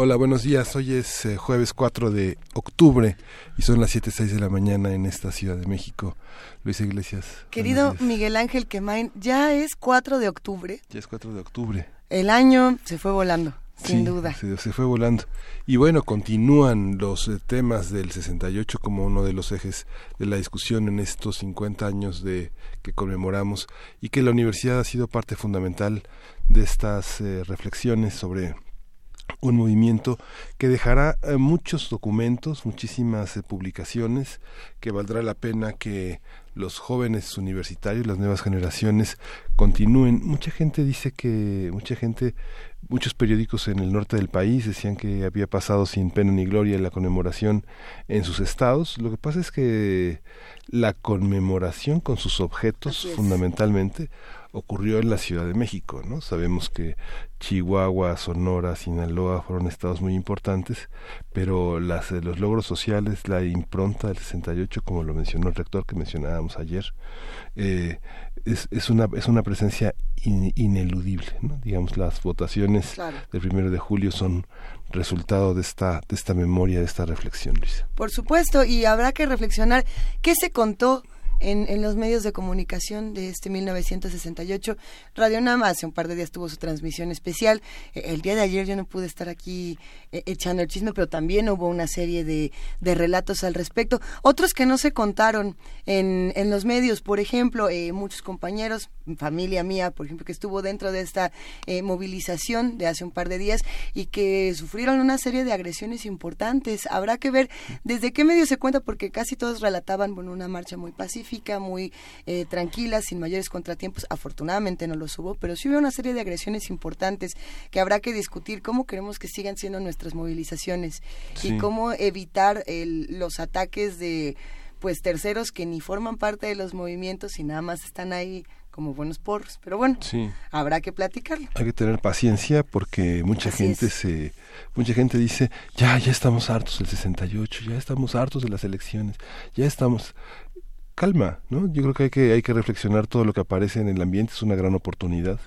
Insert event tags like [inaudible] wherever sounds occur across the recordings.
Hola, buenos días. Hoy es eh, jueves 4 de octubre y son las 7.06 de la mañana en esta Ciudad de México. Luis Iglesias. Querido Miguel Ángel Quemain, ya es 4 de octubre. Ya es 4 de octubre. El año se fue volando. Sin duda. Se, se, fue volando. Y bueno, continúan los eh, temas del 68 como uno de los ejes de la discusión en estos 50 años de que conmemoramos y que la universidad ha sido parte fundamental de estas eh, reflexiones sobre un movimiento que dejará eh, muchos documentos, muchísimas eh, publicaciones, que valdrá la pena que los jóvenes universitarios, las nuevas generaciones continúen. Mucha gente dice que, mucha gente, muchos periódicos en el norte del país decían que había pasado sin pena ni gloria la conmemoración en sus estados. Lo que pasa es que la conmemoración con sus objetos, fundamentalmente, ocurrió en la Ciudad de México, ¿no? Sabemos que Chihuahua, Sonora, Sinaloa fueron estados muy importantes, pero las, eh, los logros sociales, la impronta del 68, como lo mencionó el rector que mencionábamos ayer, eh, es, es, una, es una presencia ineludible, ¿no? Digamos, las votaciones del primero de julio son resultado de esta, de esta memoria, de esta reflexión, Luisa. Por supuesto, y habrá que reflexionar qué se contó en, en, los medios de comunicación de este 1968. Radio Nama hace un par de días tuvo su transmisión especial. Eh, el día de ayer yo no pude estar aquí eh, echando el chisme, pero también hubo una serie de, de, relatos al respecto. Otros que no se contaron en, en los medios, por ejemplo, eh, muchos compañeros, familia mía, por ejemplo, que estuvo dentro de esta movilización de hace un par de días y que sufrieron una serie de agresiones importantes. Habrá que ver desde qué medio se cuenta, porque casi todos relataban bueno, una marcha muy pacífica muy eh, tranquila, sin mayores contratiempos. Afortunadamente no los hubo, pero sí hubo una serie de agresiones importantes que habrá que discutir cómo queremos que sigan siendo nuestras movilizaciones y cómo evitar los ataques de pues terceros que ni forman parte de los movimientos y nada más están ahí como buenos porros. Pero bueno, habrá que platicarlo. Hay que tener paciencia porque mucha gente se mucha gente dice, "Ya, ya estamos hartos del 68, ya estamos hartos de las elecciones, ya estamos calma, ¿no? Yo creo que hay que hay que reflexionar todo lo que aparece en el ambiente, es una gran oportunidad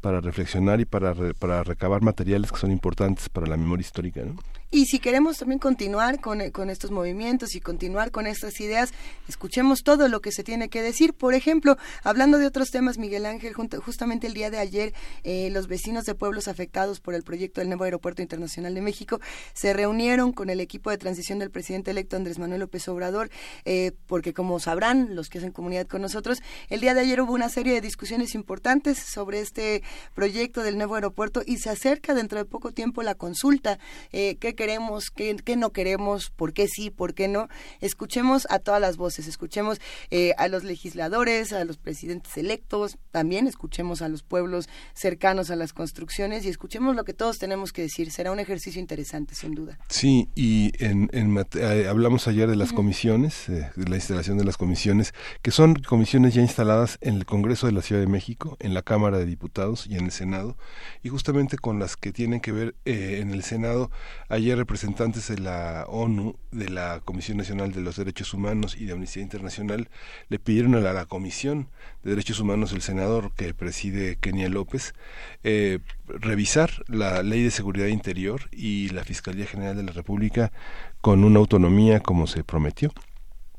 para reflexionar y para, para recabar materiales que son importantes para la memoria histórica. ¿no? Y si queremos también continuar con, eh, con, estos movimientos y continuar con estas ideas, escuchemos todo lo que se tiene que decir. Por ejemplo, hablando de otros temas, Miguel Ángel, justamente el día de ayer, eh, los vecinos de pueblos afectados por el proyecto del nuevo Aeropuerto Internacional de México se reunieron con el equipo de transición del presidente electo Andrés Manuel López Obrador, eh, porque como sabrán los que hacen comunidad con nosotros, el día de ayer hubo una serie de discusiones importantes sobre este proyecto del nuevo aeropuerto y se acerca dentro de poco tiempo la consulta. Eh, ¿Qué queremos? Qué, no queremos? ¿Por qué sí? ¿Por qué no? Escuchemos a todas las voces, escuchemos eh, a los legisladores, a los presidentes electos, también escuchemos a los pueblos cercanos a las construcciones y escuchemos lo que todos tenemos que decir. Será un ejercicio interesante, sin duda. Sí, y en, eh, hablamos ayer de las comisiones, de la instalación de las comisiones, que son comisiones ya instaladas en el Congreso de la Ciudad de México, en la Cámara de Diputados y en el Senado, y justamente con las que tienen que ver eh, en el Senado, representantes de la ONU, de la Comisión Nacional de los Derechos Humanos y de Amnistía Internacional le pidieron a la, Comisión de Derechos Humanos del senador que preside Kenia López eh, revisar la Ley de Seguridad Interior y la Fiscalía General de la República con una autonomía como se prometió.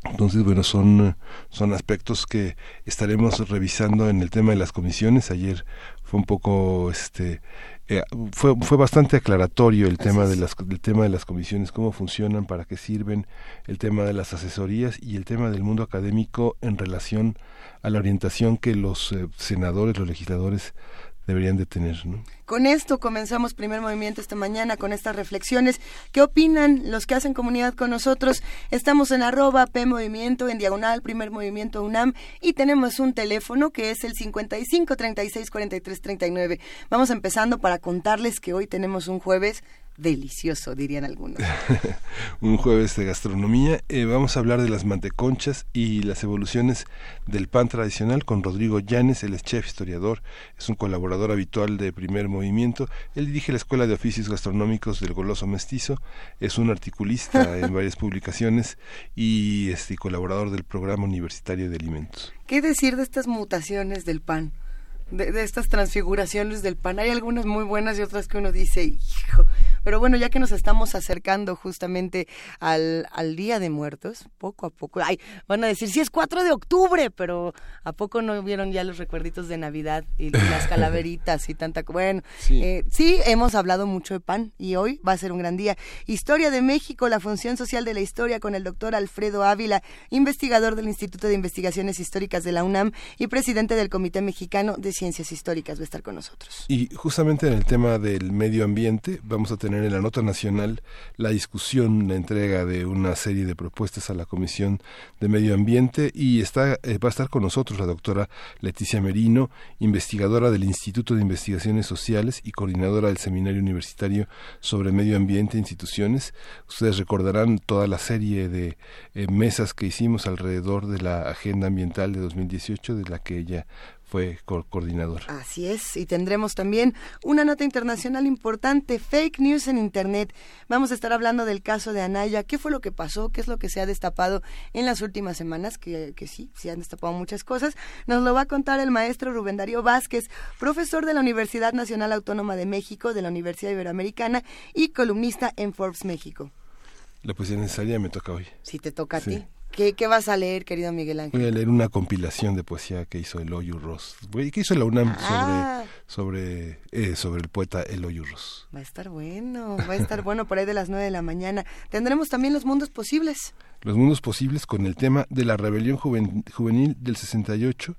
Entonces, bueno, son, son aspectos que estaremos revisando en el tema de las comisiones. Ayer fue un poco este eh, fue, fue bastante aclaratorio el tema de las el tema de las comisiones cómo funcionan para qué sirven el tema de las asesorías y el tema del mundo académico en relación a la orientación que los eh, senadores los legisladores deberían de tener ¿no? con esto comenzamos primer movimiento esta mañana con estas reflexiones. ¿Qué opinan los que hacen comunidad con nosotros? Estamos en arroba P Movimiento, en diagonal, primer movimiento UNAM, y tenemos un teléfono que es el 55 36 43 39. Vamos empezando para contarles que hoy tenemos un jueves delicioso, dirían algunos. [laughs] un jueves de gastronomía. Eh, vamos a hablar de las manteconchas y las evoluciones del pan tradicional con Rodrigo Llanes, es chef, historiador, es un colaborador habitual de Primer Movimiento. Él dirige la Escuela de Oficios Gastronómicos del Goloso Mestizo, es un articulista [laughs] en varias publicaciones y este colaborador del Programa Universitario de Alimentos. ¿Qué decir de estas mutaciones del pan? De, de, estas transfiguraciones del pan. Hay algunas muy buenas y otras que uno dice, hijo, pero bueno, ya que nos estamos acercando justamente al, al Día de Muertos, poco a poco, ay, van a decir, sí es 4 de octubre, pero ¿a poco no vieron ya los recuerditos de Navidad y las [laughs] calaveritas y tanta... Bueno, sí. Eh, sí, hemos hablado mucho de pan y hoy va a ser un gran día. Historia de México, la función social de la historia con el doctor Alfredo Ávila, investigador del Instituto de Investigaciones Históricas de la UNAM y presidente del Comité Mexicano de Ciencias Históricas, va a estar con nosotros. Y justamente en el tema del medio ambiente vamos a tener en la nota nacional la discusión, la entrega de una serie de propuestas a la Comisión de Medio Ambiente y está eh, va a estar con nosotros la doctora Leticia Merino, investigadora del Instituto de Investigaciones Sociales y coordinadora del Seminario Universitario sobre Medio Ambiente e Instituciones. Ustedes recordarán toda la serie de eh, mesas que hicimos alrededor de la Agenda Ambiental de 2018 de la que ella fue co coordinador. Así es, y tendremos también una nota internacional importante, fake news en Internet. Vamos a estar hablando del caso de Anaya, qué fue lo que pasó, qué es lo que se ha destapado en las últimas semanas, que, que sí, se han destapado muchas cosas. Nos lo va a contar el maestro Rubén Darío Vázquez, profesor de la Universidad Nacional Autónoma de México, de la Universidad Iberoamericana y columnista en Forbes México. La poesía necesaria me toca hoy. Sí, te toca sí. a ti. ¿Qué, ¿Qué, vas a leer, querido Miguel Ángel? Voy a leer una compilación de poesía que hizo Eloy Ross. ¿Qué hizo la UNAM ah. sobre, sobre, eh, sobre el poeta Eloy Ross? Va a estar bueno, va a estar bueno por ahí de las nueve de la mañana. Tendremos también los mundos posibles. Los mundos posibles con el tema de la rebelión juven, juvenil del 68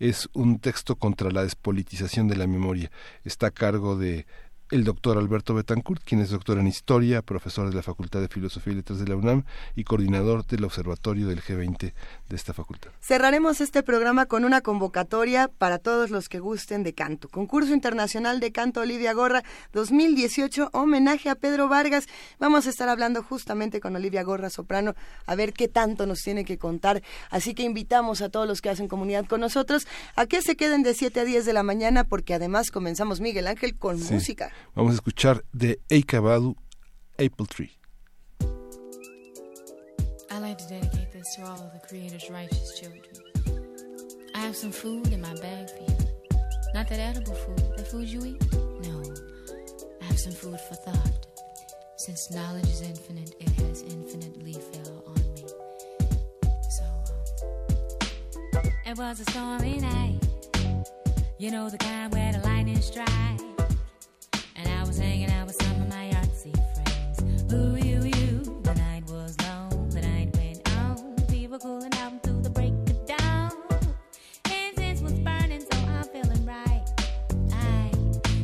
es un texto contra la despolitización de la memoria. Está a cargo de el doctor Alberto Betancourt, quien es doctor en Historia, profesor de la Facultad de Filosofía y Letras de la UNAM y coordinador del Observatorio del G20 de esta facultad. Cerraremos este programa con una convocatoria para todos los que gusten de canto. Concurso Internacional de Canto Olivia Gorra 2018, homenaje a Pedro Vargas. Vamos a estar hablando justamente con Olivia Gorra Soprano a ver qué tanto nos tiene que contar. Así que invitamos a todos los que hacen comunidad con nosotros a que se queden de 7 a 10 de la mañana porque además comenzamos Miguel Ángel con sí. música. Vamos a escuchar de Eikabadu, Apple Tree. I like to dedicate this to all of the Creator's righteous children. I have some food in my bag for you. Not that edible food, the food you eat? No. I have some food for thought. Since knowledge is infinite, it has infinitely fell on me. So, um, it was a stormy night. You know the kind where the lightning strikes. Was hanging out with some of my artsy friends. Ooh, you, you. The night was long, the night went on. We were cooling out until the break of dawn. Incense was burning, so I'm feeling right. I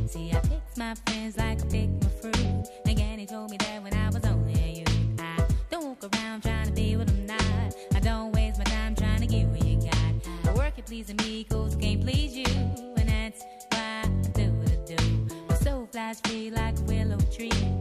see, I picked my friends like I picked my fruit. Again, he told me that when I was only a youth, I don't walk around trying to be what I'm not. I don't waste my time trying to get what you got. I work at pleasing me, flies free like willow tree.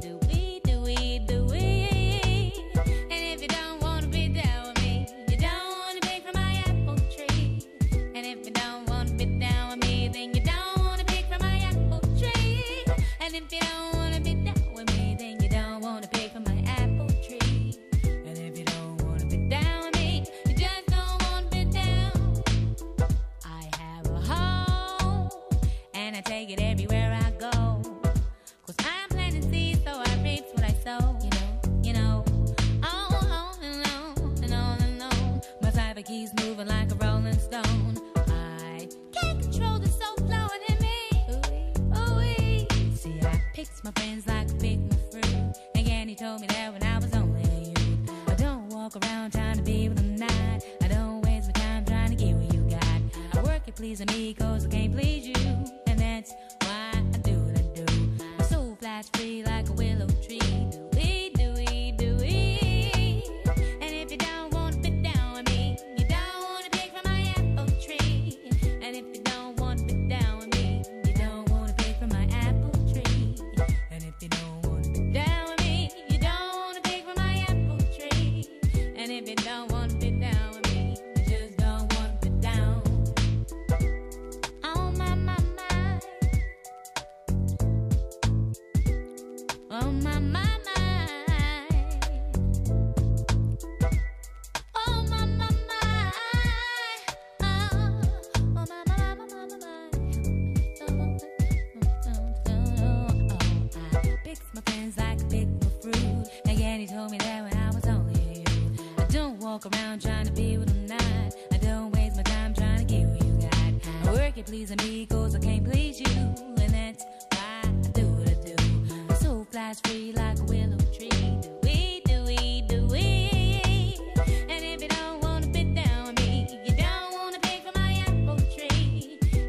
My friends like I picked my fruit. Again, he told me that when I was only a youth. I don't walk around trying to be what I'm not. I don't waste my time trying to get what you got. I work at pleasing me cause I can't please you.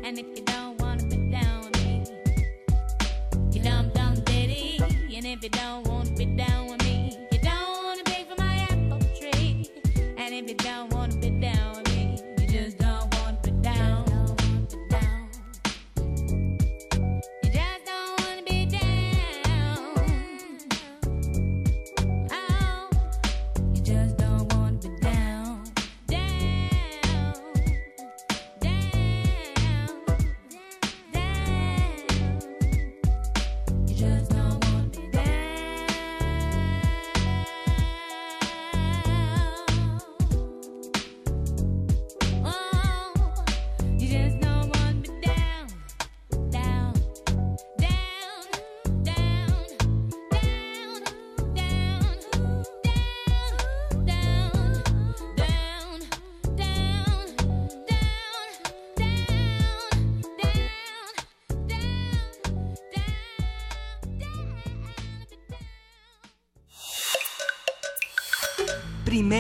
And if you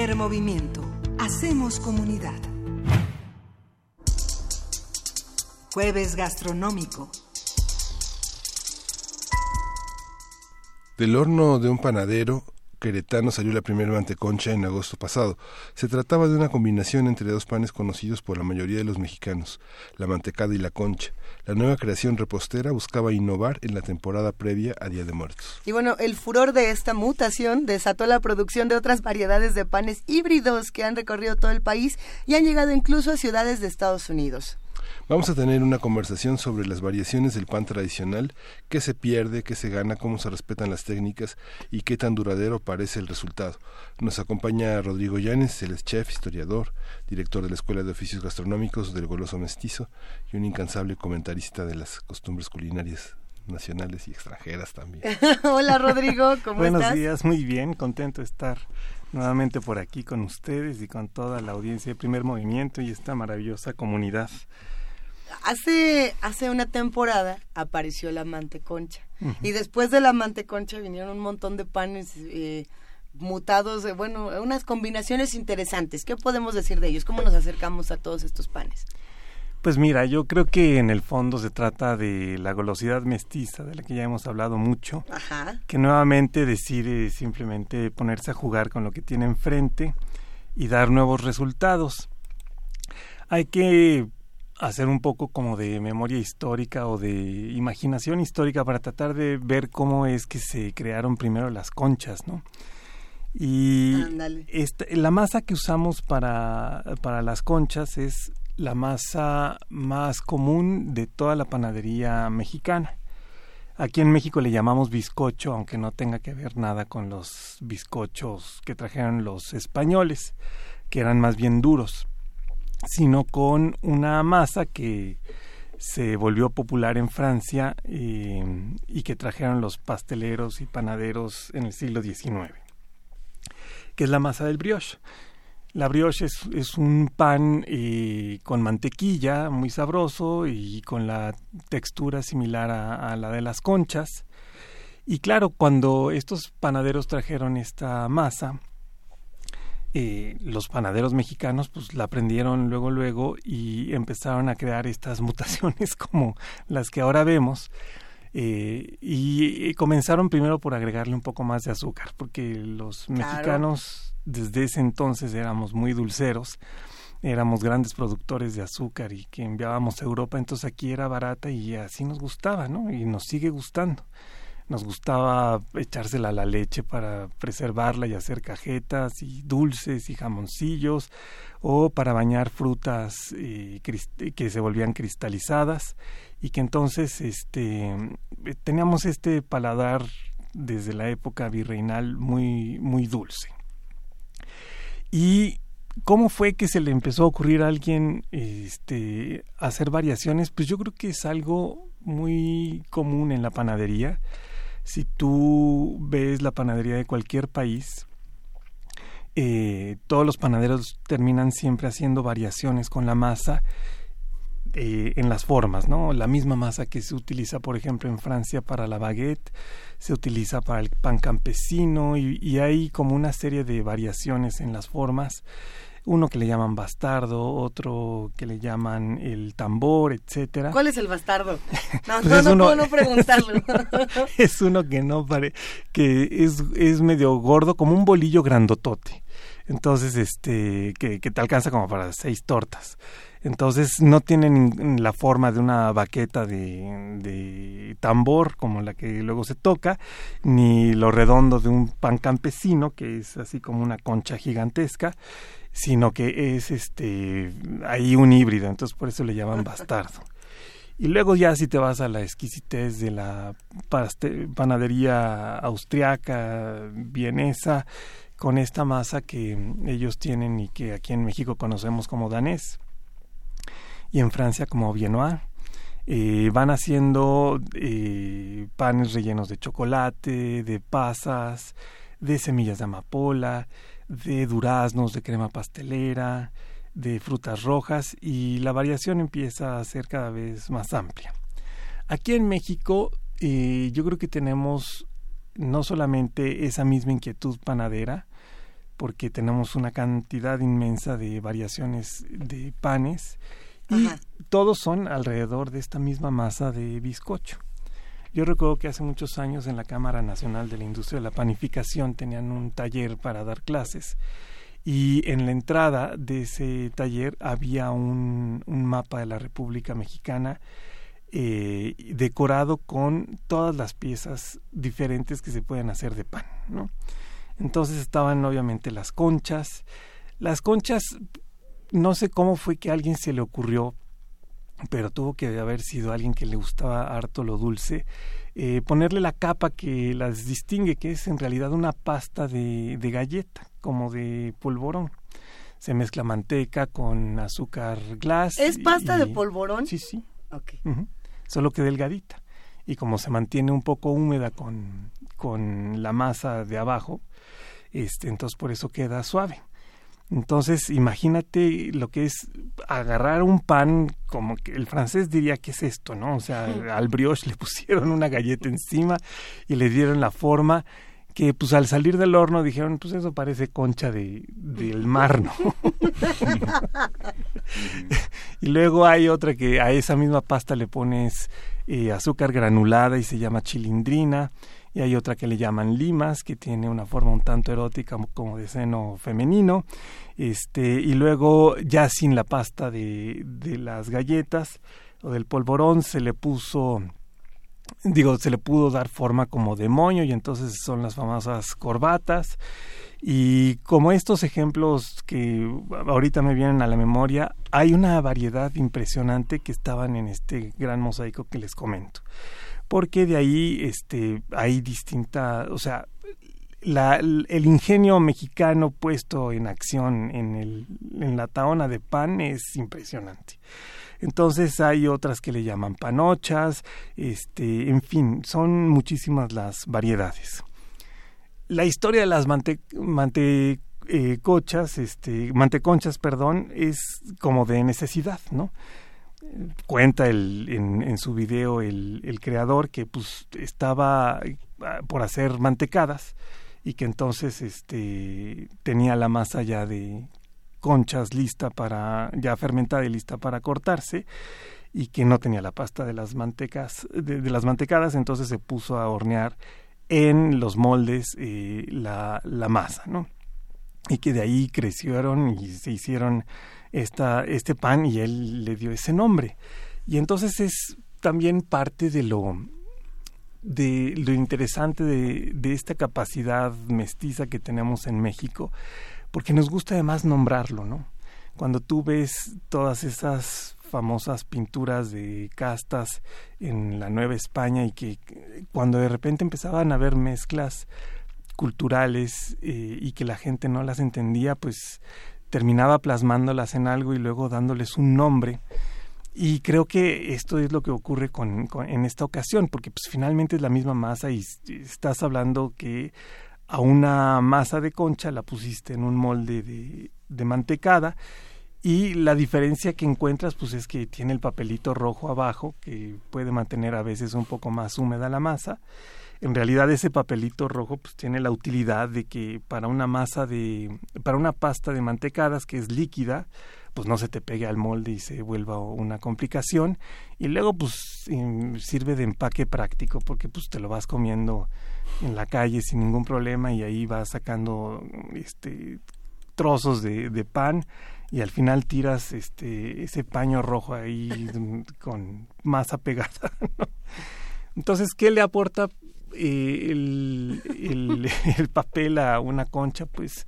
Primer movimiento. Hacemos comunidad. Jueves gastronómico. Del horno de un panadero queretano salió la primera manteconcha en agosto pasado. Se trataba de una combinación entre dos panes conocidos por la mayoría de los mexicanos, la mantecada y la concha. La nueva creación repostera buscaba innovar en la temporada previa a Día de Muertos. Y bueno, el furor de esta mutación desató la producción de otras variedades de panes híbridos que han recorrido todo el país y han llegado incluso a ciudades de Estados Unidos. Vamos a tener una conversación sobre las variaciones del pan tradicional, qué se pierde, qué se gana, cómo se respetan las técnicas y qué tan duradero parece el resultado. Nos acompaña Rodrigo Llanes, es chef, historiador, director de la Escuela de Oficios Gastronómicos del Goloso Mestizo y un incansable comentarista de las costumbres culinarias nacionales y extranjeras también. [laughs] Hola Rodrigo, ¿cómo Buenos estás? días, muy bien, contento de estar nuevamente por aquí con ustedes y con toda la audiencia de Primer Movimiento y esta maravillosa comunidad. Hace, hace una temporada apareció la manteconcha y después de la manteconcha vinieron un montón de panes eh, mutados, eh, bueno, unas combinaciones interesantes. ¿Qué podemos decir de ellos? ¿Cómo nos acercamos a todos estos panes? Pues mira, yo creo que en el fondo se trata de la golosidad mestiza, de la que ya hemos hablado mucho, Ajá. que nuevamente decide simplemente ponerse a jugar con lo que tiene enfrente y dar nuevos resultados. Hay que hacer un poco como de memoria histórica o de imaginación histórica para tratar de ver cómo es que se crearon primero las conchas, ¿no? Y esta- la masa que usamos para, para las conchas es la masa más común de toda la panadería mexicana. Aquí en México le llamamos bizcocho, aunque no tenga que ver nada con los bizcochos que trajeron los españoles, que eran más bien duros, sino con una masa que se volvió popular en Francia eh, y que trajeron los pasteleros y panaderos en el siglo XIX, que es la masa del brioche. La brioche es, un pan eh, con mantequilla muy sabroso y con la textura similar a la de las conchas. Y claro, cuando estos panaderos trajeron esta masa, eh, los panaderos mexicanos pues la aprendieron luego luego y empezaron a crear estas [laughs] mutaciones como las que ahora vemos Eh, y, y comenzaron primero por agregarle un poco más de azúcar, porque los Claro. mexicanos desde ese entonces éramos muy dulceros, éramos grandes productores de azúcar y que enviábamos a Europa, entonces aquí era barata y así nos gustaba, ¿no? Y nos sigue gustando. Nos gustaba echársela a la leche para preservarla y hacer cajetas y dulces y jamoncillos o para bañar frutas eh, que se volvían cristalizadas y que entonces este teníamos este paladar desde la época virreinal muy muy dulce. Y ¿Cómo fue que se le empezó a ocurrir a alguien este, hacer variaciones? Pues yo creo que es algo muy común en la panadería. Si tú ves la panadería de cualquier país, eh, todos los panaderos terminan siempre haciendo variaciones con la masa eh, en las formas, ¿no? La misma masa que se utiliza, por ejemplo, en Francia para la baguette, se utiliza para el pan campesino y, y hay como una serie de variaciones en las formas uno que le llaman bastardo, otro que le llaman el tambor, etcétera. ¿Cuál es el bastardo? [laughs] No, Pues no, no uno- puedo no [laughs] preguntarlo. [laughs] es uno que no pare, que es, es medio gordo, como un bolillo grandotote. Entonces, este, que, que te alcanza como para seis tortas. Entonces, no tiene nin- la forma de una baqueta de, de tambor, como la que luego se toca, ni lo redondo de un pan campesino, que es así como una concha gigantesca, sino que es este ahí un híbrido, entonces por eso le llaman [laughs] bastardo. Y luego ya si te vas a la exquisitez de la panadería austriaca, vienesa, con esta masa que ellos tienen y que aquí en México conocemos como danés y en Francia como viennois. Eh, van haciendo eh, panes rellenos de chocolate, de pasas, de semillas de amapola, de duraznos, de crema pastelera, de frutas rojas y la variación empieza a ser cada vez más amplia. Aquí en México eh, yo creo que tenemos no solamente esa misma inquietud panadera, porque tenemos una cantidad inmensa de variaciones de panes y Ajá. todos son alrededor de esta misma masa de bizcocho. Yo recuerdo que hace muchos años en la Cámara Nacional de la Industria de la Panificación tenían un taller para dar clases y en la entrada de ese taller había un, mapa de la República Mexicana eh, decorado con todas las piezas diferentes que se pueden hacer de pan. Entonces estaban obviamente las conchas. Las conchas, no sé cómo fue que a alguien se le ocurrió, pero tuvo que haber sido alguien que le gustaba harto lo dulce, eh, ponerle la capa que las distingue, que es en realidad una pasta de, de galleta, como de polvorón. Se mezcla manteca con azúcar glass. ¿Es pasta y- de polvorón? Sí, sí. Ok. Ujú. Solo que delgadita. Y como se mantiene un poco húmeda con, con la masa de abajo, este, entonces por eso queda suave. Entonces, imagínate lo que es agarrar un pan, como que el francés diría que es esto, ¿no? O sea, al brioche le [laughs] pusieron una galleta encima y le dieron la forma que pues al salir del horno dijeron, pues eso parece concha de, del mar, ¿no? [laughs] [laughs] y luego hay otra que a esa misma pasta le pones eh, azúcar granulada y se llama chilindrina. Y hay otra que le llaman limas, que tiene una forma un tanto erótica como- de seno femenino. Este, y luego, ya sin la pasta de, de las galletas o del polvorón, se le puso digo, se le pudo dar forma como de moño y entonces son las famosas corbatas. Y como estos ejemplos que ahorita me vienen a la memoria, hay una variedad impresionante que estaban en este gran mosaico que les comento. Porque de ahí este, hay distinta, o sea, el ingenio mexicano puesto en acción en, la taona de pan es impresionante. Entonces hay otras que le llaman panochas, este, en fin, son muchísimas las variedades. La historia de las mante, eh, este, manteconchas, perdón, es como de necesidad, ¿no? Cuenta el, en, en su video el, creador que pues estaba ah, por hacer mantecadas y que entonces este tenía la masa ya de conchas lista para ya fermentada y lista para cortarse y que no tenía la pasta de las mantecas de, de las mantecadas entonces se puso a hornear en los moldes eh, la, la masa no y que de ahí crecieron y se hicieron esta, este pan y él le dio ese nombre. Y entonces es también parte de lo, de lo interesante de, de esta capacidad mestiza que tenemos en México, porque nos gusta además nombrarlo, ¿no? Cuando tú ves todas esas famosas pinturas de castas en la Nueva España y que cuando de repente empezaban a haber mezclas culturales eh, y que la gente no las entendía, pues terminaba plasmándolas en algo y luego dándoles un nombre. Y creo que esto es lo que ocurre con, en esta ocasión, porque pues finalmente es la misma masa y estás hablando que a una masa de concha la pusiste en un molde de, de mantecada y la diferencia que encuentras pues es que tiene el papelito rojo abajo que puede mantener a veces un poco más húmeda la masa en realidad ese papelito rojo pues tiene la utilidad de que para una masa de para una pasta de mantecadas que es líquida pues no se te pegue al molde y se vuelva una complicación y luego pues sirve de empaque práctico porque pues te lo vas comiendo en la calle sin ningún problema y ahí vas sacando este trozos de, de pan y al final tiras este ese paño rojo ahí con masa pegada [laughs] ¿no? entonces qué le aporta el, el, [laughs] el, papel a una concha, pues,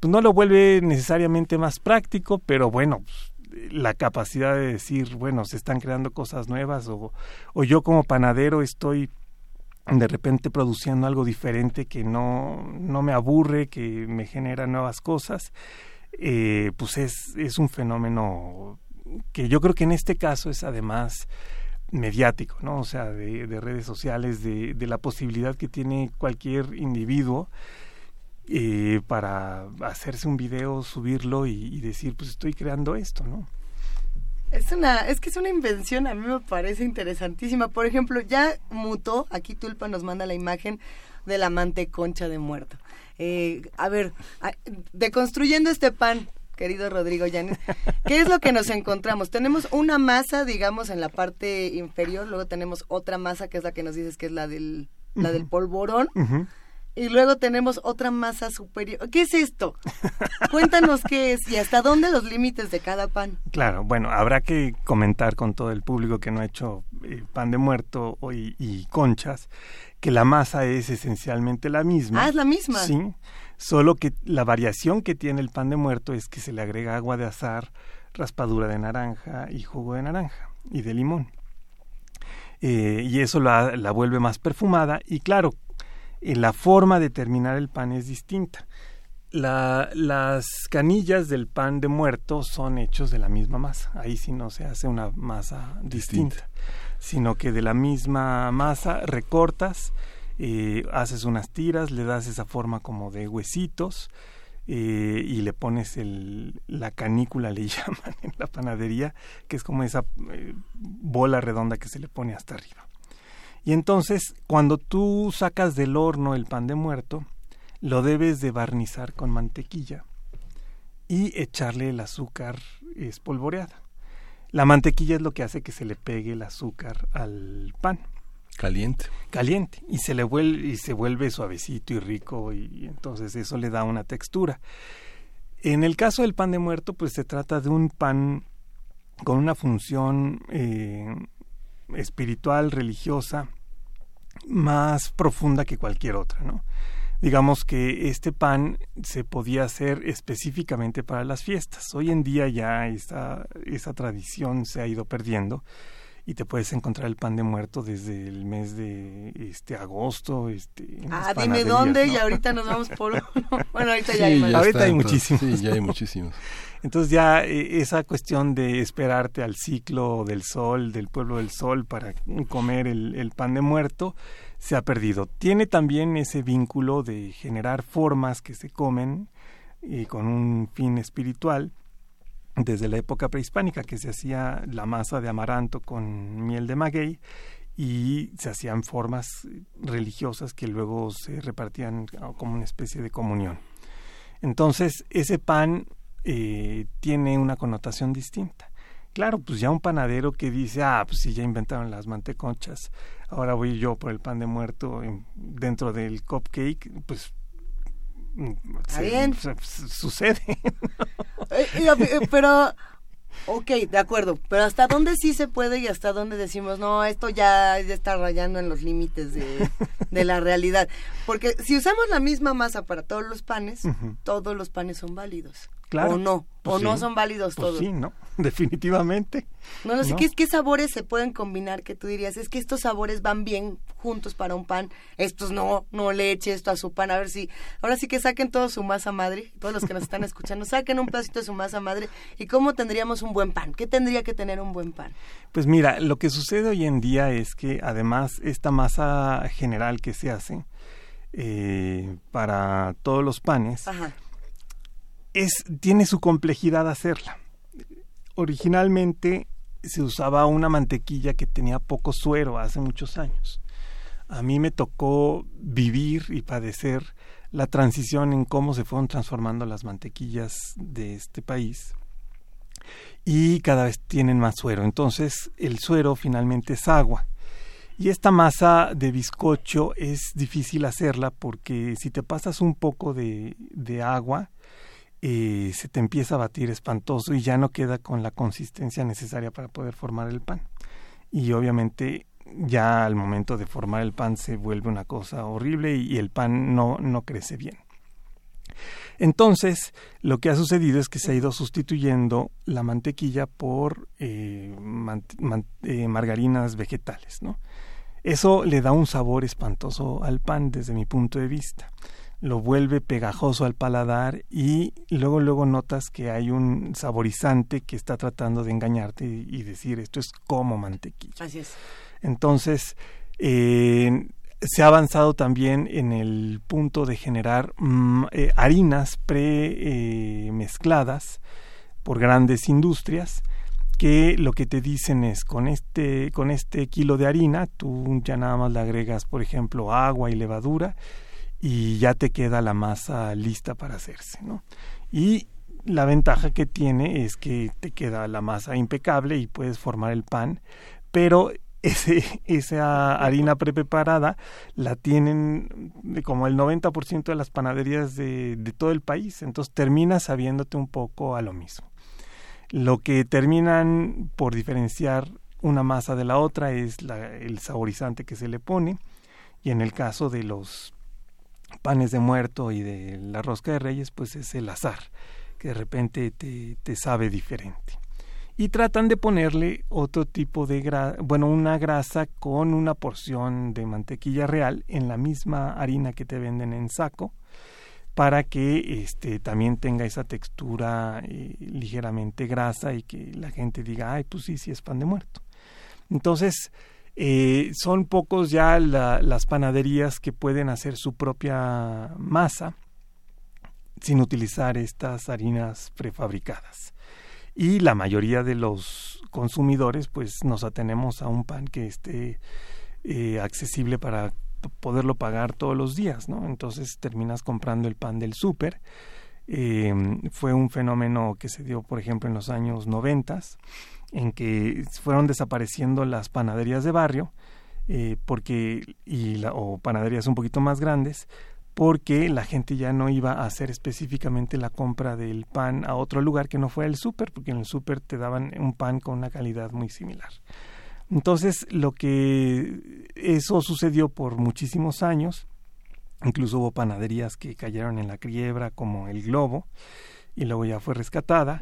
pues no lo vuelve necesariamente más práctico, pero bueno, la capacidad de decir, bueno, se están creando cosas nuevas o, o yo como panadero estoy de repente produciendo algo diferente que no, no me aburre, que me genera nuevas cosas, eh, pues es, es un fenómeno que yo creo que en este caso es además mediático, ¿no? O sea, de, de redes sociales, de, la posibilidad que tiene cualquier individuo eh, para hacerse un video, subirlo y, decir, pues estoy creando esto, ¿no? Es una, es que es una invención, a mí me parece interesantísima. Por ejemplo, ya mutó, aquí Tulpa nos manda la imagen de la manteconcha de muerto. Eh, a ver, deconstruyendo este pan, querido Rodrigo Llanes, ¿qué es lo que nos encontramos? Tenemos una masa, digamos, en la parte inferior, luego tenemos otra masa que es la que nos dices que es la del, uh -huh. la del polvorón. Uh -huh. Y luego tenemos otra masa superior. ¿Qué es esto? Cuéntanos qué es y hasta dónde los límites de cada pan. Claro, bueno, habrá que comentar con todo el público que no ha hecho eh, pan de muerto y, y conchas que la masa es esencialmente la misma. Ah, es la misma. Sí solo que la variación que tiene el pan de muerto es que se le agrega agua de azar, raspadura de naranja y jugo de naranja y de limón. Eh, y eso la, la, vuelve más perfumada y claro, eh, la forma de terminar el pan es distinta. La, las canillas del pan de muerto son hechos de la misma masa. Ahí sí no se hace una masa distinta, distinta. sino que de la misma masa recortas, eh, haces unas tiras, le das esa forma como de huesitos eh, y le pones la canícula, le [laughs] llaman en la panadería, que es como esa eh, bola redonda que se le pone hasta arriba. Y entonces, cuando tú sacas del horno el pan de muerto, lo debes de barnizar con mantequilla y echarle el azúcar espolvoreada. La mantequilla es lo que hace que se le pegue el azúcar al pan. Caliente. Caliente. Y se le vuelve, y se vuelve suavecito y rico y, entonces eso le da una textura. En el caso del pan de muerto, pues se trata de un pan con una función eh, espiritual, religiosa, más profunda que cualquier otra, ¿no? Digamos que este pan se podía hacer específicamente para las fiestas. Hoy en día ya esa, esa tradición se ha ido perdiendo y te puedes encontrar el pan de muerto desde el mes de este agosto este ah dime dónde ¿no? y ahorita nos vamos por [laughs] bueno ahorita sí, ya hay ya ahorita hay muchísimos. Sí ya hay muchísimos. [laughs] Entonces ya eh, esa cuestión de esperarte al ciclo del sol del pueblo del sol para comer el, el pan de muerto se ha perdido. Tiene también ese vínculo de generar formas que se comen y con un fin espiritual desde la época prehispánica que se hacía la masa de amaranto con miel de maguey y se hacían formas religiosas que luego se repartían como una especie de comunión. Entonces, ese pan eh, tiene una connotación distinta. claro, pues ya un panadero que dice, ah, pues sí, ya inventaron las manteconchas, ahora voy yo por el pan de muerto en- dentro del cupcake, pues bien. se- se- sucede. [laughs] Pero, ok, de acuerdo, pero ¿hasta dónde sí se puede y hasta dónde decimos, no, esto ya, ya está rayando en los límites de, de la realidad? Porque si usamos la misma masa para todos los panes, todos los panes son válidos. Claro. O no, Pues o no sí. son válidos Pues todos. sí, ¿no? [laughs] Definitivamente. No, no sé, ¿no? ¿qué, ¿qué sabores se pueden combinar que tú dirías? Es que estos sabores van bien juntos para un pan, estos no, no le eche esto a su pan, a ver si, ahora sí que saquen toda su masa madre, todos los que nos están [laughs] escuchando, saquen un pedacito de su masa madre y cómo tendríamos un buen pan, ¿qué tendría que tener un buen pan? Pues mira, lo que sucede hoy en día es que además esta masa general que se hace eh, para todos los panes Ajá, es tiene su complejidad hacerla. Originalmente se usaba una mantequilla que tenía poco suero hace muchos años. A mí me tocó vivir y padecer la transición en cómo se fueron transformando las mantequillas de este país y cada vez tienen más suero. Entonces el suero finalmente es agua. Y esta masa de bizcocho es difícil hacerla porque si te pasas un poco de, de agua, eh, se te empieza a batir espantoso y ya no queda con la consistencia necesaria para poder formar el pan. Y obviamente ya al momento de formar el pan se vuelve una cosa horrible y, el pan no, no crece bien. Entonces, lo que ha sucedido es que se ha ido sustituyendo la mantequilla por eh, eh, margarinas vegetales, ¿no? Eso le da un sabor espantoso al pan desde mi punto de vista. Lo vuelve pegajoso al paladar y luego luego notas que hay un saborizante que está tratando de engañarte y, y decir esto es como mantequilla. así es. Entonces, eh, se ha avanzado también en el punto de generar mm, eh, harinas pre-mezcladas por grandes industrias que lo que te dicen es con este con este kilo de harina tú ya nada más le agregas por ejemplo agua y levadura y ya te queda la masa lista para hacerse ¿no? y la ventaja que tiene es que te queda la masa impecable y puedes formar el pan pero ese, [laughs] esa harina prepreparada la tienen de como el 90% de las panaderías de, de todo el país, entonces termina sabiéndote un poco a lo mismo. Lo que terminan por diferenciar una masa de la otra es el saborizante que se le pone y en el caso de los panes de muerto y de la rosca de reyes pues es el azar que de repente te, te sabe diferente y tratan de ponerle otro tipo de grasa, bueno, una grasa con una porción de mantequilla real en la misma harina que te venden en saco para que este también tenga esa textura eh, ligeramente grasa y que la gente diga, ay, pues sí, sí es pan de muerto. Entonces, eh, son pocos ya la- las panaderías que pueden hacer su propia masa sin utilizar estas harinas prefabricadas y la mayoría de los consumidores pues nos atenemos a un pan que esté eh, accesible para poderlo pagar todos los días, ¿no? Entonces terminas comprando el pan del súper. Eh, fue un fenómeno que se dio, por ejemplo, en los años noventas, en que fueron desapareciendo las panaderías de barrio, eh, porque y la, o panaderías un poquito más grandes, porque la gente ya no iba a hacer específicamente la compra del pan a otro lugar que no fuera el súper, porque en el súper te daban un pan con una calidad muy similar. Entonces, lo que eso sucedió por muchísimos años, incluso hubo panaderías que cayeron en la quiebra, como el Globo, y luego ya fue rescatada.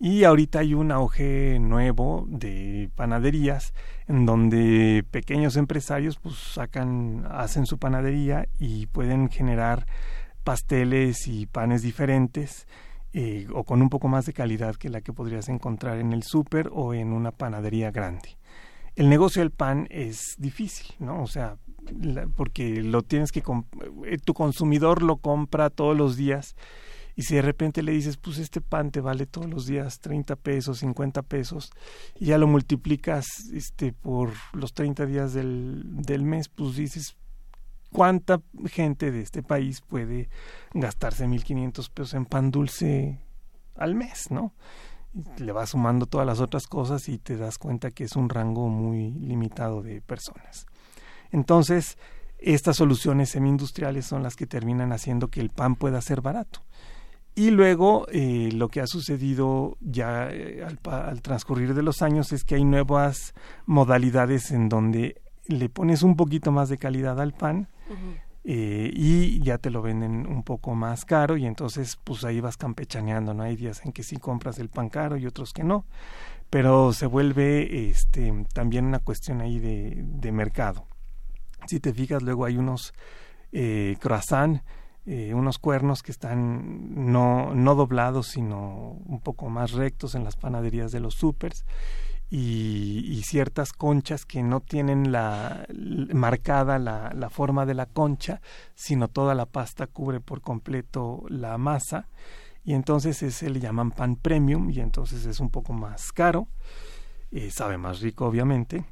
Y ahorita hay un auge nuevo de panaderías en donde pequeños empresarios pues sacan, hacen su panadería y pueden generar pasteles y panes diferentes eh, o con un poco más de calidad que la que podrías encontrar en el súper o en una panadería grande. El negocio del pan es difícil, ¿no? O sea, la- porque lo tienes que eh, tu consumidor lo compra todos los días y si de repente le dices, pues este pan te vale todos los días 30 pesos, 50 pesos, y ya lo multiplicas este, por los 30 días del, del mes, pues dices, ¿cuánta gente de este país puede gastarse 1.500 pesos en pan dulce al mes, no? le vas sumando todas las otras cosas y te das cuenta que es un rango muy limitado de personas. Entonces, estas soluciones semi-industriales son las que terminan haciendo que el pan pueda ser barato. Y luego eh, lo que ha sucedido ya eh, al, al, transcurrir de los años es que hay nuevas modalidades en donde le pones un poquito más de calidad al pan eh, y ya te lo venden un poco más caro y entonces pues ahí vas campechaneando, ¿no? Hay días en que sí compras el pan caro y otros que no, pero se vuelve este, también una cuestión ahí de, de mercado. Si te fijas, luego hay unos eh, croissant eh, unos cuernos que están no, no doblados, sino un poco más rectos en las panaderías de los supers. Y, ciertas conchas que no tienen la, marcada la, la, forma de la concha, sino toda la pasta cubre por completo la masa. Y entonces ese le llaman pan premium y entonces es un poco más caro, eh, sabe más rico obviamente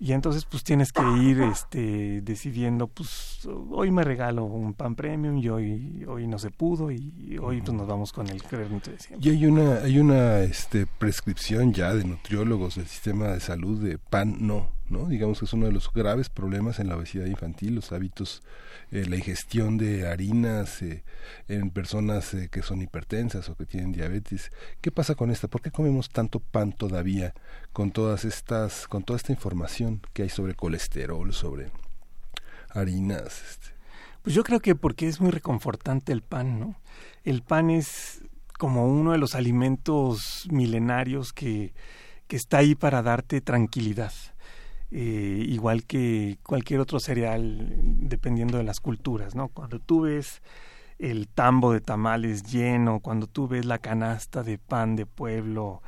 y entonces pues tienes que ir este decidiendo pues hoy me regalo un pan premium y hoy hoy no se pudo y hoy pues nos vamos con el crédito de y hay una hay una este prescripción ya de nutriólogos del sistema de salud de pan no no digamos que es uno de los graves problemas en la obesidad infantil los hábitos eh, la ingestión de harinas eh, en personas eh, que son hipertensas o que tienen diabetes. ¿Qué pasa con esta? ¿Por qué comemos tanto pan todavía con todas estas, con toda esta información que hay sobre colesterol, sobre harinas? Este? Pues yo creo que porque es muy reconfortante el pan, ¿no? El pan es como uno de los alimentos milenarios que, que está ahí para darte tranquilidad eh, igual que cualquier otro cereal, dependiendo de las culturas, ¿no? Cuando tú ves el tambo de tamales lleno, cuando tú ves la canasta de pan de pueblo,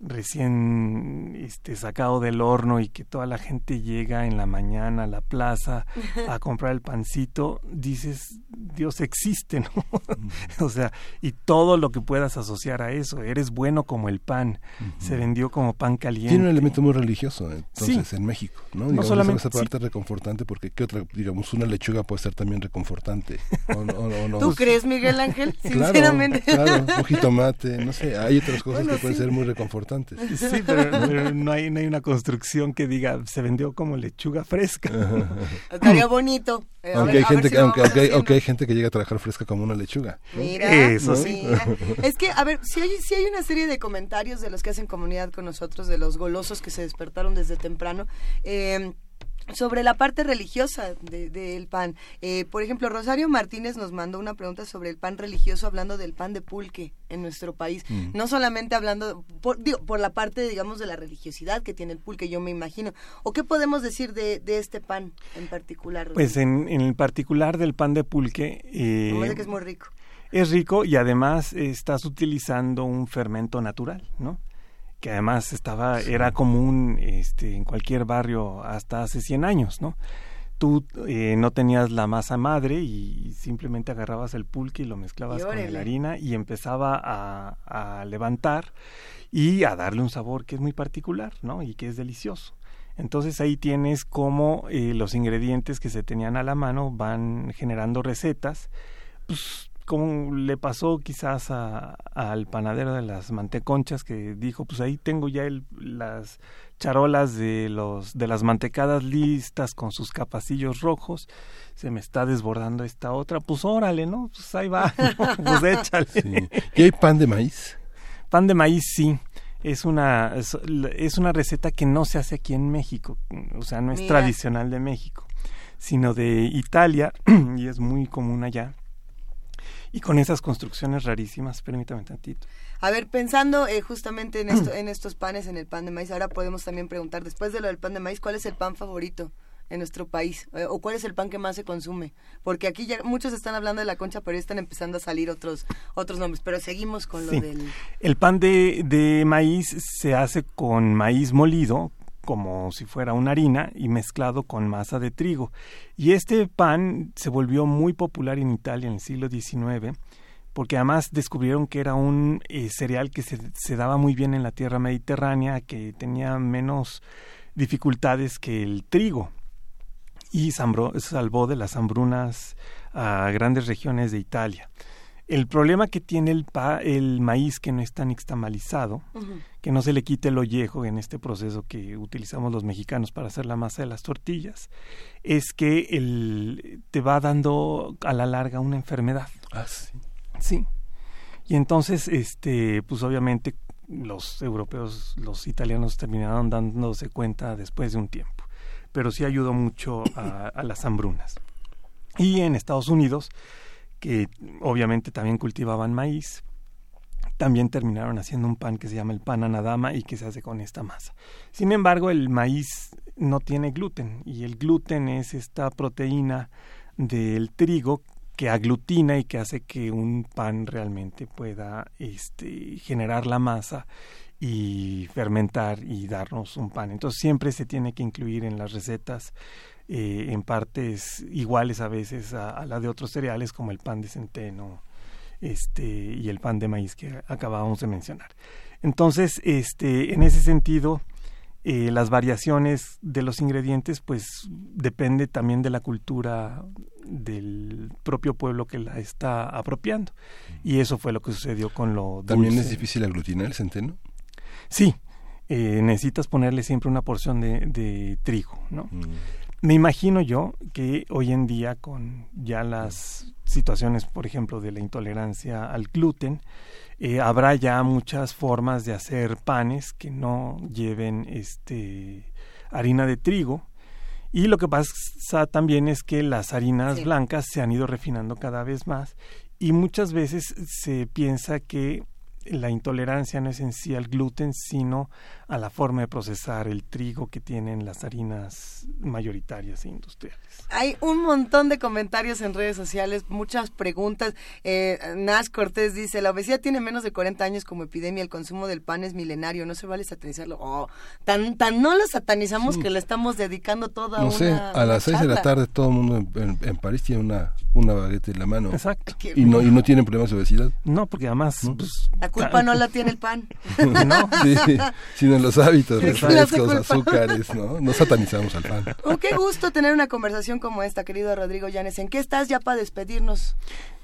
recién este, sacado del horno y que toda la gente llega en la mañana a la plaza a [laughs] comprar el pancito, dices, Dios existe, ¿no? [laughs] o sea, y todo lo que puedas asociar a eso, eres bueno como el pan, se vendió como pan caliente. Tiene un elemento muy religioso, entonces, en México, ¿no? no solamente esa parte reconfortante, porque ¿qué otra? Digamos, una lechuga puede ser también reconfortante. ¿Tú crees, Miguel Ángel? [laughs] Sinceramente. Claro, un jitomate, no sé, hay otras cosas que pueden ser muy reconfortantes [laughs] Sí, pero, no, hay, no hay una construcción que diga se vendió como lechuga fresca. Estaría bonito. Eh, aunque, hay gente que, aunque, hay, gente que llega a trabajar fresca como una lechuga. Mira, eso sí. Es que, a ver, si hay, si hay una serie de comentarios de los que hacen comunidad con nosotros, de los golosos que se despertaron desde temprano. Eh, sobre la parte religiosa del pan. Eh, por ejemplo, Rosario Martínez nos mandó una pregunta sobre el pan religioso, hablando del pan de pulque en nuestro país. Mm. No solamente hablando, por, por la parte, digamos, de la religiosidad que tiene el pulque, yo me imagino. ¿O qué podemos decir de, este pan en particular? Pues en, en particular del pan de pulque... Eh, que es muy rico. Es rico y además estás utilizando un fermento natural, ¿no? Que además estaba era común este en cualquier barrio hasta hace 100 años, ¿no? Tú eh, no tenías la masa madre y simplemente agarrabas el pulque y lo mezclabas con la harina y empezaba a, levantar y a darle un sabor que es muy particular, ¿no? Y que es delicioso. Entonces ahí tienes cómo eh, los ingredientes que se tenían a la mano van generando recetas, pues como le pasó quizás al panadero de las manteconchas que dijo, pues ahí tengo ya el, las charolas de los de las mantecadas listas con sus capacillos rojos, se me está desbordando esta otra, pues órale, ¿no? Pues ahí va, [laughs] pues échale. ¿Y hay pan de maíz? Pan de maíz sí. Es una, es, una receta que no se hace aquí en México, o sea, no es tradicional de México, sino de Italia [clears throat] y es muy común allá y con esas construcciones rarísimas. Permítame tantito. A ver, pensando eh, justamente en, esto, [clears throat] en estos panes, en el pan de maíz, ahora podemos también preguntar, después de lo del pan de maíz, ¿cuál es el pan favorito? en nuestro país? Eh, ¿O cuál es el pan que más se consume? Porque aquí ya muchos están hablando de la concha, pero ya están empezando a salir otros otros nombres. Pero seguimos con lo del... El pan de, de maíz se hace con maíz molido, como si fuera una harina y mezclado con masa de trigo. Y este pan se volvió muy popular en Italia en el siglo XIX porque además descubrieron que era un eh, cereal que se, se, daba muy bien en la tierra mediterránea, que tenía menos dificultades que el trigo y salvó de las hambrunas a grandes regiones de Italia. El problema que tiene el, pa, el maíz que no está nixtamalizado, que no se le quite el ollejo en este proceso que utilizamos los mexicanos para hacer la masa de las tortillas, es que el, te va dando a la larga una enfermedad. Ah, sí. Sí. Y entonces, este, pues obviamente los europeos, los italianos terminaron dándose cuenta después de un tiempo. Pero sí ayudó mucho a, a las hambrunas. Y en Estados Unidos, que obviamente también cultivaban maíz, también terminaron haciendo un pan que se llama el pan anadama y que se hace con esta masa. Sin embargo, el maíz no tiene gluten y el gluten es esta proteína del trigo que aglutina y que hace que un pan realmente pueda este, generar la masa y fermentar y darnos un pan. Entonces siempre se tiene que incluir en las recetas eh, en partes iguales a veces a, a, la de otros cereales como el pan de centeno este, y el pan de maíz que acabábamos de mencionar. Entonces, este, en ese sentido, eh, las variaciones de los ingredientes pues depende también de la cultura del propio pueblo que la está apropiando y eso fue lo que sucedió con lo también dulce. es difícil aglutinar el centeno sí eh, necesitas ponerle siempre una porción de, de trigo no Mm. Me imagino yo que hoy en día con ya las situaciones por ejemplo de la intolerancia al gluten eh, habrá ya muchas formas de hacer panes que no lleven este harina de trigo y lo que pasa también es que las harinas Sí. blancas se han ido refinando cada vez más y muchas veces se piensa que la intolerancia no es en sí al gluten, sino a la forma de procesar el trigo que tienen las harinas mayoritarias e industriales. Hay un montón de comentarios en redes sociales, muchas preguntas. Eh, Nash Cortés dice, la obesidad tiene menos de 40 años como epidemia, el consumo del pan es milenario, no se vale satanizarlo. Oh, tan, tan no lo satanizamos que le estamos dedicando toda no una sé a las seis de la tarde todo el mundo en, en- en París tiene una una baguette en la mano Exacto. Y no y no tienen problemas de obesidad No, porque además, ¿No? pues, La culpa no la tiene el pan. [laughs] no, sí, sino en los hábitos culpa. azúcares no no satanizamos al pan Oh, qué gusto tener una conversación como esta, querido Rodrigo Llanes. ¿En qué estás ya para despedirnos?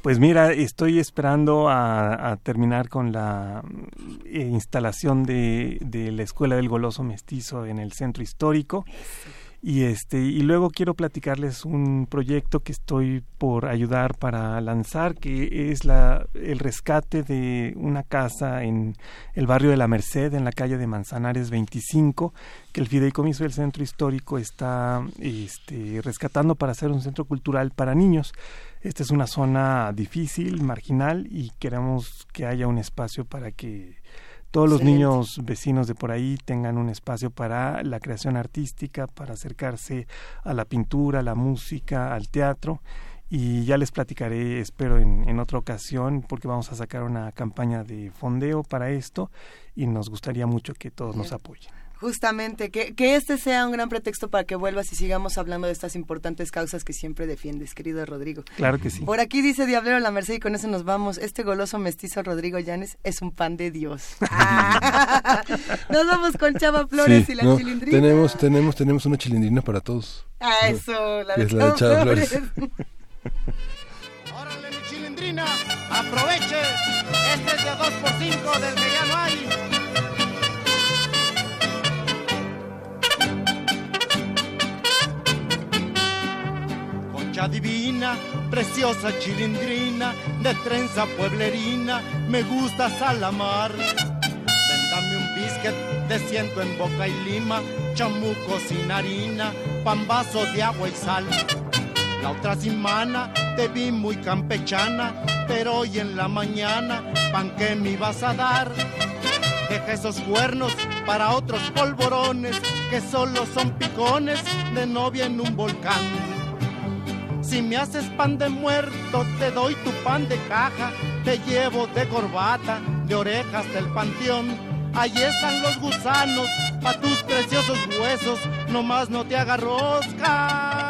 Pues mira, estoy esperando a, a terminar con la eh, instalación de, de la Escuela del Goloso Mestizo en el centro histórico. Y este y luego quiero platicarles un proyecto que estoy por ayudar para lanzar que es la el rescate de una casa en el barrio de La Merced en la calle de Manzanares 25 que el fideicomiso del centro histórico está este rescatando para hacer un centro cultural para niños. Esta es una zona difícil, marginal y queremos que haya un espacio para que todos los Excelente. niños vecinos de por ahí tengan un espacio para la creación artística, para acercarse a la pintura, a la música, al teatro. Y ya les platicaré, espero, en, en otra ocasión, porque vamos a sacar una campaña de fondeo para esto y nos gustaría mucho que todos nos apoyen. Justamente, que, que este sea un gran pretexto para que vuelvas y sigamos hablando de estas importantes causas que siempre defiendes, querido Rodrigo. Claro que sí. Por aquí dice Diablero La Merced y con eso nos vamos. Este goloso mestizo Rodrigo Llanes es un pan de Dios. Ah. [laughs] Nos vamos con Chava Flores Sí, y la no, chilindrina. tenemos tenemos tenemos una chilindrina para todos Ah, eso, la es la de Chava Chava Flores. Flores. [laughs] Órale, mi chilindrina, aproveche. Este es de 2x5 del que ya no hay. Divina, preciosa chilindrina, de trenza pueblerina, me gusta salamar. Ven, dame un biscuit de ciento en boca y lima, chamuco sin harina, pambazo de agua y sal. La otra semana te vi muy campechana, pero hoy en la mañana, pan que me ibas a dar. Deja esos cuernos para otros polvorones que solo son picones de novia en un volcán. Si me haces pan de muerto, te doy tu pan de caja, te llevo de corbata, de orejas del panteón. Ahí están los gusanos, pa' tus preciosos huesos, nomás no te haga rosca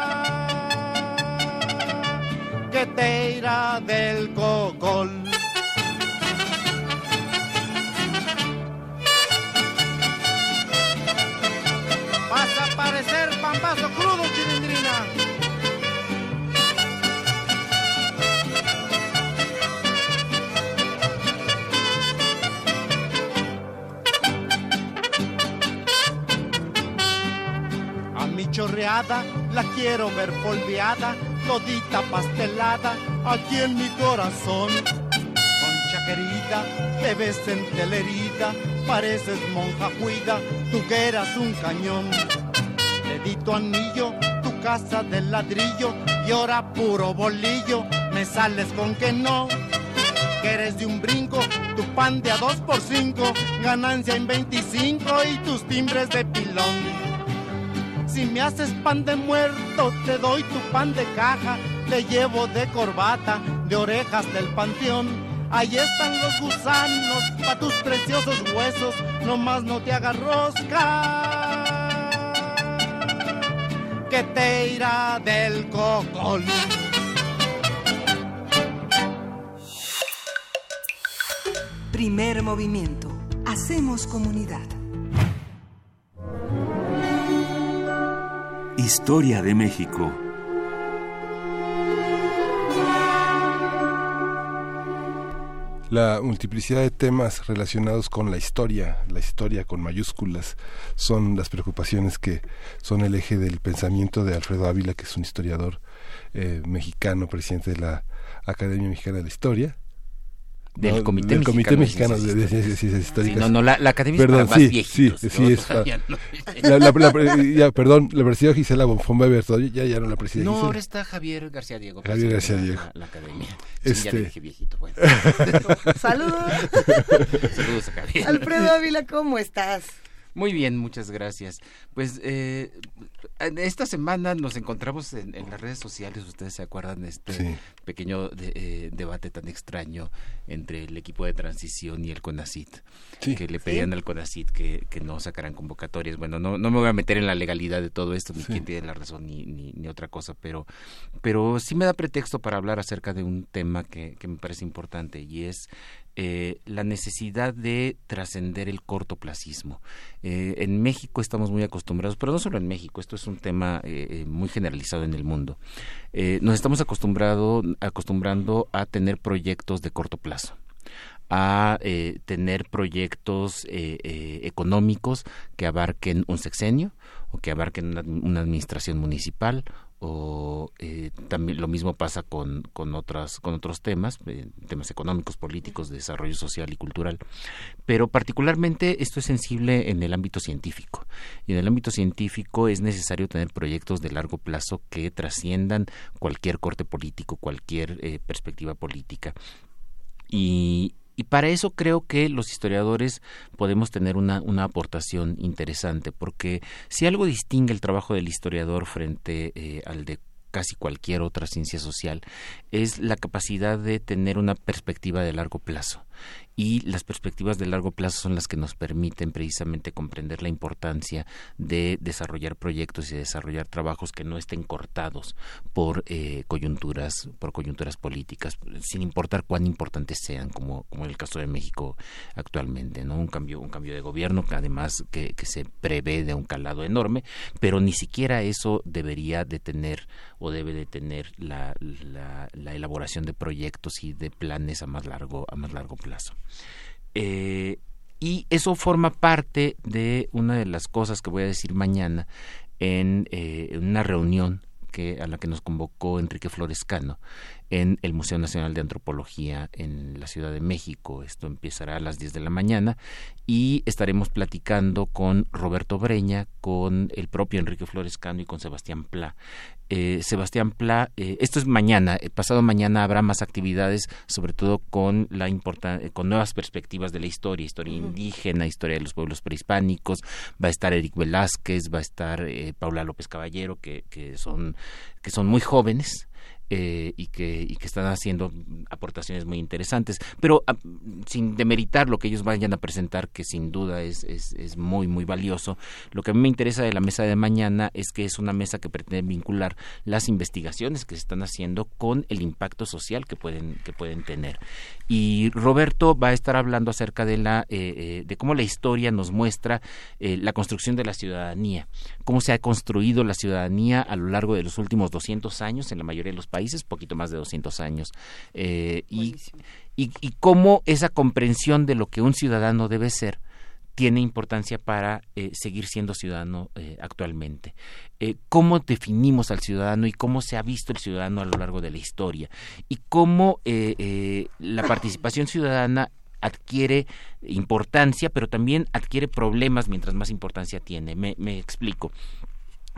que te del cocol. Vas a parecer pambazo crudo, mirada, la quiero ver polveada, todita pastelada, aquí en mi corazón. Concha querida, te ves en telerida, pareces monja cuida, tú que eras un cañón. Dedito anillo, tu casa de ladrillo, y ahora puro bolillo, me sales con que no. Que eres de un brinco, tu pan de a dos por cinco, ganancia en 25 y tus timbres de pilón. Si me haces pan de muerto, te doy tu pan de caja, te llevo de corbata, de orejas del panteón. Ahí están los gusanos, pa' tus preciosos huesos, nomás no te hagas rosca. Que te irá del cocol. Primer movimiento. Hacemos comunidad. Historia de México. La multiplicidad de temas relacionados con la historia, la historia con mayúsculas, son las preocupaciones que son el eje del pensamiento de Alfredo Ávila, que es un historiador eh, mexicano, presidente de la Academia Mexicana de la Historia, del No, Comité del Comité Mexicano de de, de Ciencias, Ciencias Sí, Históricas. no, no, la, la academia Perdón, es para más sí, viejitos. sí, sí, es [laughs] para- Ya no- La, la- la- ya, perdón, la presidía Gisela von Weber, ya, ya no la preside No, Gisela. ahora está Javier García Diego. Javier García Diego. La, la academia. Sí, ya Este- le dije viejito. Bueno. [laughs] Saludos. Saludos a Javier. Alfredo Ávila, ¿cómo estás? Muy bien, muchas gracias. Pues eh, esta semana nos encontramos en, en las redes sociales, ustedes se acuerdan de este Sí. pequeño de- eh, debate tan extraño entre el equipo de transición y el CONACIT, Sí. que le pedían al CONACIT que, que no sacaran convocatorias. Bueno, no, no me voy a meter en la legalidad de todo esto, ni quién tiene la razón, ni, ni, ni otra cosa, pero, pero sí me da pretexto para hablar acerca de un tema que, que me parece importante y es eh, la necesidad de trascender el cortoplacismo. Eh, en México estamos muy acostumbrados, pero no solo en México, esto es un tema eh, muy generalizado en el mundo. Eh, nos estamos acostumbrado, acostumbrando a tener proyectos de corto plazo a eh, tener proyectos eh, económicos que abarquen un sexenio o que abarquen una administración municipal o eh, también lo mismo pasa con, con otras con otros temas eh, temas económicos políticos de desarrollo social y cultural. Pero particularmente esto es sensible en el ámbito científico. Y en el ámbito científico es necesario tener proyectos de largo plazo que trasciendan cualquier corte político cualquier eh, perspectiva política. Y, y para eso creo que los historiadores podemos tener una, una aportación interesante, porque si algo distingue el trabajo del historiador frente eh, al de casi cualquier otra ciencia social, es la capacidad de tener una perspectiva de largo plazo. Y las perspectivas de largo plazo son las que nos permiten precisamente comprender la importancia de desarrollar proyectos y desarrollar trabajos que no estén cortados por eh, coyunturas, por coyunturas políticas, sin importar cuán importantes sean, como, como en el caso de México actualmente, ¿no? Un cambio, un cambio de gobierno, que además que, que se prevé de un calado enorme, pero ni siquiera eso debería de tener o debe de tener la, la, la elaboración de proyectos y de planes a más largo, a más largo plazo. Eh, y eso forma parte de una de las cosas que voy a decir mañana en, eh, una reunión que, a la que nos convocó Enrique Florescano en el Museo Nacional de Antropología en la Ciudad de México. Esto empezará a las 10 de la mañana y estaremos platicando con Roberto Breña, con el propio Enrique Florescano y con Sebastián Pla. Eh, Sebastián Pla, eh, esto es mañana, eh, pasado mañana habrá más actividades, sobre todo con la eh, con nuevas perspectivas de la historia, historia indígena, historia de los pueblos prehispánicos, va a estar Eric Velázquez, va a estar eh, Paula López Caballero, que, que son, que son muy jóvenes, eh, y, que, y que están haciendo aportaciones muy interesantes, pero ah, sin demeritar lo que ellos vayan a presentar, que sin duda es, es, muy, muy valioso. Lo que a mí me interesa de la mesa de mañana es que es una mesa que pretende vincular las investigaciones que se están haciendo con el impacto social que pueden, que pueden tener. Y Roberto va a estar hablando acerca de, la, eh, eh, de cómo la historia nos muestra eh, la construcción de la ciudadanía, cómo se ha construido la ciudadanía a lo largo de los últimos 200 años en la mayoría de los países, poquito más de 200 años, eh, y, y, y cómo esa comprensión de lo que un ciudadano debe ser tiene importancia para eh, seguir siendo ciudadano eh, actualmente. Eh, ¿Cómo definimos al ciudadano y cómo se ha visto el ciudadano a lo largo de la historia? Y cómo la participación ciudadana adquiere importancia, pero también adquiere problemas mientras más importancia tiene. me explico.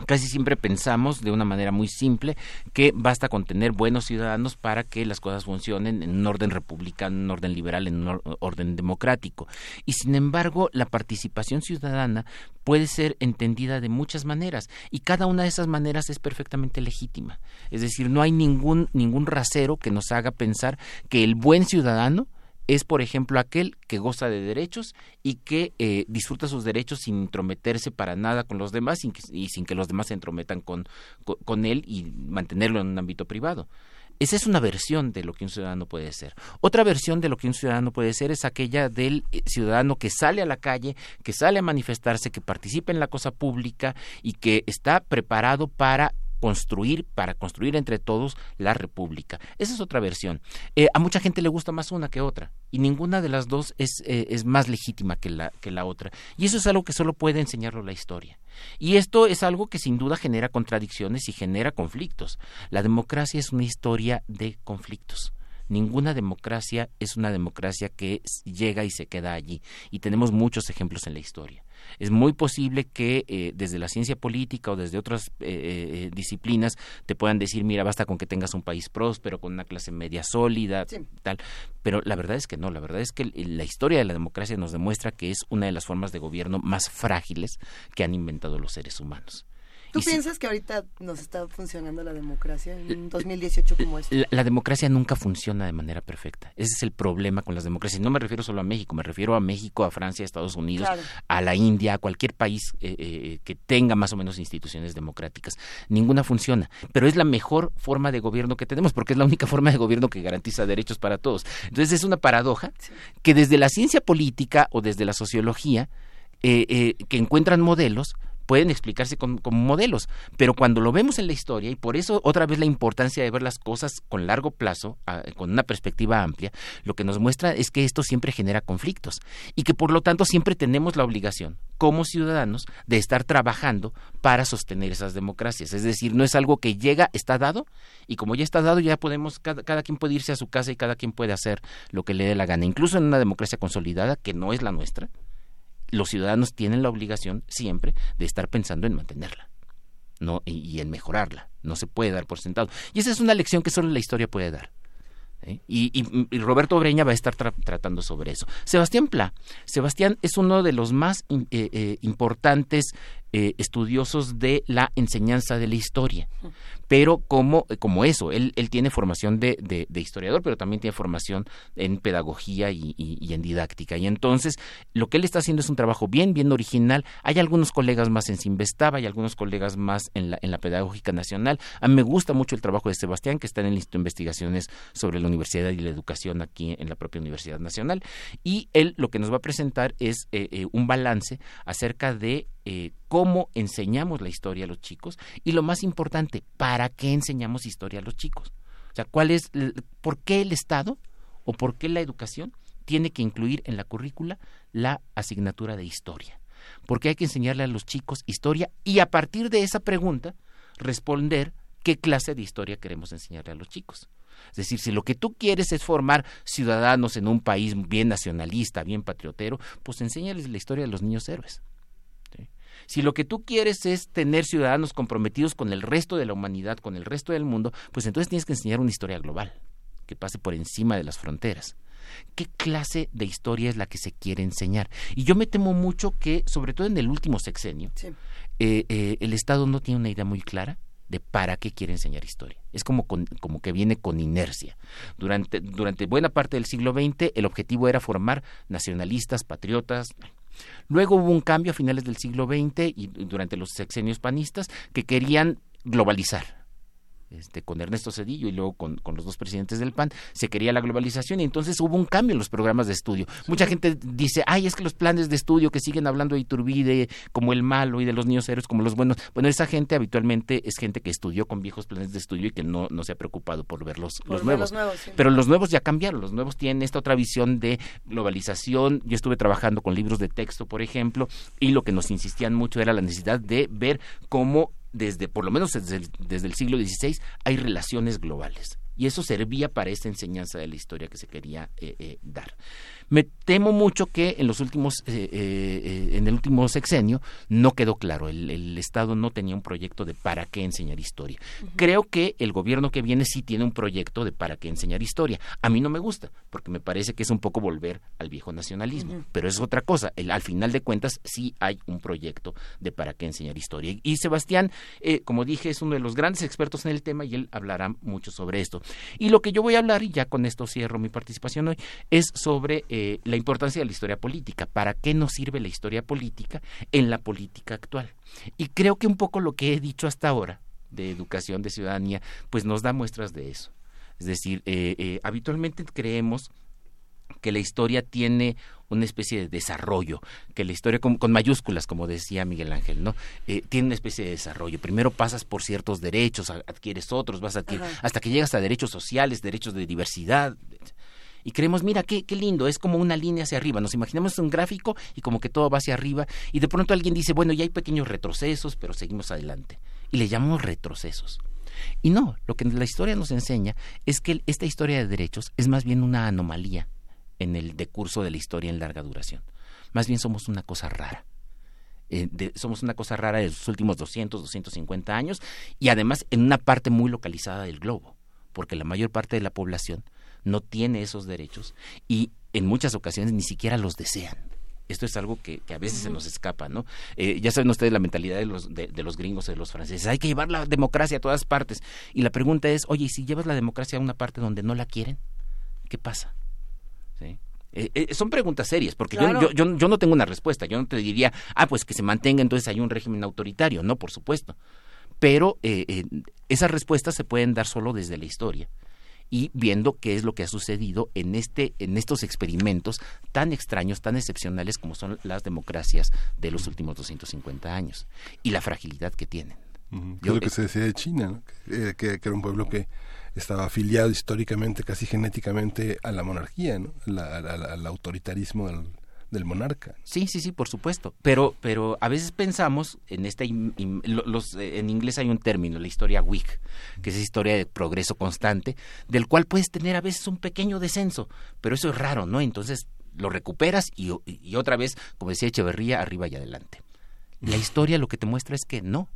Casi siempre pensamos de una manera muy simple que basta con tener buenos ciudadanos para que las cosas funcionen en un orden republicano, en un orden liberal, en un orden democrático. Y sin embargo, la participación ciudadana puede ser entendida de muchas maneras y cada una de esas maneras es perfectamente legítima. Es decir, no hay ningún ningún rasero que nos haga pensar que el buen ciudadano es, por ejemplo, aquel que goza de derechos y que eh, disfruta sus derechos sin intrometerse para nada con los demás y sin que los demás se entrometan con, con, él y mantenerlo en un ámbito privado. Esa es una versión de lo que un ciudadano puede ser. Otra versión de lo que un ciudadano puede ser es aquella del eh, ciudadano que sale a la calle, que sale a manifestarse, que participa en la cosa pública y que está preparado para construir, para construir entre todos la república. Esa es otra versión. Eh, a mucha gente le gusta más una que otra y ninguna de las dos es, eh, es más legítima que la, que la otra. Y eso es algo que solo puede enseñarlo la historia. Y esto es algo que sin duda genera contradicciones y genera conflictos. La democracia es una historia de conflictos ninguna democracia es una democracia que llega y se queda allí. Y tenemos muchos ejemplos en la historia es muy posible que eh, desde la ciencia política o desde otras eh, eh, disciplinas te puedan decir, mira, basta con que tengas un país próspero, con una clase media sólida, tal. Pero la verdad es que no, la verdad es que la historia de la democracia nos demuestra que es una de las formas de gobierno más frágiles que han inventado los seres humanos. ¿Tú piensas que ahorita nos está funcionando la democracia en 2018 como es? La, democracia nunca funciona de manera perfecta. Ese es el problema con las democracias. No me refiero solo a México, me refiero a México, a Francia, a Estados Unidos, a la India, a cualquier país eh, eh, que tenga más o menos instituciones democráticas. Ninguna funciona. Pero es la mejor forma de gobierno que tenemos porque es la única [laughs] forma de gobierno que garantiza derechos para todos. Entonces es una paradoja que desde la ciencia política o desde la sociología eh, que encuentran modelos, pueden explicarse como modelos, pero cuando lo vemos en la historia, y por eso otra vez la importancia de ver las cosas con largo plazo, con una perspectiva amplia, lo que nos muestra es que esto siempre genera conflictos y que por lo tanto siempre tenemos la obligación como ciudadanos de estar trabajando para sostener esas democracias. Es decir, no es algo que llega, está dado, y como ya está dado, ya podemos, cada, cada quien puede irse a su casa y cada quien puede hacer lo que le dé la gana, incluso en una democracia consolidada que no es la nuestra los ciudadanos tienen la obligación siempre de estar pensando en mantenerla no y, en mejorarla no se puede dar por sentado y esa es una lección que solo la historia puede dar ¿eh? y, Roberto Breña va a estar tratando sobre eso. Sebastián Pla. Sebastián es uno de los más eh, eh, importantes estudiosos de la enseñanza de la historia pero como, como eso, él, él tiene formación de, de, historiador, pero también tiene formación en pedagogía y, y, en didáctica. Y entonces, lo que él está haciendo es un trabajo bien, bien original. Hay algunos colegas más en Sinvestaba, hay algunos colegas más en la, en la Pedagógica Nacional. A mí me gusta mucho el trabajo de Sebastián, que está en el Instituto de Investigaciones sobre la Universidad y la Educación aquí en la propia Universidad Nacional. Y él lo que nos va a presentar es eh, eh, un balance acerca de eh, cómo enseñamos la historia a los chicos y lo más importante, ¿para qué enseñamos historia a los chicos? O sea, ¿cuál es, por qué el Estado o por qué la educación tiene que incluir en la currícula la asignatura de historia? Porque hay que enseñarle a los chicos historia y a partir de esa pregunta responder qué clase de historia queremos enseñarle a los chicos. Es decir, si lo que tú quieres es formar ciudadanos en un país bien nacionalista, bien patriotero, pues enséñales la historia de los niños héroes. Si lo que tú quieres es tener ciudadanos comprometidos con el resto de la humanidad, con el resto del mundo, pues entonces tienes que enseñar una historia global, que pase por encima de las fronteras. ¿Qué clase de historia es la que se quiere enseñar? Y yo me temo mucho que, sobre todo en el último sexenio, eh, eh, el Estado no tiene una idea muy clara de para qué quiere enseñar historia. Es como, como que viene con inercia. Durante, durante buena parte del siglo XX el objetivo era formar nacionalistas, patriotas, Luego hubo un cambio a finales del siglo XX y durante los sexenios panistas que querían globalizar. Este, con Ernesto Cedillo y luego con, con, los dos presidentes del PAN, se quería la globalización y entonces hubo un cambio en los programas de estudio. Mucha gente dice, ay, es que los planes de estudio que siguen hablando de Iturbide como el malo y de los niños héroes como los buenos, bueno, esa gente habitualmente es gente que estudió con viejos planes de estudio y que no, no se ha preocupado por ver los, los nuevos. Los nuevos sí. Pero los nuevos ya cambiaron, los nuevos tienen esta otra visión de globalización. Yo estuve trabajando con libros de texto, por ejemplo, y lo que nos insistían mucho era la necesidad de ver cómo desde, por lo menos desde el, siglo XVI, hay relaciones globales. Y eso servía para esta enseñanza de la historia que se quería eh, eh, dar. Me temo mucho que en los últimos, eh, eh, en el último sexenio no quedó claro. El, el, Estado no tenía un proyecto de para qué enseñar historia. Uh -huh. Creo que el gobierno que viene sí tiene un proyecto de para qué enseñar historia. A mí no me gusta, porque me parece que es un poco volver al viejo nacionalismo. Uh -huh. Pero es otra cosa. El, al final de cuentas sí hay un proyecto de para qué enseñar historia. Y, y Sebastián, eh, como dije, es uno de los grandes expertos en el tema y él hablará mucho sobre esto. Y lo que yo voy a hablar, y ya con esto cierro mi participación hoy, es sobre eh, la importancia de la historia política. ¿Para qué nos sirve la historia política en la política actual? Y creo que un poco lo que he dicho hasta ahora de educación, de ciudadanía, pues nos da muestras de eso. Es decir, eh, eh, habitualmente creemos que la historia tiene una especie de desarrollo, que la historia con, con mayúsculas, como decía Miguel Ángel, ¿no? Eh, tiene una especie de desarrollo. Primero pasas por ciertos derechos, adquieres otros, vas a adquirir, hasta que llegas a derechos sociales, derechos de diversidad. Y creemos, mira, qué, qué lindo, es como una línea hacia arriba. Nos imaginamos un gráfico y como que todo va hacia arriba. Y de pronto alguien dice, bueno, ya hay pequeños retrocesos, pero seguimos adelante. Y le llamamos retrocesos. Y no, lo que la historia nos enseña es que esta historia de derechos es más bien una anomalía en el decurso de la historia en larga duración. Más bien somos una cosa rara. Eh, somos una cosa rara de los últimos 200, 250 años y además en una parte muy localizada del globo, porque la mayor parte de la población no tiene esos derechos y en muchas ocasiones ni siquiera los desean. Esto es algo que, que a veces uh -huh. se nos escapa, ¿no? Eh, ya saben ustedes la mentalidad de los, de, de los gringos y de los franceses. Hay que llevar la democracia a todas partes. Y la pregunta es, oye, ¿y si llevas la democracia a una parte donde no la quieren? ¿Qué pasa? ¿Sí? Eh, eh, son preguntas serias, porque claro. yo, yo, yo, no tengo una respuesta. Yo no te diría, ah, pues que se mantenga, entonces hay un régimen autoritario. No, por supuesto. Pero eh, esas respuestas se pueden dar solo desde la historia y viendo qué es lo que ha sucedido en este en estos experimentos tan extraños, tan excepcionales como son las democracias de los últimos 250 años y la fragilidad que tienen. Uh -huh. Yo, lo que se decía de China, ¿no? que, que, que, era un pueblo que estaba afiliado históricamente, casi genéticamente a la monarquía, ¿no? La, al, al, autoritarismo del, del monarca. Sí, sí, sí, por supuesto. Pero, pero a veces pensamos en esta, los, en inglés hay un término, la historia weak, que es historia de progreso constante, del cual puedes tener a veces un pequeño descenso, pero eso es raro, ¿no? Entonces lo recuperas y, y otra vez, como decía Echeverría, arriba y adelante. La historia lo que te muestra es que no,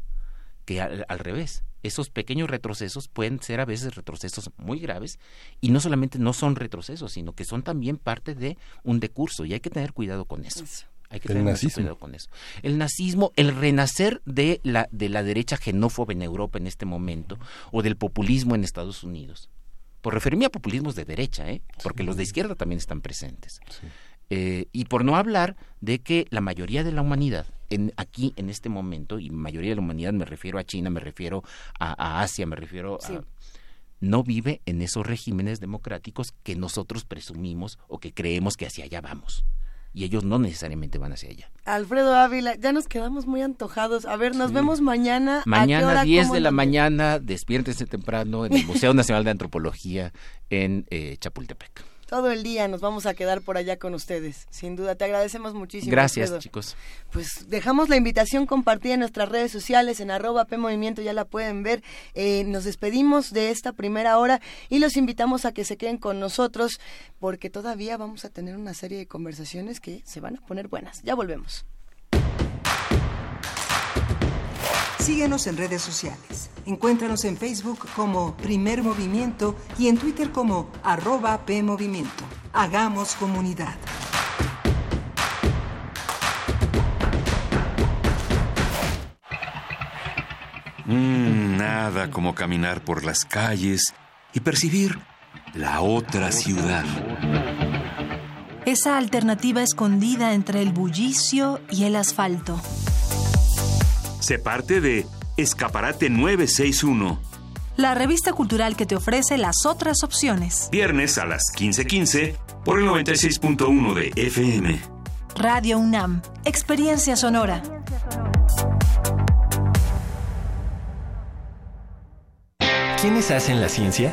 que al, al revés esos pequeños retrocesos pueden ser a veces retrocesos muy graves y no solamente no son retrocesos, sino que son también parte de un decurso y hay que tener cuidado con eso. eso. Hay que el tener nazismo. cuidado con eso. El nazismo, el renacer de la, de la derecha xenófoba en Europa en este momento o del populismo en Estados Unidos. Por referirme a populismos de derecha, ¿eh? porque sí. los de izquierda también están presentes. Sí. Eh, y por no hablar de que la mayoría de la humanidad en, aquí en este momento, y mayoría de la humanidad me refiero a China, me refiero a, a Asia, me refiero sí. a no vive en esos regímenes democráticos que nosotros presumimos o que creemos que hacia allá vamos. Y ellos no necesariamente van hacia allá. Alfredo Ávila, ya nos quedamos muy antojados. A ver, nos sí. vemos mañana. Mañana, hora, 10 de la lo... mañana, despiértense temprano en el Museo [laughs] Nacional de Antropología en eh, Chapultepec todo el día nos vamos a quedar por allá con ustedes. Sin duda, te agradecemos muchísimo. Gracias, chicos. Pues dejamos la invitación compartida en nuestras redes sociales, en arroba P Movimiento, ya la pueden ver. Eh, nos despedimos de esta primera hora y los invitamos a que se queden con nosotros porque todavía vamos a tener una serie de conversaciones que se van a poner buenas. Ya volvemos. Síguenos en redes sociales. Encuéntranos en Facebook como Primer Movimiento y en Twitter como arroba PMovimiento. Hagamos comunidad. Mm, nada como caminar por las calles y percibir la otra ciudad. Esa alternativa escondida entre el bullicio y el asfalto se parte de Escaparate 961, la revista cultural que te ofrece las otras opciones. Viernes a las 15:15 por el 96.1 de FM. Radio UNAM, Experiencia Sonora. ¿Quiénes hacen la ciencia?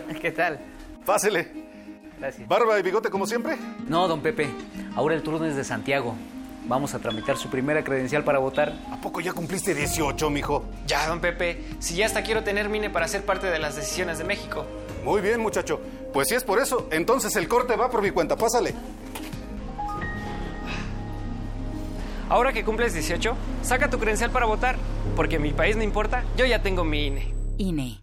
[laughs] ¿Qué tal? Pásele. Gracias. ¿Barba y bigote como siempre? No, don Pepe. Ahora el turno es de Santiago. Vamos a tramitar su primera credencial para votar. ¿A poco ya cumpliste 18, mijo? Ya, don Pepe. Si ya hasta quiero tener mine para ser parte de las decisiones de México. Muy bien, muchacho. Pues si es por eso, entonces el corte va por mi cuenta. Pásale. Ahora que cumples 18, saca tu credencial para votar. Porque mi país no importa, yo ya tengo mi INE. INE.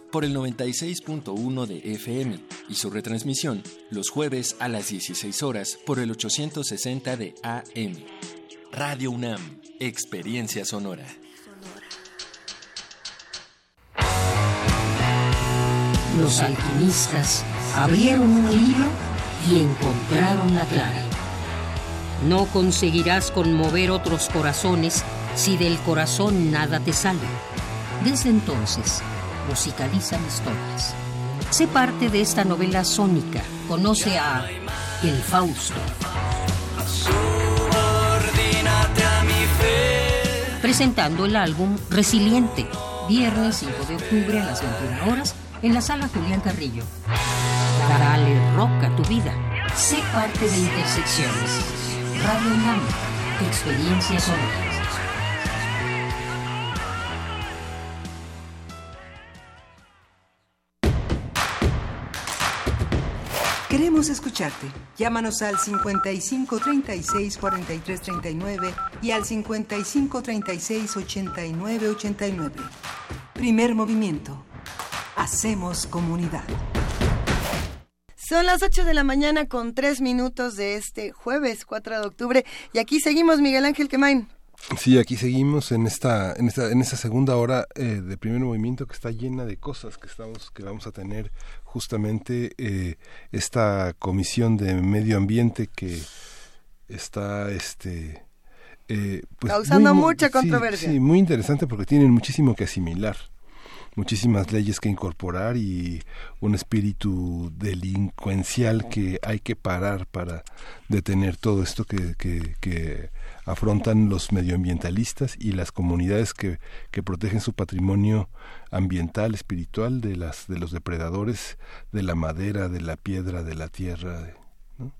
por el 96.1 de FM y su retransmisión los jueves a las 16 horas por el 860 de AM. Radio UNAM, Experiencia Sonora. Los alquimistas abrieron un libro y encontraron la clave. No conseguirás conmover otros corazones si del corazón nada te sale. Desde entonces, musicalizan historias. Sé parte de esta novela sónica. Conoce a El Fausto. Presentando el álbum Resiliente, viernes 5 de octubre a las 21 horas en la sala Julián Carrillo. Dale rock a tu vida. Sé parte de Intersecciones. Radio UNAM, experiencia sonora. Queremos escucharte. Llámanos al 55 36 43 39 y al 55 36 89 89. Primer movimiento. Hacemos comunidad. Son las 8 de la mañana con 3 minutos de este jueves 4 de octubre y aquí seguimos Miguel Ángel Quemain. Sí, aquí seguimos en esta, en esta, en esta segunda hora eh, de primer movimiento que está llena de cosas que estamos, que vamos a tener justamente eh, esta comisión de medio ambiente que está, este, eh, pues Causando muy- mucha sí, controversia. Sí, muy interesante porque tienen muchísimo que asimilar muchísimas leyes que incorporar y un espíritu delincuencial que hay que parar para detener todo esto que, que, que afrontan los medioambientalistas y las comunidades que, que protegen su patrimonio ambiental, espiritual de las de los depredadores de la madera, de la piedra, de la tierra, de- ¿no?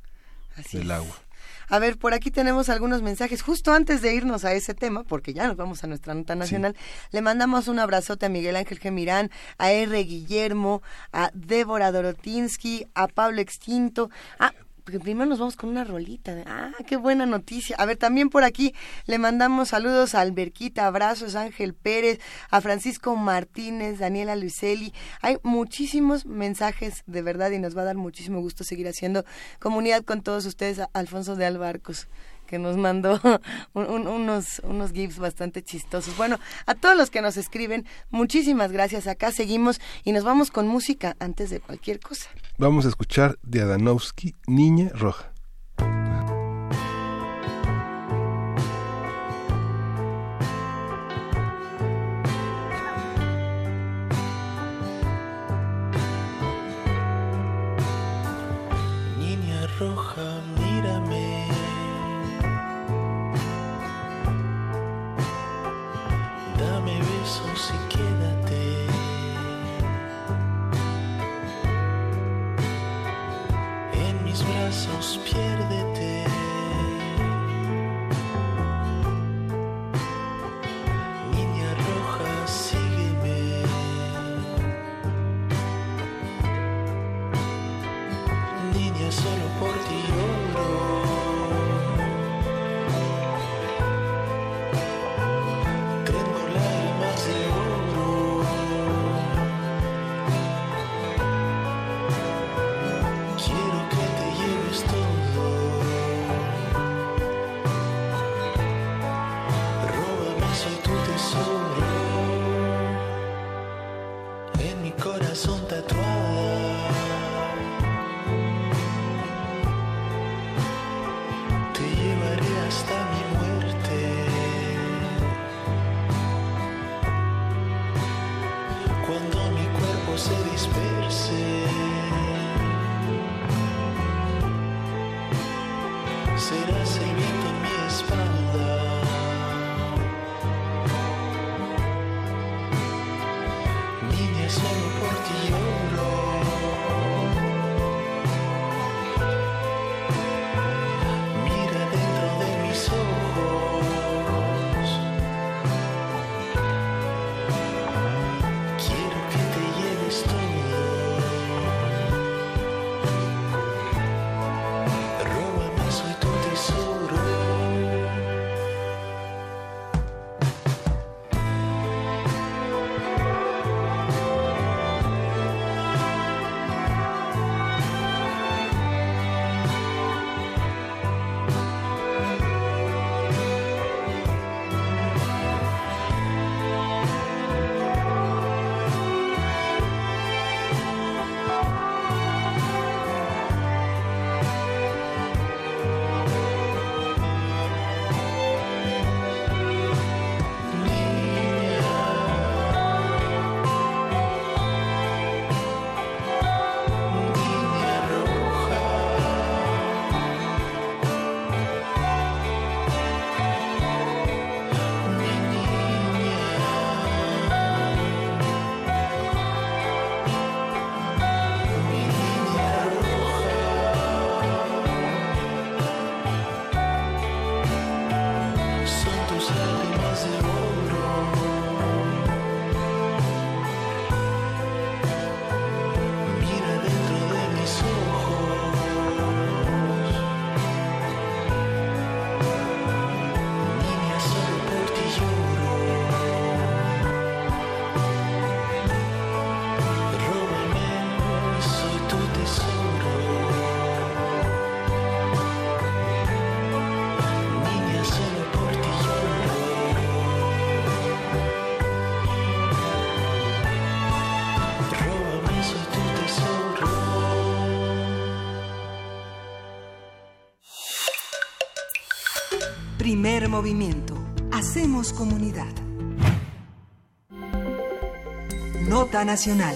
Así del es. agua. A ver, por aquí tenemos algunos mensajes. Justo antes de irnos a ese tema, porque ya nos vamos a nuestra nota nacional, le mandamos un abrazote a Miguel Ángel Gemirán, a R. Guillermo, a Débora Dorotinsky, a Pablo Extinto. Ah, primero nos vamos con una rolita. Ah, qué buena noticia. A ver, también por aquí le mandamos saludos a Alberquita, abrazos, Ángel Pérez, a Francisco Martínez, Daniela Luiselli. Hay muchísimos mensajes de verdad y nos va a dar muchísimo gusto seguir haciendo comunidad con todos ustedes. Alfonso de Albarcos que nos mandó [laughs] un- un- unos, unos gifs bastante chistosos. Bueno, a todos los que nos escriben, muchísimas gracias. Acá seguimos y nos vamos con música antes de cualquier cosa. Vamos a escuchar de Adanovsky, Niña Roja. Primer movimiento. Hacemos comunidad. Nota Nacional.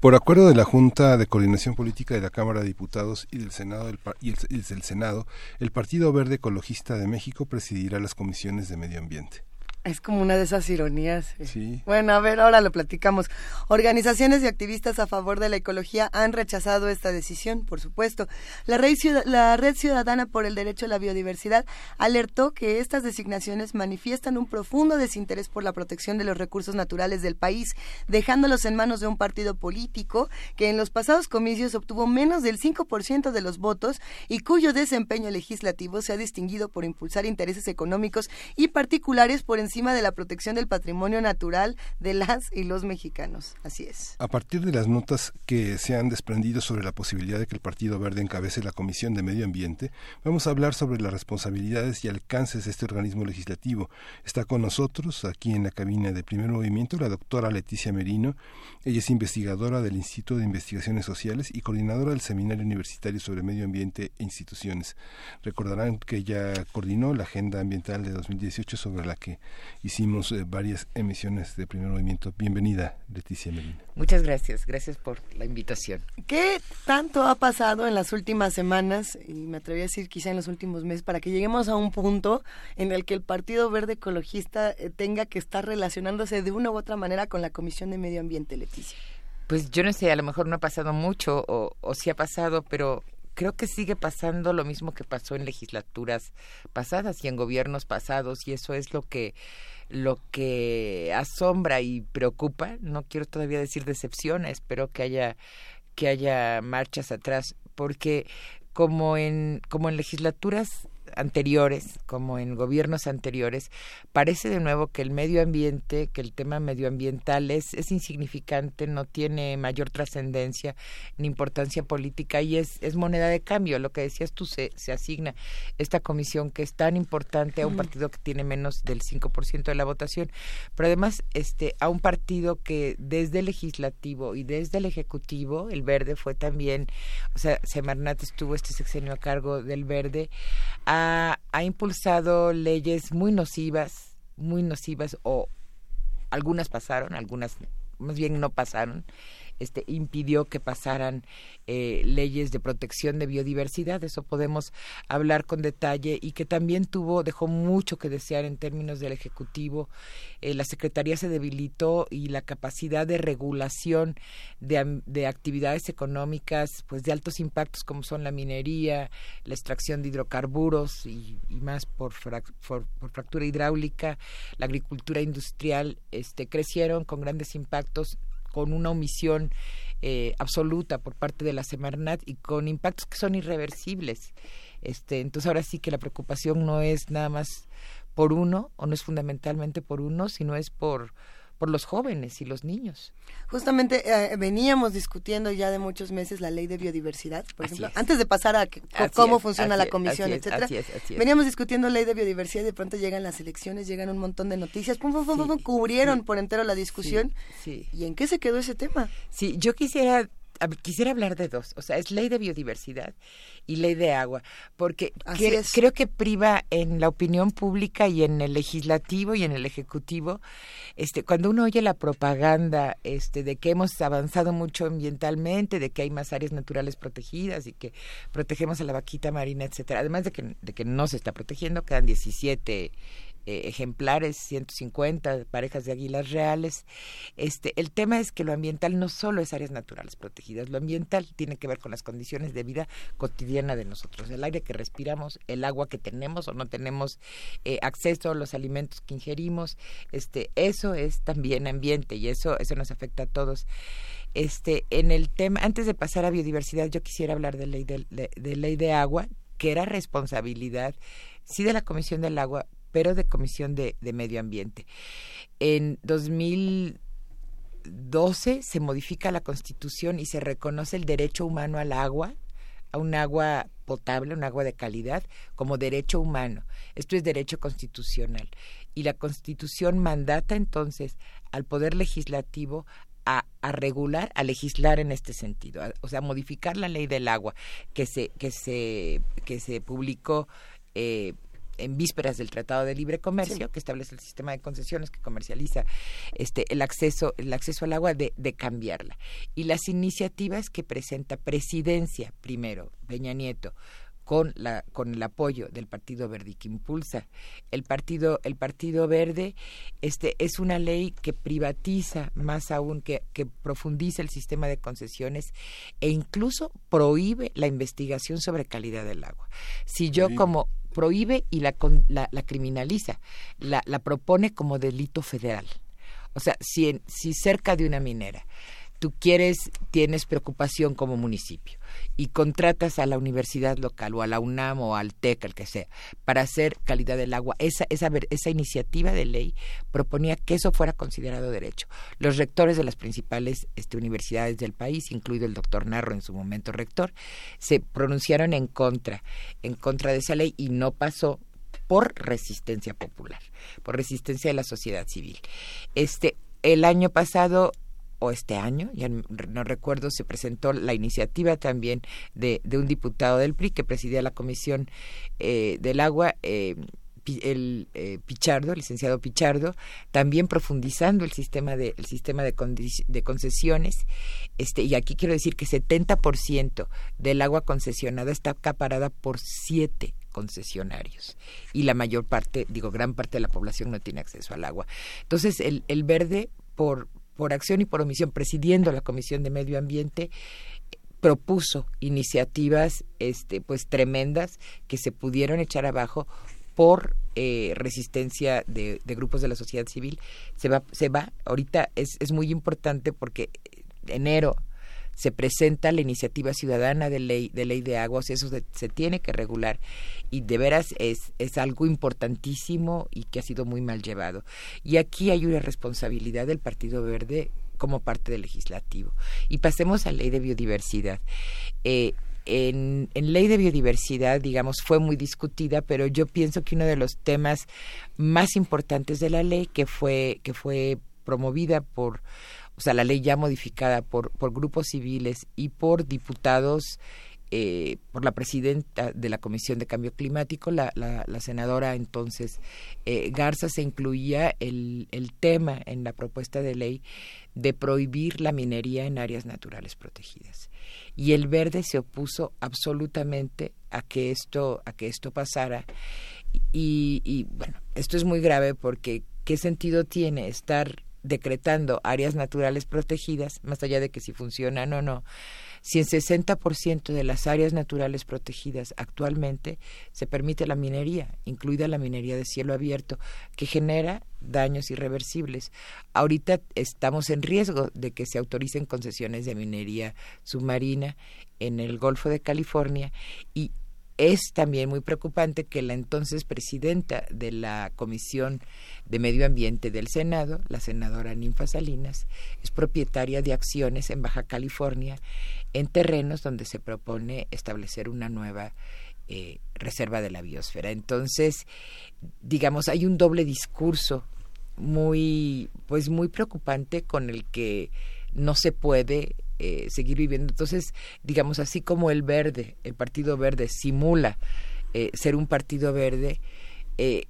Por acuerdo de la Junta de Coordinación Política de la Cámara de Diputados y del Senado, y del Senado, el Partido Verde Ecologista de México presidirá las comisiones de medio ambiente. Es como una de esas ironías. eh. Sí. Bueno, a ver, ahora lo platicamos. Organizaciones y activistas a favor de la ecología han rechazado esta decisión, por supuesto. La Red, Ciuda- la Red Ciudadana por el Derecho a la Biodiversidad alertó que estas designaciones manifiestan un profundo desinterés por la protección de los recursos naturales del país, dejándolos en manos de un partido político que en los pasados comicios obtuvo menos del 5% de los votos y cuyo desempeño legislativo se ha distinguido por impulsar intereses económicos y particulares por encima de la protección del patrimonio natural de las y los mexicanos. Así es. A partir de las notas que se han desprendido sobre la posibilidad de que el Partido Verde encabece la Comisión de Medio Ambiente, vamos a hablar sobre las responsabilidades y alcances de este organismo legislativo. Está con nosotros, aquí en la cabina de Primer Movimiento, la doctora Leticia Merino. Ella es investigadora del Instituto de Investigaciones Sociales y coordinadora del Seminario Universitario sobre Medio Ambiente e Instituciones. Recordarán que ella coordinó la Agenda Ambiental de 2018 sobre la que hicimos eh, varias emisiones de Primer Movimiento. Bienvenida, Leticia Merino. Muchas gracias, gracias por la invitación. ¿Qué tanto ha pasado en las últimas semanas, y me atreví a decir quizá en los últimos meses, para que lleguemos a un punto en el que el Partido Verde Ecologista eh, tenga que estar relacionándose de una u otra manera con la Comisión de Medio Ambiente, Leticia? Pues yo no sé, a lo mejor no ha pasado mucho o, o sí ha pasado, pero creo que sigue pasando lo mismo que pasó en legislaturas pasadas y en gobiernos pasados y eso es lo que lo que asombra y preocupa. No quiero todavía decir decepciona, espero que haya que haya marchas atrás porque como en como en legislaturas anteriores, como en gobiernos anteriores, parece de nuevo que el medio ambiente, que el tema medioambiental es, es insignificante, no tiene mayor trascendencia ni importancia política y es, es moneda de cambio. Lo que decías tú, se, se asigna esta comisión que es tan importante a un partido que tiene menos del 5% de la votación, pero además este, a un partido que desde el legislativo y desde el ejecutivo, el verde fue también, o sea, Semarnat estuvo este sexenio a cargo del verde, ha impulsado leyes muy nocivas, muy nocivas, o algunas pasaron, algunas más bien no pasaron, este, impidió que pasaran eh, leyes de protección de biodiversidad, eso podemos hablar con detalle y que también tuvo, dejó mucho que desear en términos del Ejecutivo. Eh, la Secretaría se debilitó y la capacidad de regulación de, de actividades económicas pues de altos impactos como son la minería, la extracción de hidrocarburos y, más por, por, fractura hidráulica, la agricultura industrial, este, crecieron con grandes impactos con una omisión eh, absoluta por parte de la Semarnat y con impactos que son irreversibles. Este, entonces ahora sí que la preocupación no es nada más por uno o no es fundamentalmente por uno, sino es por por los jóvenes y los niños. Justamente eh, veníamos discutiendo ya de muchos meses la ley de biodiversidad, por ejemplo, antes de pasar a cómo funciona la comisión, etcétera. Veníamos discutiendo ley de biodiversidad y de pronto llegan las elecciones, llegan un montón de noticias, pum, pum, pum, cubrieron por entero la discusión. ¿Y en qué se quedó ese tema? Sí, yo quisiera quisiera hablar de dos, o sea, es ley de biodiversidad y ley de agua, porque creo que priva en la opinión pública y en el legislativo y en el ejecutivo, este, cuando uno oye la propaganda, este, de que hemos avanzado mucho ambientalmente, de que hay más áreas naturales protegidas y que protegemos a la vaquita marina, etcétera, además de que, de que no se está protegiendo, quedan 17 eh, ejemplares, 150 parejas de águilas reales. Este, el tema es que lo ambiental no solo es áreas naturales protegidas, lo ambiental tiene que ver con las condiciones de vida cotidiana de nosotros, el aire que respiramos, el agua que tenemos o no tenemos eh, acceso, los alimentos que ingerimos, este, eso es también ambiente y eso, eso nos afecta a todos. Este, en el tema, antes de pasar a biodiversidad, yo quisiera hablar de ley de, de ley de agua, que era responsabilidad sí de la Comisión del Agua, pero de Comisión de, Medio Ambiente. En 2012 se modifica la Constitución y se reconoce el derecho humano al agua, a un agua potable, un agua de calidad, como derecho humano. Esto es derecho constitucional. Y la Constitución mandata entonces al Poder Legislativo a, regular, a legislar en este sentido, o sea, modificar la ley del agua que se, que se, que se publicó eh, en vísperas del Tratado de Libre Comercio, que establece el sistema de concesiones que comercializa este el acceso el acceso al agua de, de cambiarla. Y las iniciativas que presenta Presidencia primero Peña Nieto con la con el apoyo del Partido Verde y que impulsa el partido el Partido Verde este es una ley que privatiza más aún que, que profundiza el sistema de concesiones e incluso prohíbe la investigación sobre calidad del agua. Si yo como prohíbe y la, la, criminaliza, la, la, propone como delito federal. O sea, si, si cerca de una minera tú quieres, tienes preocupación como municipio y contratas a la universidad local o a la UNAM o al TEC, el que sea, para hacer calidad del agua, esa, esa, esa iniciativa de ley proponía que eso fuera considerado derecho. Los rectores de las principales este, universidades del país, incluido el doctor Narro en su momento rector, se pronunciaron en contra, en contra de esa ley y no pasó por resistencia popular, por resistencia de la sociedad civil. Este, el año pasado o este año, ya no recuerdo, se presentó la iniciativa también de, de un diputado del PRI que presidía la Comisión eh, del Agua, eh, el eh, Pichardo, el licenciado Pichardo, también profundizando el sistema de, el sistema de, de concesiones. Este, y aquí quiero decir que 70% del agua concesionada está acaparada por siete concesionarios y la mayor parte, digo, gran parte de la población no tiene acceso al agua. Entonces, el, el verde, por, por acción y por omisión, presidiendo la Comisión de Medio Ambiente, propuso iniciativas este pues tremendas que se pudieron echar abajo por eh, resistencia de, de grupos de la sociedad civil. Se va se va ahorita es, es muy importante porque enero se presenta la iniciativa ciudadana de ley de ley de aguas eso se, tiene que regular y de veras es es algo importantísimo y que ha sido muy mal llevado y aquí hay una responsabilidad del Partido Verde como parte del legislativo. Y pasemos a ley de biodiversidad. Eh, en, en, ley de biodiversidad, digamos, fue muy discutida, pero yo pienso que uno de los temas más importantes de la ley, que fue, que fue promovida por, o sea, la ley ya modificada por, por grupos civiles y por diputados eh, por la presidenta de la Comisión de Cambio Climático, la, la, la senadora entonces eh, Garza, se incluía el, el tema en la propuesta de ley de prohibir la minería en áreas naturales protegidas. Y el verde se opuso absolutamente a que esto, a que esto pasara. Y, y bueno, esto es muy grave porque ¿qué sentido tiene estar decretando áreas naturales protegidas, más allá de que si funcionan o no? si en 60% de las áreas naturales protegidas actualmente se permite la minería, incluida la minería de cielo abierto, que genera daños irreversibles. Ahorita estamos en riesgo de que se autoricen concesiones de minería submarina en el Golfo de California y es también muy preocupante que la entonces presidenta de la Comisión de Medio Ambiente del Senado, la senadora Ninfa Salinas, es propietaria de acciones en Baja California en terrenos donde se propone establecer una nueva eh, reserva de la biosfera. Entonces, digamos, hay un doble discurso muy, pues muy preocupante con el que no se puede eh, seguir viviendo. Entonces, digamos, así como el verde, el Partido Verde simula eh, ser un partido verde, eh,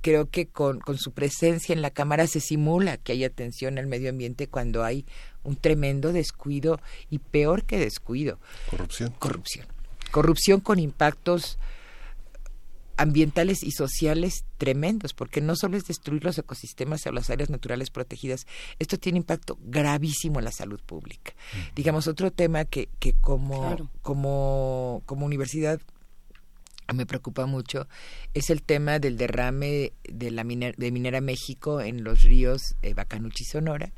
creo que con, con su presencia en la Cámara se simula que hay atención al medio ambiente cuando hay un tremendo descuido y peor que descuido. Corrupción. Corrupción. Corrupción con impactos ambientales y sociales tremendos, porque no solo es destruir los ecosistemas o las áreas naturales protegidas, esto tiene impacto gravísimo en la salud pública. Digamos, otro tema que, que como, claro. como, como universidad me preocupa mucho es el tema del derrame de la miner, de Minera México en los ríos eh, Bacanuchi y Sonora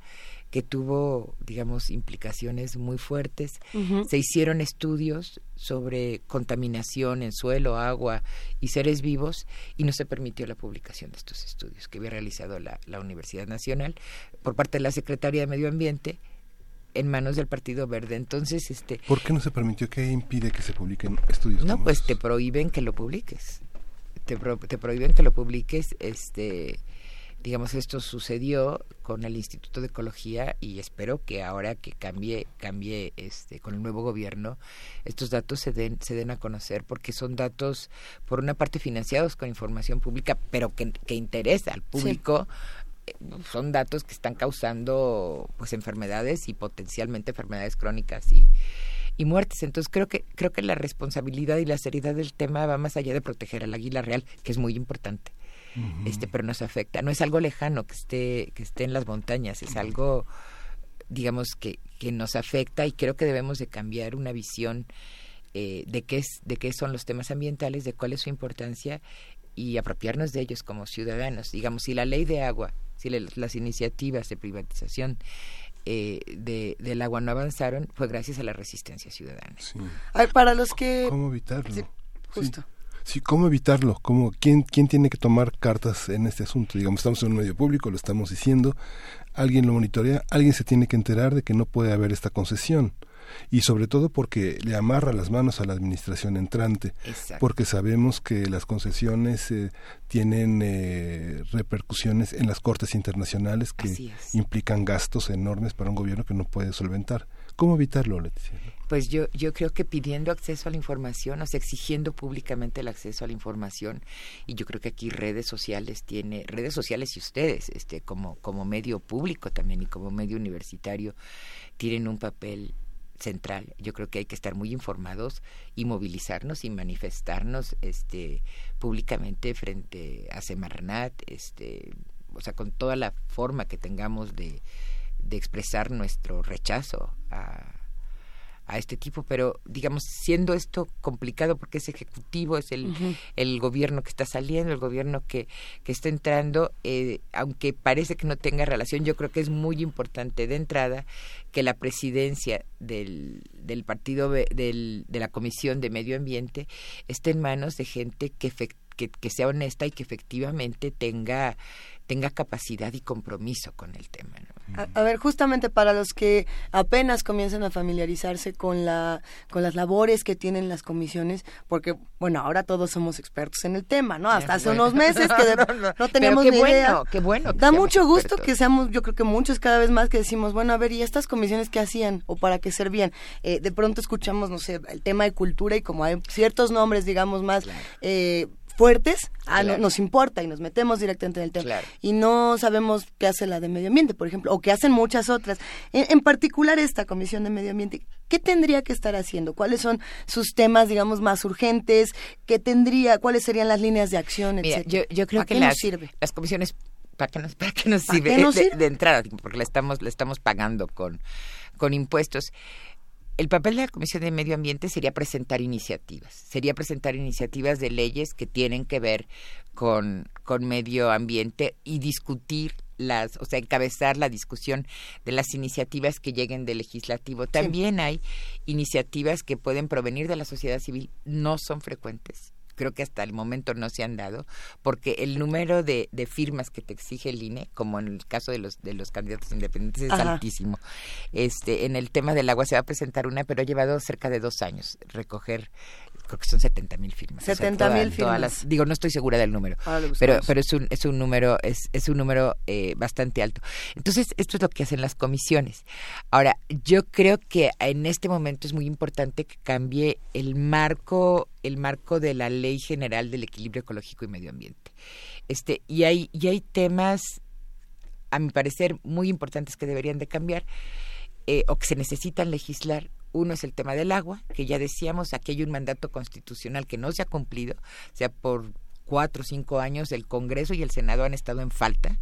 que tuvo, digamos, implicaciones muy fuertes. Uh -huh. Se hicieron estudios sobre contaminación en suelo, agua y seres vivos y no se permitió la publicación de estos estudios que había realizado la, la Universidad Nacional por parte de la Secretaría de Medio Ambiente en manos del Partido Verde. Entonces, este ¿Por qué no se permitió? ¿Qué impide que se publiquen estudios? No, pues te prohíben que lo publiques. Te, pro, te prohíben que lo publiques este digamos esto sucedió con el Instituto de Ecología y espero que ahora que cambie cambie este con el nuevo gobierno estos datos se den se den a conocer porque son datos por una parte financiados con información pública pero que, que interesa al público sí son datos que están causando pues enfermedades y potencialmente enfermedades crónicas y y muertes. Entonces creo que creo que la responsabilidad y la seriedad del tema va más allá de proteger al águila real, que es muy importante. Uh -huh. Este, pero nos afecta. No es algo lejano que esté que esté en las montañas, es algo digamos que que nos afecta y creo que debemos de cambiar una visión eh, de qué es de qué son los temas ambientales, de cuál es su importancia y apropiarnos de ellos como ciudadanos. Digamos, si la ley de agua, si le, las iniciativas de privatización eh, de, del agua no avanzaron, fue gracias a la resistencia ciudadana. Sí. Para los que... ¿Cómo evitarlo? Sí, justo. Sí. Sí, ¿cómo evitarlo? ¿Cómo, quién, ¿Quién tiene que tomar cartas en este asunto? Digamos, estamos en un medio público, lo estamos diciendo, alguien lo monitorea, alguien se tiene que enterar de que no puede haber esta concesión y sobre todo porque le amarra las manos a la administración entrante, Exacto. porque sabemos que las concesiones eh, tienen eh, repercusiones en las cortes internacionales que implican gastos enormes para un gobierno que no puede solventar. ¿Cómo evitarlo, Leticia? Pues yo, yo creo que pidiendo acceso a la información, o sea, exigiendo públicamente el acceso a la información, y yo creo que aquí redes sociales tiene, redes sociales y ustedes, este, como, como medio público también y como medio universitario, tienen un papel central. Yo creo que hay que estar muy informados y movilizarnos y manifestarnos este públicamente frente a Semarnat, este, o sea, con toda la forma que tengamos de de expresar nuestro rechazo a, a este tipo, pero digamos, siendo esto complicado porque es ejecutivo, es el, el gobierno que está saliendo, el gobierno que, que está entrando, eh, aunque parece que no tenga relación, yo creo que es muy importante de entrada que la presidencia del, del partido del, de la Comisión de Medio Ambiente esté en manos de gente que, que, que sea honesta y que efectivamente tenga tenga capacidad y compromiso con el tema. ¿no? A, a ver, justamente para los que apenas comienzan a familiarizarse con la con las labores que tienen las comisiones, porque bueno, ahora todos somos expertos en el tema, ¿no? Hasta hace unos meses que de- [laughs] No, no, no, teníamos qué ni idea. bueno, qué bueno que Da mucho gusto expertos. que seamos, yo creo que muchos cada vez más que decimos, bueno, a ver, ¿y estas comisiones qué hacían o para qué servían? Eh, de pronto escuchamos, no sé, el tema de cultura y como hay ciertos nombres, digamos, más eh, fuertes, ah, no- nos importa y nos metemos directamente en el tema. Claro. Y no sabemos qué hace la de medio ambiente, por ejemplo, o qué hacen muchas otras. En, en particular esta comisión de medio ambiente, ¿qué tendría que estar haciendo? ¿Cuáles son sus temas, digamos, más urgentes? ¿Qué tendría, cuáles serían las líneas de acción, Mira, yo, yo creo ¿Para que qué nos sirve? las comisiones para qué [laughs] nos para qué nos ¿Para sirve, qué nos de, sirve? de entrada porque la estamos la estamos pagando con con impuestos el papel de la Comisión de Medio Ambiente sería presentar iniciativas, sería presentar iniciativas de leyes que tienen que ver con, con medio ambiente y discutir las, o sea, encabezar la discusión de las iniciativas que lleguen del legislativo. También hay iniciativas que pueden provenir de la sociedad civil, no son frecuentes. Creo que hasta el momento no se han dado, porque el número de, de firmas que te exige el INE, como en el caso de los de los candidatos independientes, es Ajá. altísimo. Este, en el tema del agua se va a presentar una, pero ha llevado cerca de dos años recoger, creo que son 70 mil firmas. O sea, 70,000 toda- todas firmas. las- digo, no estoy segura del número, pero, pero es un, es un número, es, es un número eh, bastante alto. Entonces, esto es lo que hacen las comisiones. Ahora, yo creo que en este momento es muy importante que cambie el marco, el marco de la Ley General del Equilibrio Ecológico y Medio Ambiente. Este, y hay, y hay temas, a mi parecer, muy importantes que deberían de cambiar eh, o que se necesitan legislar. Uno es el tema del agua, que ya decíamos, aquí hay un mandato constitucional que no se ha cumplido, o sea, por cuatro o cinco años el Congreso y el Senado han estado en falta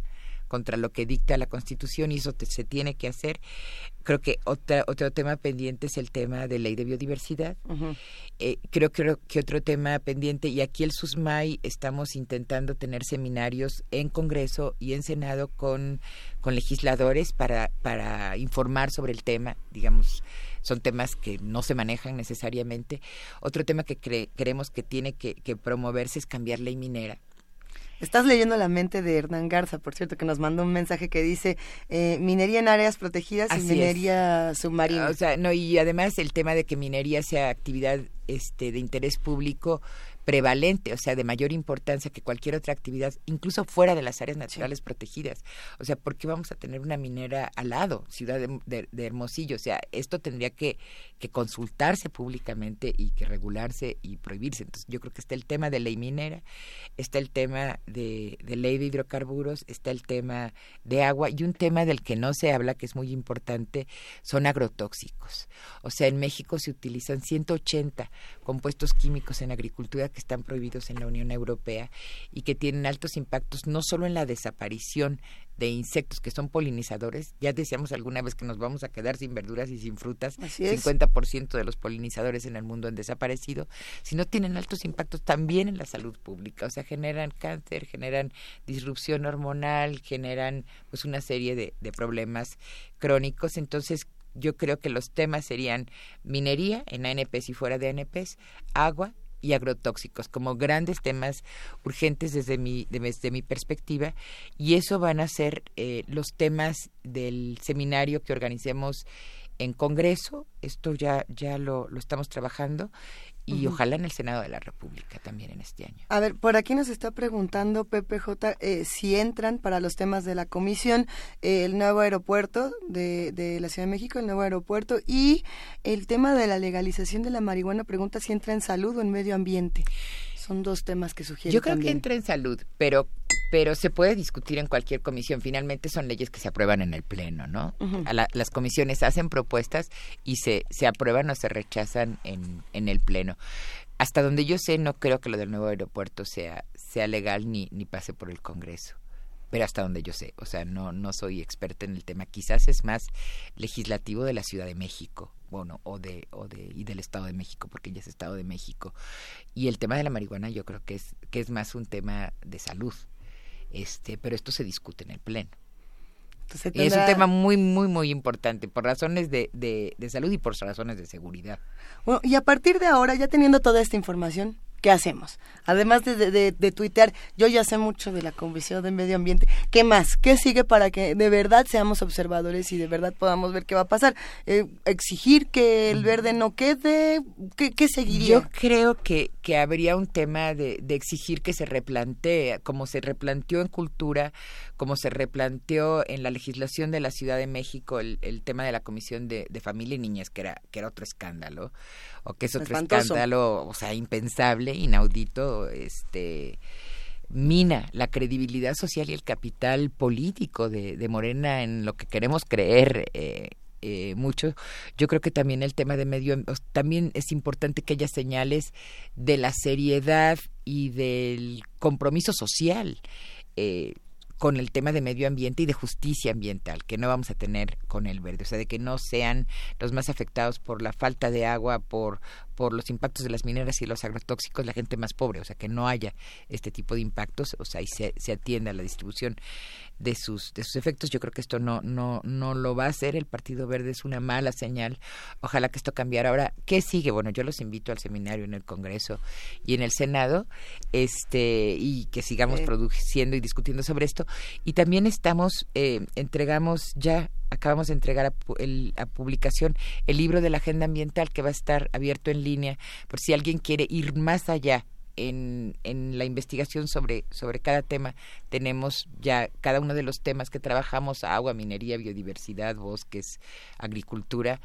contra lo que dicta la Constitución y eso te- se tiene que hacer. Creo que otra, otro tema pendiente es el tema de ley de biodiversidad. Eh, creo, creo que otro tema pendiente, y aquí el SUSMAI estamos intentando tener seminarios en Congreso y en Senado con, con legisladores para, para informar sobre el tema, digamos, son temas que no se manejan necesariamente. Otro tema que cre- creemos que tiene que, que promoverse es cambiar ley minera. Estás leyendo la mente de Hernán Garza, por cierto, que nos mandó un mensaje que dice eh, minería en áreas protegidas Así y es. minería submarina. O sea, no, y además el tema de que minería sea actividad este, de interés público prevalente, o sea, de mayor importancia que cualquier otra actividad, incluso fuera de las áreas naturales protegidas. O sea, ¿por qué vamos a tener una minera al lado, ciudad de, de- de Hermosillo? O sea, esto tendría que, que consultarse públicamente y que regularse y prohibirse. Entonces, yo creo que está el tema de ley minera, está el tema de, de ley de hidrocarburos, está el tema de agua y un tema del que no se habla, que es muy importante, son agrotóxicos. O sea, en México se utilizan 180 compuestos químicos en agricultura que están prohibidos en la Unión Europea y que tienen altos impactos no solo en la desaparición de insectos que son polinizadores, ya decíamos alguna vez que nos vamos a quedar sin verduras y sin frutas, Así es. 50% de los polinizadores en el mundo han desaparecido, sino tienen altos impactos también en la salud pública, o sea, generan cáncer, generan disrupción hormonal, generan pues una serie de, de problemas crónicos, entonces yo creo que los temas serían minería en ANPs y fuera de ANPs, agua agrotóxicos como grandes temas urgentes desde mi de- desde mi perspectiva y eso van a ser eh, los temas del seminario que organicemos en Congreso. Esto ya ya lo, lo estamos trabajando y ojalá en el Senado de la República también en este año A ver, por aquí nos está preguntando PPJ eh, si entran para los temas de la comisión eh, el nuevo aeropuerto de, de la Ciudad de México, el nuevo aeropuerto y el tema de la legalización de la marihuana. Pregunta si entra en salud o en medio ambiente. Son dos temas que sugiere Yo creo que entra en salud, pero pero se puede discutir en cualquier comisión. Finalmente son leyes que se aprueban en el pleno, ¿no? La- las comisiones hacen propuestas y se, se aprueban o se rechazan en, en el pleno. Hasta donde yo sé, no creo que lo del nuevo aeropuerto sea sea legal ni ni pase por el Congreso. Pero hasta donde yo sé, o sea, no, no soy experta en el tema, quizás es más legislativo de la Ciudad de México, bueno, o de, o de, y del Estado de México, porque ya es Estado de México. Y el tema de la marihuana yo creo que es, que es más un tema de salud, este, pero esto se discute en el Pleno. Entonces, Y es un tema muy, muy, muy importante, por razones de, de, de salud y por razones de seguridad. Bueno, y a partir de ahora, ya teniendo toda esta información, ¿qué hacemos? Además de, de, de- de tuitear, yo ya sé mucho de la Comisión de Medio Ambiente. ¿Qué más? ¿Qué sigue para que de verdad seamos observadores y de verdad podamos ver qué va a pasar? Eh, ¿Exigir que el verde no quede? ¿Qué, qué seguiría? Yo creo que, que habría un tema de, de exigir que se replantee, como se replanteó en cultura, como se replanteó en la legislación de la Ciudad de México, el, el tema de la Comisión de, de Familia y Niñez, que era, que era otro escándalo, o que es otro Espantoso. escándalo, o sea, impensable, inaudito, este mina la credibilidad social y el capital político de, de Morena en lo que queremos creer eh, eh, mucho. Yo creo que también el tema de medio también es importante que haya señales de la seriedad y del compromiso social. eh, con el tema de medio ambiente y de justicia ambiental que no vamos a tener con el verde, o sea, de que no sean los más afectados por la falta de agua, por por los impactos de las mineras y los agrotóxicos, la gente más pobre, o sea, que no haya este tipo de impactos, o sea, y se, se atienda a la distribución de sus de sus efectos. Yo creo que esto no no no lo va a hacer el Partido Verde es una mala señal. Ojalá que esto cambiara. Ahora, ¿qué sigue? Bueno, yo los invito al seminario en el Congreso y en el Senado, este y que sigamos Eh. produciendo y discutiendo sobre esto. Y también estamos eh, entregamos ya acabamos de entregar a, el- a publicación el libro de la agenda ambiental que va a estar abierto en línea por si alguien quiere ir más allá en, en la investigación sobre, sobre cada tema. Tenemos ya cada uno de los temas que trabajamos, agua, minería, biodiversidad, bosques, agricultura,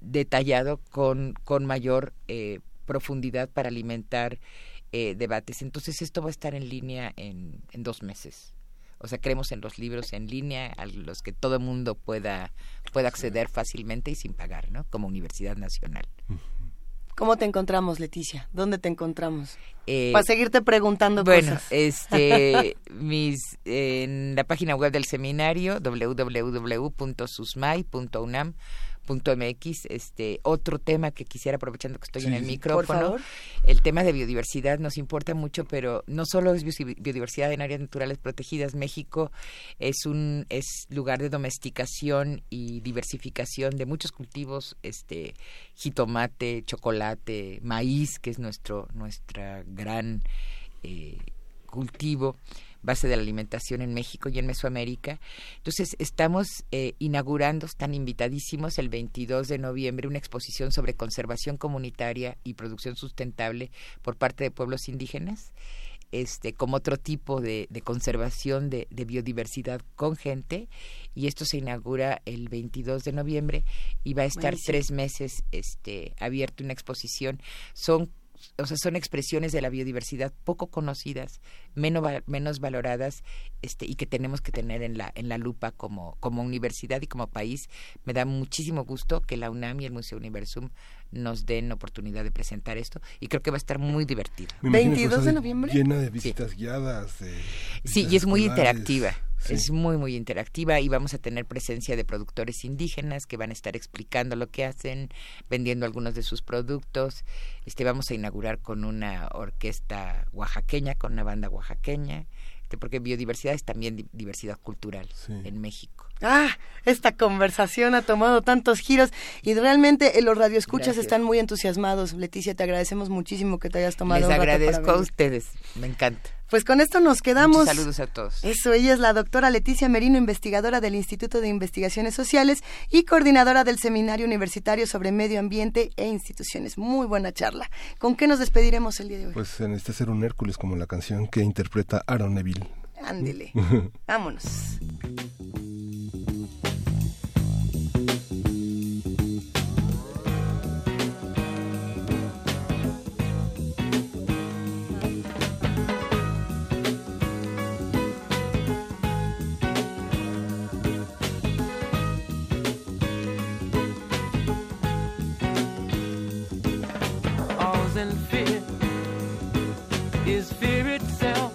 detallado con, con mayor eh, profundidad para alimentar eh, debates. Entonces esto va a estar en línea en, en dos meses. O sea, creemos en los libros en línea a los que todo el mundo pueda, pueda acceder fácilmente y sin pagar, ¿no? Como Universidad Nacional. ¿Cómo te encontramos, Leticia? ¿Dónde te encontramos? Eh, Para seguirte preguntando bueno, cosas. este, [laughs] mis, en la página web del seminario, www.susmay.unam.mx, este, otro tema que quisiera, aprovechando que estoy en el por micrófono, favor. el tema de biodiversidad nos importa mucho, pero no solo es biodiversidad en áreas naturales protegidas, México es un es lugar de domesticación y diversificación de muchos cultivos, este jitomate, chocolate, maíz, que es nuestro nuestra gran eh, cultivo base de la alimentación en México y en Mesoamérica. Entonces, estamos eh, inaugurando, están invitadísimos el 22 de noviembre una exposición sobre conservación comunitaria y producción sustentable por parte de pueblos indígenas, este, como otro tipo de, de conservación de, de biodiversidad con gente. Y esto se inaugura el 22 de noviembre y va a estar Buenísimo. tres meses este, abierto una exposición. Son o sea, son expresiones de la biodiversidad poco conocidas, menos, menos valoradas, este, y que tenemos que tener en la, en la lupa como, como universidad y como país. Me da muchísimo gusto que la UNAM y el Museo Universum nos den oportunidad de presentar esto, y creo que va a estar muy divertido. Me imagino que va a 22 de noviembre. Llena de visitas guiadas. de Sí, visitas y es muy escolares. interactiva. Sí. Es muy, muy interactiva y vamos a tener presencia de productores indígenas que van a estar explicando lo que hacen, vendiendo algunos de sus productos. Este, vamos a inaugurar con una orquesta oaxaqueña, con una banda oaxaqueña, este, porque biodiversidad es también di- diversidad cultural en México. Ah, esta conversación ha tomado tantos giros y realmente eh, los radioescuchas Gracias. están muy entusiasmados. Leticia, te agradecemos muchísimo que te hayas tomado Les un rato para agradezco a ustedes, me encanta. Pues con esto nos quedamos. Muchos saludos a todos. Eso, ella es la doctora Leticia Merino, investigadora del Instituto de Investigaciones Sociales y coordinadora del Seminario Universitario sobre Medio Ambiente e Instituciones. Muy buena charla. ¿Con qué nos despediremos el día de hoy? Pues se necesita ser un Hércules como la canción que interpreta Aaron Neville. Ándele. [laughs] Vámonos. and fear is fear itself.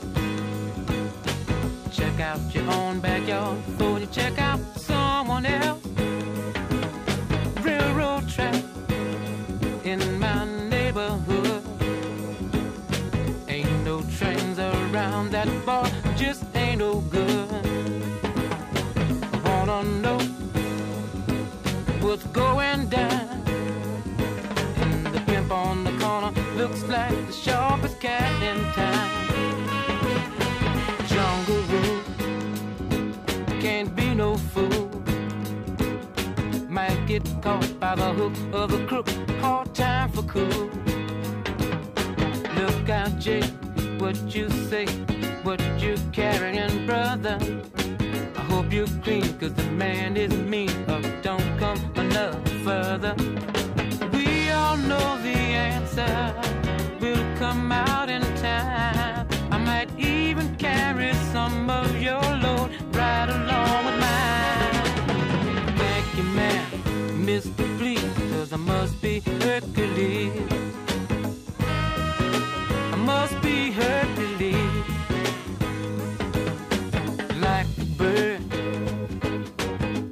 Check out your own backyard before you check out someone else. Railroad track in my neighborhood. Ain't no trains around that far. just ain't no good. Wanna know what's going down? Like the sharpest cat in town. Jungle rule can't be no fool. Might get caught by the hook of a crook. Hard time for cool. Look out, Jake, what you say, what you carrying, brother. I hope you're clean, cause the man is mean, or don't come enough further. We all know the answer will come out in time. I might even carry some of your load right along with mine. Thank you, man, Mr. Please, cause I must be Hercules. I must be Hercules. Like a bird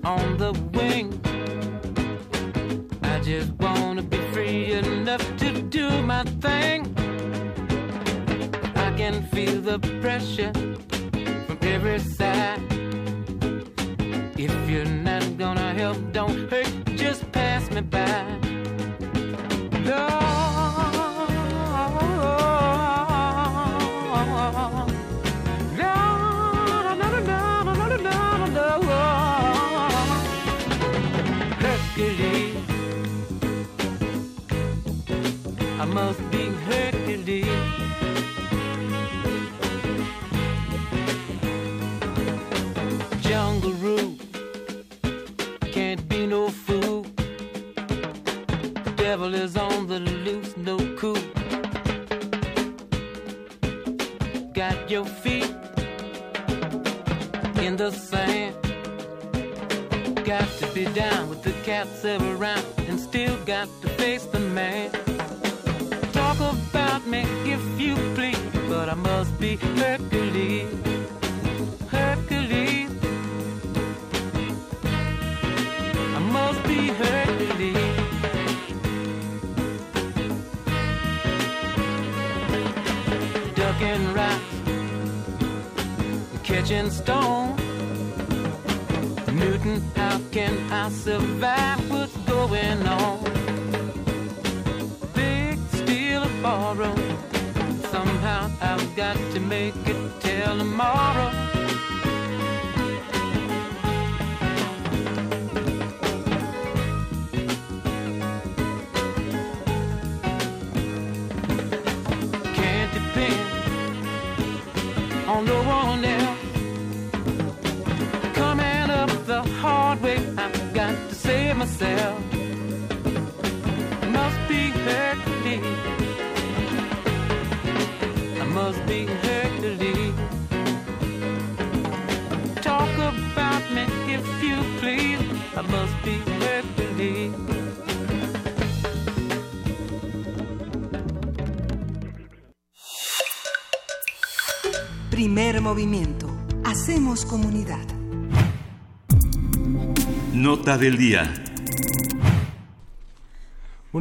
on the wing. I just my thing. I can feel the pressure from every side. If you're not gonna help, don't hurt, just pass me by. Devil is on the loose, no cool. Got your feet in the sand. Got to be down with the cats around and still got to face the man. Talk about me if you please, but I must be Hercules. Hercules. I must be Hercules. Ducking rocks, catching stone. Newton, how can I survive what's going on? Big steal or borrow. Somehow I've got to make it till tomorrow. Hard way, I've got to save myself. Must be Hercules. I must be Hercules. Talk about me if you please. I must be Hercules. Primer movimiento. Hacemos comunidad. Nota del día.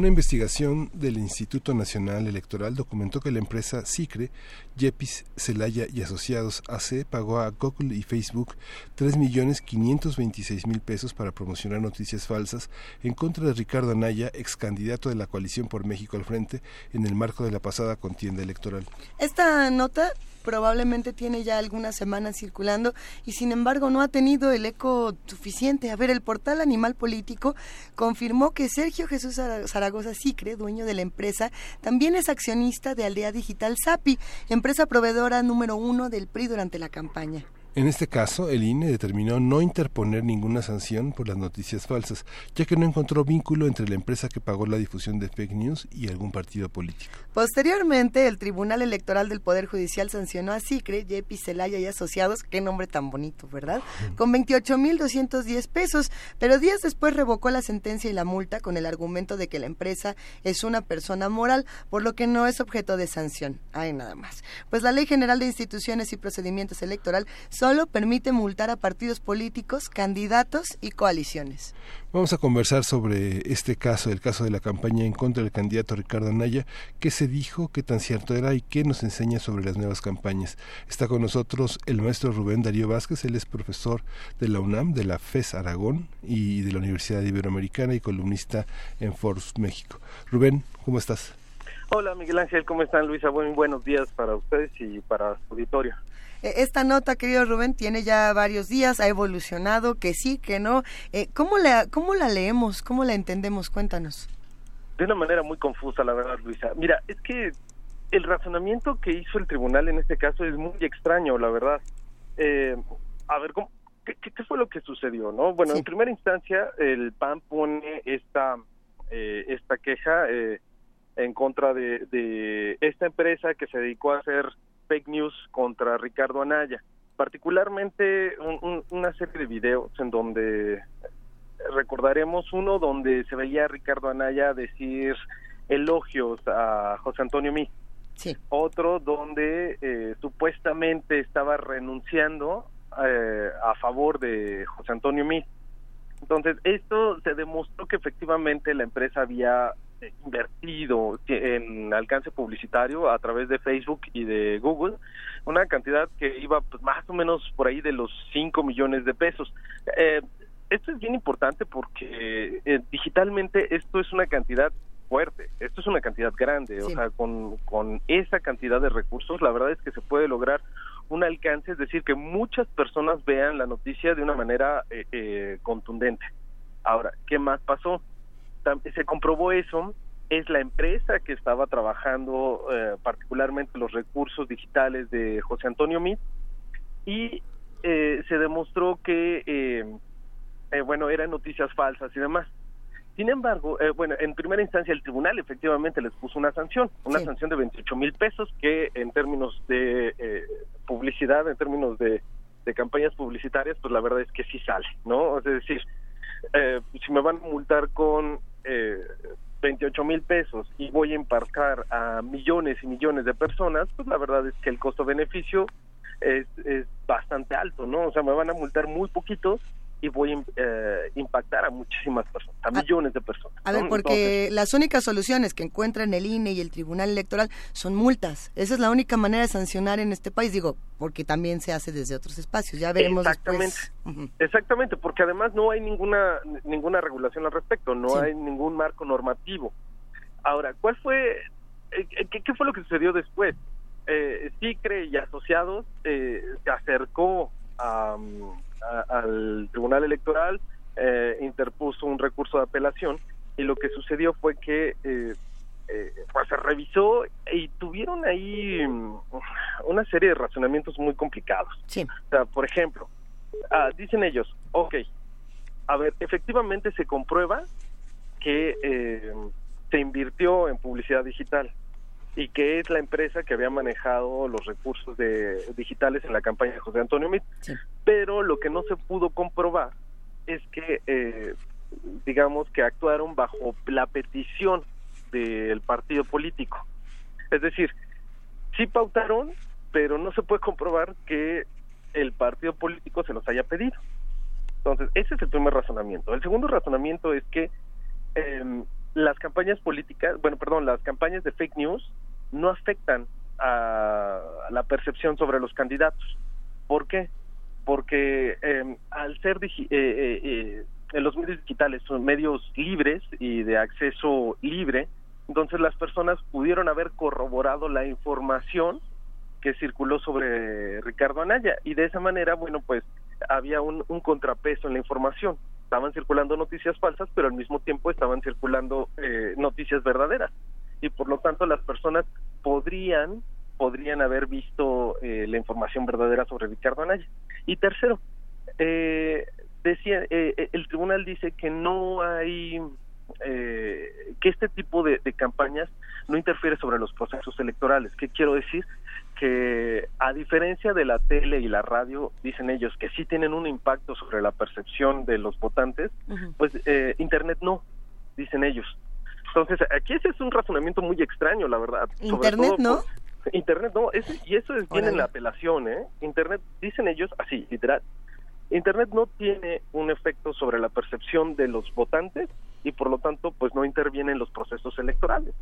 Una investigación del Instituto Nacional Electoral documentó que la empresa Cicre, Yepis, Celaya y Asociados AC pagó a Google y Facebook 3.526.000 pesos para promocionar noticias falsas en contra de Ricardo Anaya, ex candidato de la coalición por México al frente, en el marco de la pasada contienda electoral. Esta nota probablemente tiene ya algunas semanas circulando y sin embargo no ha tenido el eco suficiente. A ver, el portal Animal Político confirmó que Sergio Jesús Zara- Zaragoza Sicre, dueño de la empresa, también es accionista de Aldea Digital Sapi, empresa proveedora número uno del PRI durante la campaña. En este caso, el INE determinó no interponer ninguna sanción por las noticias falsas, ya que no encontró vínculo entre la empresa que pagó la difusión de fake news y algún partido político. Posteriormente, el Tribunal Electoral del Poder Judicial sancionó a Sicre, Yepi, Celaya y Asociados, qué nombre tan bonito, ¿verdad? Con 28.210 pesos, pero días después revocó la sentencia y la multa con el argumento de que la empresa es una persona moral, por lo que no es objeto de sanción. Ay, nada más. Pues la Ley General de Instituciones y Procedimientos Electoral solo permite multar a partidos políticos, candidatos y coaliciones. Vamos a conversar sobre este caso, el caso de la campaña en contra del candidato Ricardo Anaya, qué se dijo, qué tan cierto era y qué nos enseña sobre las nuevas campañas. Está con nosotros el maestro Rubén Darío Vázquez, él es profesor de la UNAM, de la FES Aragón y de la Universidad Iberoamericana y columnista en Forbes México. Rubén, ¿cómo estás? Hola Miguel Ángel, ¿cómo están Luisa? Buen, buenos días para ustedes y para su auditorio. Eh, Esta nota, querido Rubén, tiene ya varios días, ha evolucionado, que sí, que no. Eh, ¿cómo, la, ¿Cómo la leemos? ¿Cómo la entendemos? Cuéntanos. De una manera muy confusa, la verdad, Luisa. Mira, es que el razonamiento que hizo el tribunal en este caso es muy extraño, la verdad. Eh, a ver, ¿cómo, qué, qué- fue lo que sucedió? no Bueno, en primera instancia, el PAN pone esta, eh, esta queja eh, en contra de, de esta empresa que se dedicó a hacer fake news contra Ricardo Anaya. Particularmente un- un- una serie de videos en donde recordaremos uno donde se veía a Ricardo Anaya decir elogios a José Antonio Mí. Sí. Otro donde eh, supuestamente estaba renunciando eh, a favor de José Antonio Mí. Entonces, esto se demostró que efectivamente la empresa había invertido en alcance publicitario a través de Facebook y de Google una cantidad que iba pues, más o menos por ahí de los 5 millones de pesos. Eh, esto es bien importante porque eh, digitalmente esto es una cantidad fuerte, esto es una cantidad grande, o sea, con, con esa cantidad de recursos, la verdad es que se puede lograr un alcance, es decir, que muchas personas vean la noticia de una manera eh, eh, contundente. Ahora, ¿qué más pasó? Se comprobó eso, es la empresa que estaba trabajando eh, particularmente los recursos digitales de José Antonio Mit y eh, se demostró que, eh, eh, bueno, eran noticias falsas y demás. Sin embargo, eh, bueno, en primera instancia el tribunal efectivamente les puso una sanción, una Sí. sanción de 28 mil pesos que en términos de eh, publicidad, en términos de, de campañas publicitarias, pues la verdad es que sí sale, ¿no? Es decir, eh, si me van a multar con eh, 28 mil pesos y voy a embarcar a millones y millones de personas, pues la verdad es que el costo-beneficio es, es bastante alto, ¿no? O sea, me van a multar muy poquitos y voy a eh, impactar a muchísimas personas, a millones de personas. A ver, ¿no? porque las únicas soluciones que encuentran el INE y el Tribunal Electoral son multas. Esa es la única manera de sancionar en este país, digo, porque también se hace desde otros espacios. Ya veremos Exactamente. después. Exactamente, porque además no hay ninguna ninguna regulación al respecto, no Sí. hay ningún marco normativo. Ahora, ¿cuál fue eh, qué, qué fue lo que sucedió después? Eh, Cicre y asociados eh, se acercó a, a- al Tribunal Electoral, eh, interpuso un recurso de apelación y lo que sucedió fue que eh, eh, pues se revisó y tuvieron ahí mm, una serie de razonamientos muy complicados. Sí. O sea, por ejemplo, ah, dicen ellos, ok, a ver, efectivamente se comprueba que eh, se invirtió en publicidad digital y que es la empresa que había manejado los recursos de, digitales en la campaña de José Antonio Mit. Pero lo que no se pudo comprobar es que, eh, digamos, que actuaron bajo la petición del partido político. Es decir, sí pautaron, pero no se puede comprobar que el partido político se los haya pedido. Entonces, ese es el primer razonamiento. El segundo razonamiento es que eh, las campañas políticas, bueno, perdón, las campañas de fake news no afectan a la percepción sobre los candidatos. ¿Por qué? Porque eh, al ser digi- eh, eh, eh, los medios digitales son medios libres y de acceso libre, entonces las personas pudieron haber corroborado la información que circuló sobre Ricardo Anaya y de esa manera, bueno, pues había un contrapeso en la información. Estaban circulando noticias falsas, pero al mismo tiempo estaban circulando eh, noticias verdaderas y por lo tanto las personas podrían podrían haber visto eh, la información verdadera sobre Ricardo Anaya. Y tercero, eh, decía eh, eh, el tribunal dice que no hay eh, que este tipo de, de campañas no interfiere sobre los procesos electorales. ¿Qué quiero decir? Que a diferencia de la tele y la radio, dicen ellos que sí tienen un impacto sobre la percepción de los votantes, pues eh, Internet no, dicen ellos. Entonces, aquí ese es un razonamiento muy extraño, la verdad. Internet, todo ¿no? Internet no, es- y eso es bien en la apelación, ¿eh? Internet, dicen ellos así, literal. Internet no tiene un efecto sobre la percepción de los votantes y por lo tanto pues no interviene en los procesos electorales.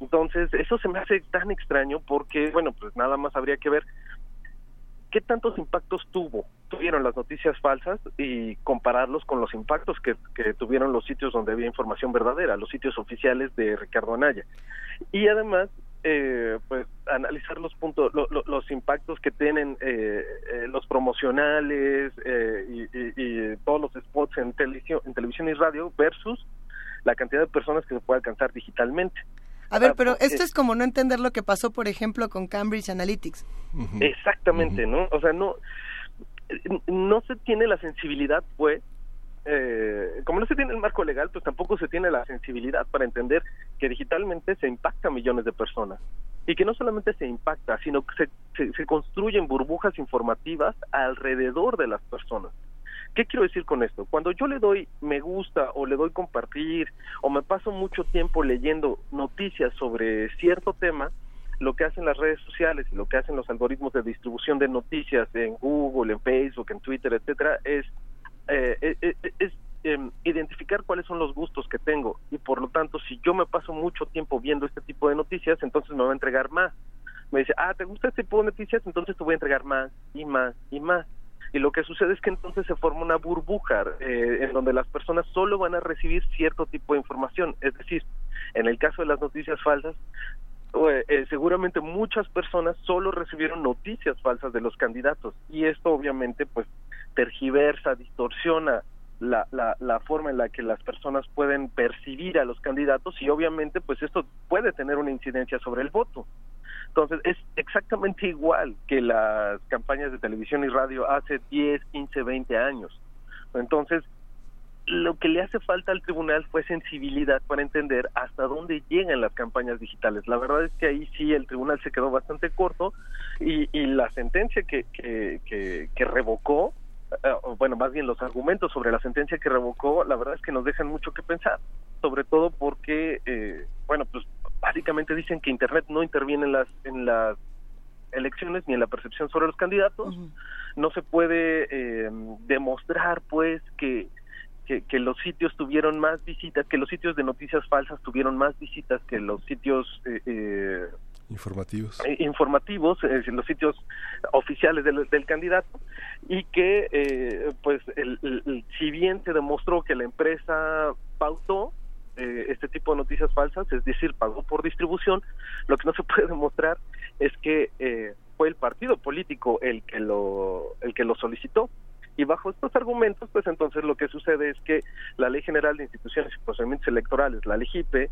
Entonces, eso se me hace tan extraño porque, bueno, pues nada más habría que ver qué tantos impactos tuvo tuvieron las noticias falsas y compararlos con los impactos que, que tuvieron los sitios donde había información verdadera, los sitios oficiales de Ricardo Anaya. Y además, eh, pues analizar los puntos, lo- lo- los impactos que tienen eh, eh, los promocionales eh, y- y todos los spots en televisión, en televisión y radio versus la cantidad de personas que se puede alcanzar digitalmente. A ver, pero esto es como no entender lo que pasó, por ejemplo, con Cambridge Analytics. Exactamente, ¿no? O sea, no, no se tiene la sensibilidad, pues, eh, como no se tiene el marco legal, pues tampoco se tiene la sensibilidad para entender que digitalmente se impacta a millones de personas. Y que no solamente se impacta, sino que se, se, se construyen burbujas informativas alrededor de las personas. ¿Qué quiero decir con esto? Cuando yo le doy me gusta o le doy compartir o me paso mucho tiempo leyendo noticias sobre cierto tema, lo que hacen las redes sociales y lo que hacen los algoritmos de distribución de noticias en Google, en Facebook, en Twitter, etcétera, es, eh, eh, eh, es em, identificar cuáles son los gustos que tengo y por lo tanto si yo me paso mucho tiempo viendo este tipo de noticias, entonces me va a entregar más. Me dice, ah, ¿te gusta este tipo de noticias? Entonces te voy a entregar más y más y más. Y lo que sucede es que entonces se forma una burbuja eh, en donde las personas solo van a recibir cierto tipo de información. Es decir, en el caso de las noticias falsas, eh, eh, seguramente muchas personas solo recibieron noticias falsas de los candidatos y esto obviamente pues tergiversa, distorsiona la, la, la forma en la que las personas pueden percibir a los candidatos y obviamente pues esto puede tener una incidencia sobre el voto. Entonces es exactamente igual que las campañas de televisión y radio hace 10, 15, 20 años. Entonces, lo que le hace falta al tribunal fue sensibilidad para entender hasta dónde llegan las campañas digitales. La verdad es que ahí sí el tribunal se quedó bastante corto y, y la sentencia que, que, que, que revocó, bueno, más bien los argumentos sobre la sentencia que revocó, la verdad es que nos dejan mucho que pensar, sobre todo porque, eh, bueno, pues básicamente dicen que Internet no interviene en las, en las elecciones ni en la percepción sobre los candidatos. No se puede eh, demostrar, pues, que, que, que los sitios tuvieron más visitas, que los sitios de noticias falsas tuvieron más visitas que los sitios eh, eh, Informativos. eh, informativos, decir, los sitios oficiales del, del candidato, y que, eh, pues, el- el- si bien se demostró que la empresa pautó eh, este tipo de noticias falsas, es decir, pagó por distribución, lo que no se [laughs] puede demostrar es que eh, fue el partido político el que lo el que lo solicitó. Y bajo estos argumentos, pues entonces lo que sucede es que la Ley General de Instituciones y Procedimientos Electorales, la LEGIPE,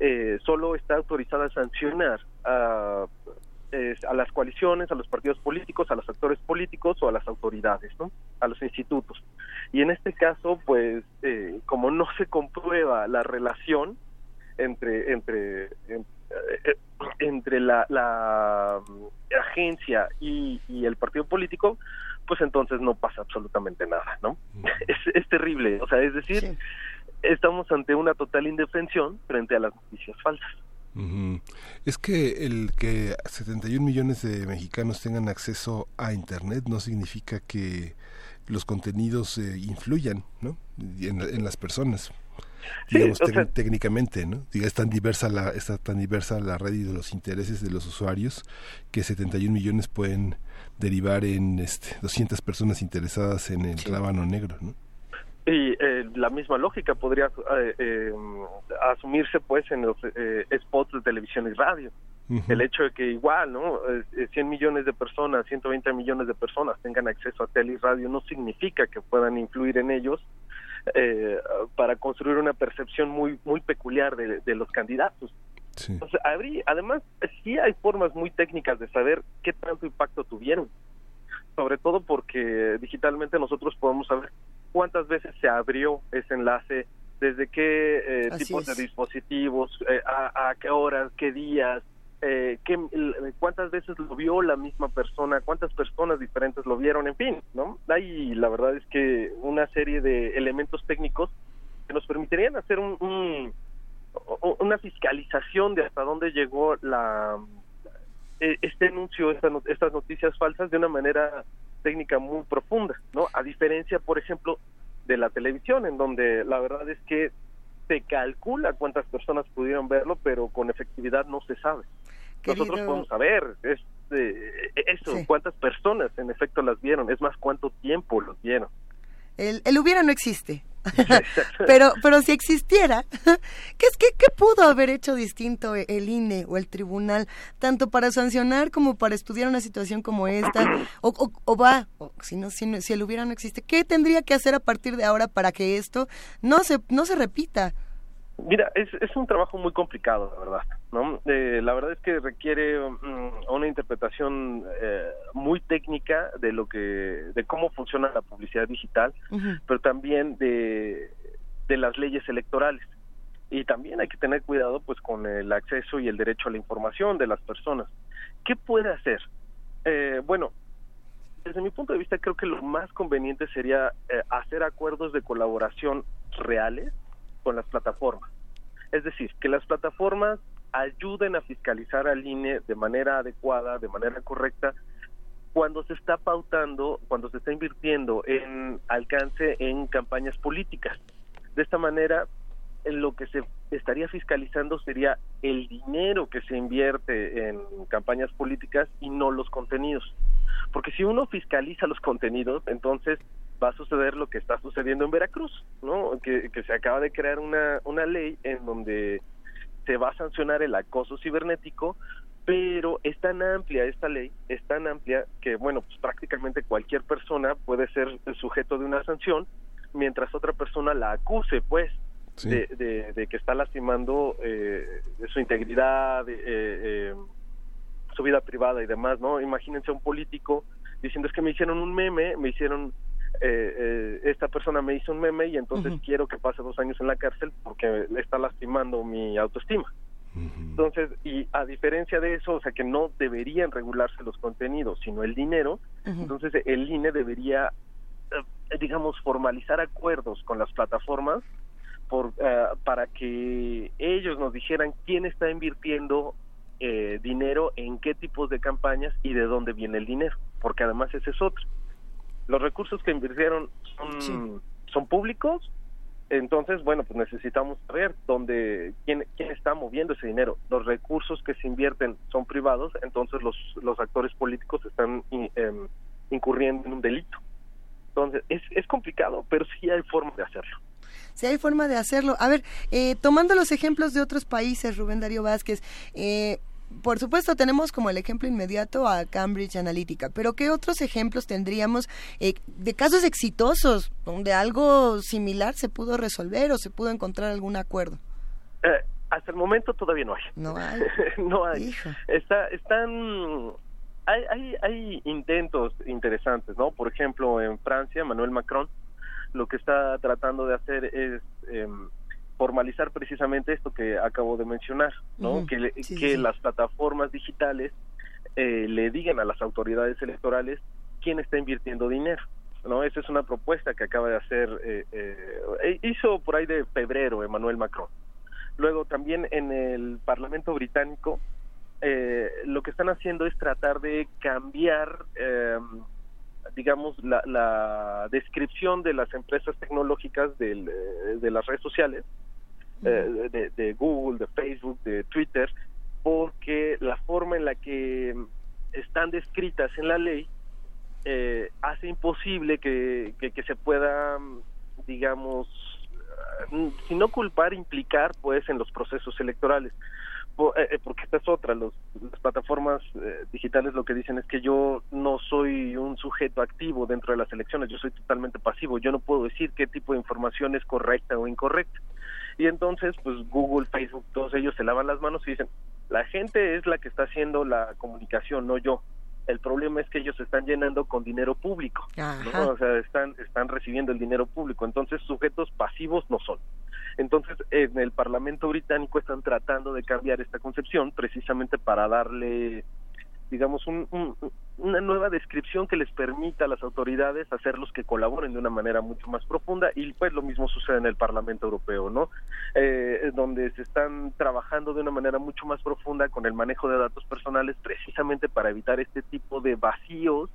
eh, solo está autorizada a sancionar a, eh, a las coaliciones, a los partidos políticos, a los actores políticos o a las autoridades, ¿no? a los institutos. Y en este caso, pues, eh, como no se comprueba la relación entre entre en- eh, entre la, la mm, agencia y, y el partido político, pues entonces no pasa absolutamente nada, ¿no? [laughs] Es, es terrible, o sea, es decir, estamos ante una total indefensión frente a las noticias falsas. Es que el que 71 millones de mexicanos tengan acceso a Internet no significa que los contenidos eh, influyan ¿no? En, en las personas. Sí, Digamos o tec- sea- técnicamente, ¿no? Diga, es tan diversa la está tan diversa la red y de los intereses de los usuarios que 71 millones pueden derivar en este 200 personas interesadas en el rábano negro, ¿no? Y eh, la misma lógica podría eh, eh, asumirse pues en los eh, spots de televisión y radio. El hecho de que igual, ¿no? Eh, 100 millones de personas, 120 millones de personas tengan acceso a tele y radio no significa que puedan influir en ellos eh, para construir una percepción muy muy peculiar de, de los candidatos. Entonces, habría, además, sí hay formas muy técnicas de saber qué tanto impacto tuvieron. Sobre todo porque digitalmente nosotros podemos saber cuántas veces se abrió ese enlace, desde qué eh, tipos es. de dispositivos, eh, a, a qué horas, qué días, eh, qué, cuántas veces lo vio la misma persona, cuántas personas diferentes lo vieron, en fin, ¿no? Hay, la verdad es que una serie de elementos técnicos que nos permitirían hacer un, un- una fiscalización de hasta dónde llegó la eh, este anuncio, esta estas noticias falsas de una manera técnica muy profunda, ¿no? A diferencia, por ejemplo, de la televisión, en donde la verdad es que se calcula cuántas personas pudieron verlo, pero con efectividad no se sabe. Nosotros podemos saber es, eh, eso, cuántas personas en efecto las vieron, es más, cuánto tiempo los vieron. El, el hubiera no existe. [laughs] pero, pero si existiera, [laughs] ¿qué, es, qué, ¿qué pudo haber hecho distinto el INE o el tribunal, tanto para sancionar como para estudiar una situación como esta? O, o, va, o si, no, si, si el hubiera no existe, ¿qué tendría que hacer a partir de ahora para que esto no se, no se repita? Mira, es, es un trabajo muy complicado, la verdad, ¿no? Eh, la verdad es que requiere mm, una interpretación eh, muy técnica de lo que, de cómo funciona la publicidad digital, pero también de, de las leyes electorales. Y también hay que tener cuidado, pues, con el acceso y el derecho a la información de las personas. ¿Qué puede hacer? Eh, bueno, desde mi punto de vista, creo que lo más conveniente sería eh, hacer acuerdos de colaboración reales con las plataformas. Es decir, que las plataformas ayuden a fiscalizar al INE de manera adecuada, de manera correcta, cuando se está pautando, cuando se está invirtiendo en alcance en campañas políticas. De esta manera, en lo que se estaría fiscalizando sería el dinero que se invierte en campañas políticas y no los contenidos. Porque si uno fiscaliza los contenidos, entonces va a suceder lo que está sucediendo en Veracruz, ¿no? Que, que se acaba de crear una, una ley en donde se va a sancionar el acoso cibernético, pero es tan amplia esta ley, es tan amplia que, bueno, pues prácticamente cualquier persona puede ser el sujeto de una sanción, mientras otra persona la acuse, pues, Sí. de, de- de que está lastimando eh, de su integridad, eh, eh, su vida privada y demás, ¿no? Imagínense a un político diciendo es que me hicieron un meme, me hicieron, eh, eh, esta persona me hizo un meme y entonces quiero que pase dos años en la cárcel porque le está lastimando mi autoestima. Entonces, y a diferencia de eso, o sea, que no deberían regularse los contenidos, sino el dinero, entonces el INE debería, eh, digamos, formalizar acuerdos con las plataformas por, eh, para que ellos nos dijeran quién está invirtiendo eh, dinero en qué tipos de campañas y de dónde viene el dinero, porque además ese es otro. Los recursos que invirtieron son, son públicos, entonces, bueno, pues necesitamos saber dónde, quién, quién está moviendo ese dinero. Los recursos que se invierten son privados, entonces los, los actores políticos están in- em, incurriendo en un delito. Entonces, es, es complicado, pero sí hay forma de hacerlo. Si hay forma de hacerlo. A ver, eh, tomando los ejemplos de otros países, Rubén Darío Vázquez, eh, por supuesto tenemos como el ejemplo inmediato a Cambridge Analytica, pero ¿qué otros ejemplos tendríamos eh, de casos exitosos donde algo similar se pudo resolver o se pudo encontrar algún acuerdo? Eh, hasta el momento todavía no hay. No hay. [laughs] no hay. Está, están, hay, hay, hay intentos interesantes, ¿no? Por ejemplo, en Francia, Manuel Macron lo que está tratando de hacer es em, formalizar precisamente esto que acabo de mencionar, ¿no? Que, Sí, que sí. las plataformas digitales eh, le digan a las autoridades electorales quién está invirtiendo dinero. ¿no? Esa es una propuesta que acaba de hacer, eh, eh, hizo por ahí de febrero Emmanuel Macron. Luego también en el Parlamento británico eh, lo que están haciendo es tratar de cambiar, eh, digamos, la, la descripción de las empresas tecnológicas del, eh, de las redes sociales, eh, de, de Google, de Facebook, de Twitter, porque la forma en la que están descritas en la ley eh, hace imposible que, que, que se pueda, digamos, eh, si no culpar, implicar pues en los procesos electorales. Eh, eh, porque esta es otra, los, las plataformas eh, digitales lo que dicen es que yo no soy un sujeto activo dentro de las elecciones, yo soy totalmente pasivo, yo no puedo decir qué tipo de información es correcta o incorrecta. Y entonces, pues Google, Facebook, todos ellos se lavan las manos y dicen, la gente es la que está haciendo la comunicación, no yo. El problema es que ellos se están llenando con dinero público, o sea, están, están recibiendo el dinero público, entonces sujetos pasivos no son. Entonces, en el Parlamento británico están tratando de cambiar esta concepción precisamente para darle, digamos, un, un- una nueva descripción que les permita a las autoridades hacerlos que colaboren de una manera mucho más profunda y pues lo mismo sucede en el Parlamento Europeo, ¿no? Eh, donde se están trabajando de una manera mucho más profunda con el manejo de datos personales precisamente para evitar este tipo de vacíos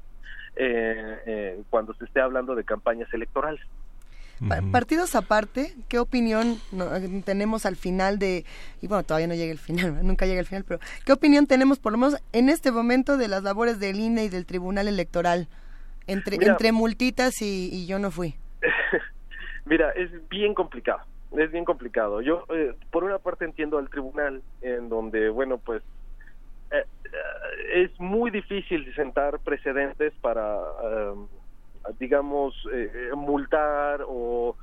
eh, eh, cuando se esté hablando de campañas electorales. Pa- Partidos aparte, ¿qué opinión no, tenemos al final de, y bueno, todavía no llega el final, [laughs] nunca llega el final, pero ¿qué opinión tenemos por lo menos en este momento de las labores del INE y del Tribunal Electoral? Entre, Mira. entre multitas y, y yo no fui. [laughs] Mira, es bien complicado, es bien complicado. Yo, eh, por una parte, entiendo al tribunal, en donde, bueno, pues eh, eh, es muy difícil sentar precedentes para, eh, digamos, eh, multar o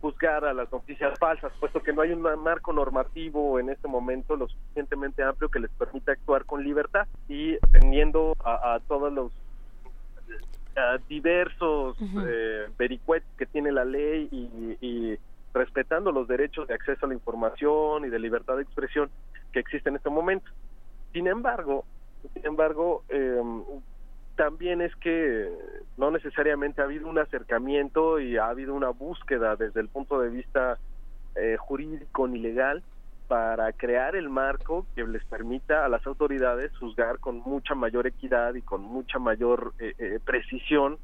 juzgar a las noticias falsas, puesto que no hay un marco normativo en este momento lo suficientemente amplio que les permita actuar con libertad y atendiendo a, a todos los a diversos eh, vericuetos que tiene la ley y, y respetando los derechos de acceso a la información y de libertad de expresión que existe en este momento. Sin embargo, sin embargo, eh, también es que no necesariamente ha habido un acercamiento y ha habido una búsqueda desde el punto de vista eh, jurídico ni legal para crear el marco que les permita a las autoridades juzgar con mucha mayor equidad y con mucha mayor eh, eh, precisión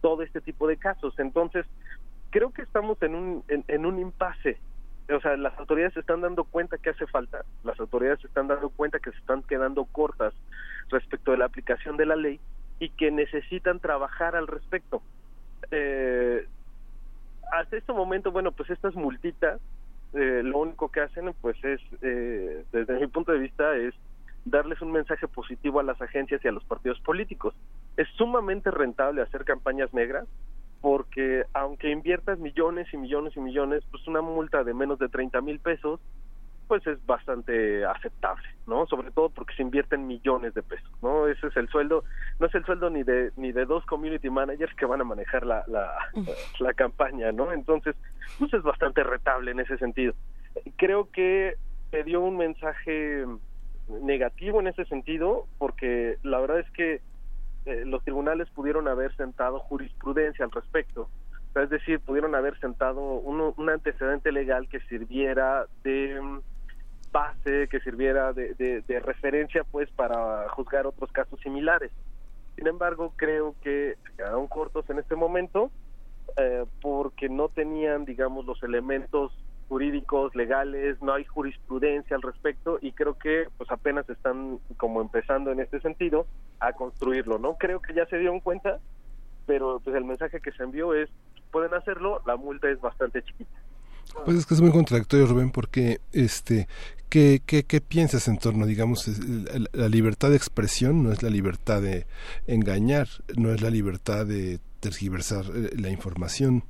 todo este tipo de casos. Entonces, creo que estamos en un, en, en un impasse. O sea, las autoridades se están dando cuenta que hace falta, las autoridades se están dando cuenta que se están quedando cortas respecto de la aplicación de la ley y que necesitan trabajar al respecto. Eh, hasta este momento, bueno, pues estas multitas, eh, lo único que hacen, pues es, eh, desde mi punto de vista, es darles un mensaje positivo a las agencias y a los partidos políticos. Es sumamente rentable hacer campañas negras porque aunque inviertas millones y millones y millones, pues una multa de menos de 30 mil pesos, pues es bastante aceptable, ¿no? Sobre todo porque se invierten millones de pesos, ¿no? Ese es el sueldo, no es el sueldo ni de ni de dos community managers que van a manejar la la, la campaña, ¿no? Entonces, pues es bastante retable en ese sentido. Creo que se dio un mensaje negativo en ese sentido, porque la verdad es que eh, los tribunales pudieron haber sentado jurisprudencia al respecto. Es decir, pudieron haber sentado un, un antecedente legal que sirviera de base, que sirviera de, de- referencia, pues, para juzgar otros casos similares. Sin embargo, creo que se quedaron cortos en este momento eh, porque no tenían, digamos, los elementos jurídicos, legales, no hay jurisprudencia al respecto y creo que pues apenas están como empezando en este sentido a construirlo, ¿no? Creo que ya se dieron cuenta, pero pues el mensaje que se envió es pueden hacerlo, la multa es bastante chiquita. Pues es que es muy contradictorio, Rubén, porque este, ¿qué, qué, qué piensas en torno, digamos, la, la libertad de expresión no es la libertad de engañar, no es la libertad de tergiversar eh, la información,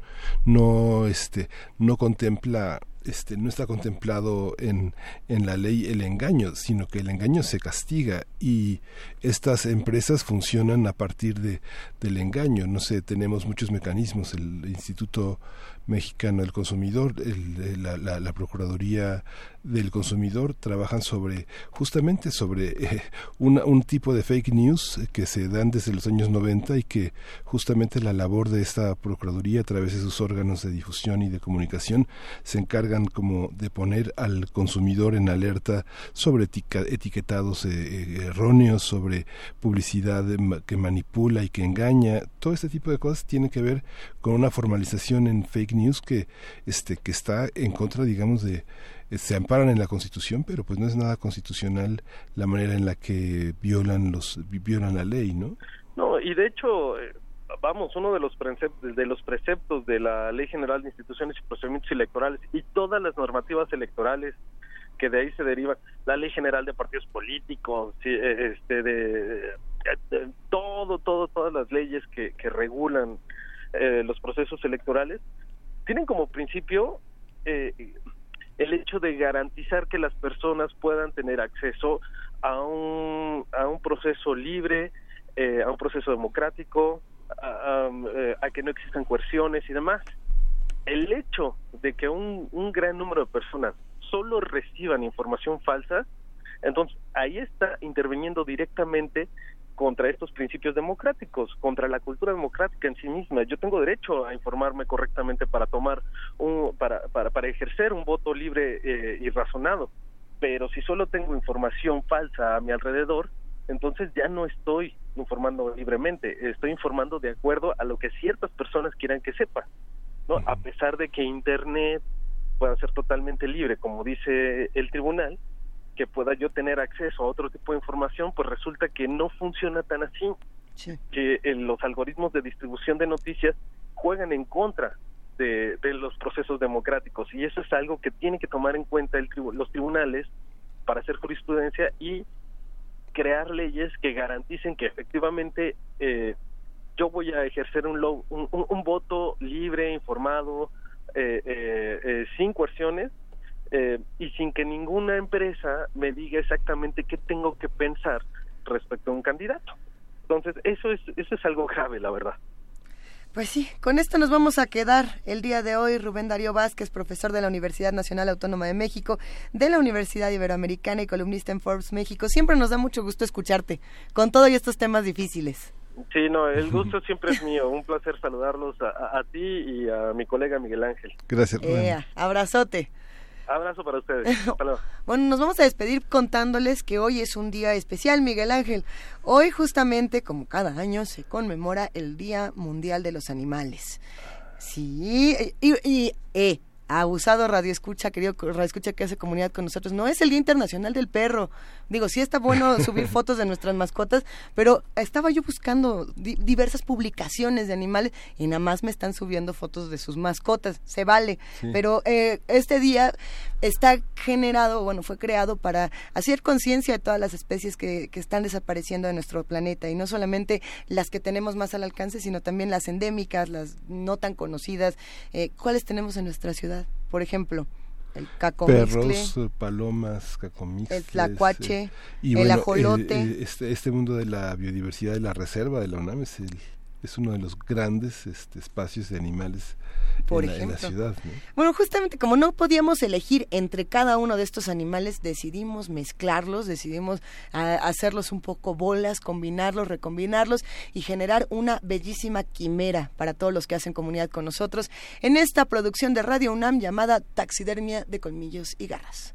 no, este, no contempla este, no está contemplado en, en la ley el engaño, sino que el engaño se castiga y estas empresas funcionan a partir de, del engaño. No sé, tenemos muchos mecanismos, el Instituto Mexicano del Consumidor, el- la, la- la Procuraduría del Consumidor trabajan sobre, justamente sobre eh, una- un tipo de fake news que se dan desde los años 90 y que justamente la labor de esta Procuraduría a través de sus órganos de difusión y de comunicación se encargan como de poner al consumidor en alerta sobre etica- etiquetados eh, eh, erróneos, sobre publicidad que manipula y que engaña. Todo este tipo de cosas tiene que ver con una formalización en fake news que, este, que está en contra, digamos, de eh, se amparan en la Constitución, pero pues no es nada constitucional la manera en la que violan los violan la ley, ¿no? No, y de hecho, eh, vamos, uno de los preceptos, de los preceptos de la Ley General de Instituciones y Procedimientos Electorales y todas las normativas electorales que de ahí se derivan, la Ley General de Partidos Políticos, eh, este, de, de todo, todo, todas las leyes que, que regulan eh, los procesos electorales, tienen como principio eh, el hecho de garantizar que las personas puedan tener acceso a un, a un proceso libre, eh, a un proceso democrático, a, eh, a que no existan coerciones y demás. El hecho de que un, un gran número de personas solo reciban información falsa, entonces ahí está interviniendo directamente contra estos principios democráticos, contra la cultura democrática en sí misma. Yo tengo derecho a informarme correctamente para tomar un, para, para, para ejercer un voto libre eh, y razonado. Pero si solo tengo información falsa a mi alrededor, entonces ya no estoy informando libremente, estoy informando de acuerdo a lo que ciertas personas quieran que sepa. ¿no? A pesar de que Internet pueda ser totalmente libre, como dice el tribunal, que pueda yo tener acceso a otro tipo de información, pues resulta que no funciona tan así, que eh, los algoritmos de distribución de noticias juegan en contra de, de, los procesos democráticos y eso es algo que tiene que tomar en cuenta el tribu los tribunales para hacer jurisprudencia y crear leyes que garanticen que efectivamente eh, yo voy a ejercer un, un, un, un voto libre, informado, eh, eh, sin coerciones eh, y sin que ninguna empresa me diga exactamente qué tengo que pensar respecto a un candidato. Entonces, eso es, eso es algo grave, la verdad. Pues sí, con esto nos vamos a quedar el día de hoy. Rubén Darío Vázquez, profesor de la Universidad Nacional Autónoma de México, de la Universidad Iberoamericana y columnista en Forbes México. Siempre nos da mucho gusto escucharte con todo y estos temas difíciles. Sí, no, el gusto [laughs] siempre es mío. Un placer saludarlos a, a, a ti y a mi colega Miguel Ángel. Gracias, Rubén. Eh, abrazote. Abrazo para ustedes. [laughs] bueno, nos vamos a despedir contándoles que hoy es un día especial, Miguel Ángel. Hoy justamente, como cada año, se conmemora el Día Mundial de los Animales. Sí, y, y eh, abusado Radio Escucha, querido Radio Escucha que hace comunidad con nosotros, no es el Día Internacional del Perro. Digo, sí está bueno [laughs] subir fotos de nuestras mascotas, pero estaba yo buscando di diversas publicaciones de animales y nada más me están subiendo fotos de sus mascotas. Se vale, sí. pero eh, este día está generado, bueno, fue creado para hacer conciencia de todas las especies que, que están desapareciendo de nuestro planeta y no solamente las que tenemos más al alcance, sino también las endémicas, las no tan conocidas. Eh, ¿Cuáles tenemos en nuestra ciudad? Por ejemplo, el perros, palomas, cacomixles, el tlacuache, eh, y el bueno, ajolote. Eh, este, este mundo de la biodiversidad de la reserva de la UNAM es, el, es uno de los grandes este, espacios de animales por en. La, en la ciudad. ¿no? Bueno, justamente como no podíamos elegir entre cada uno de estos animales, decidimos mezclarlos, decidimos a, hacerlos un poco bolas, combinarlos, recombinarlos y generar una bellísima quimera para todos los que hacen comunidad con nosotros en esta producción de Radio UNAM llamada Taxidermia de Colmillos y Garras.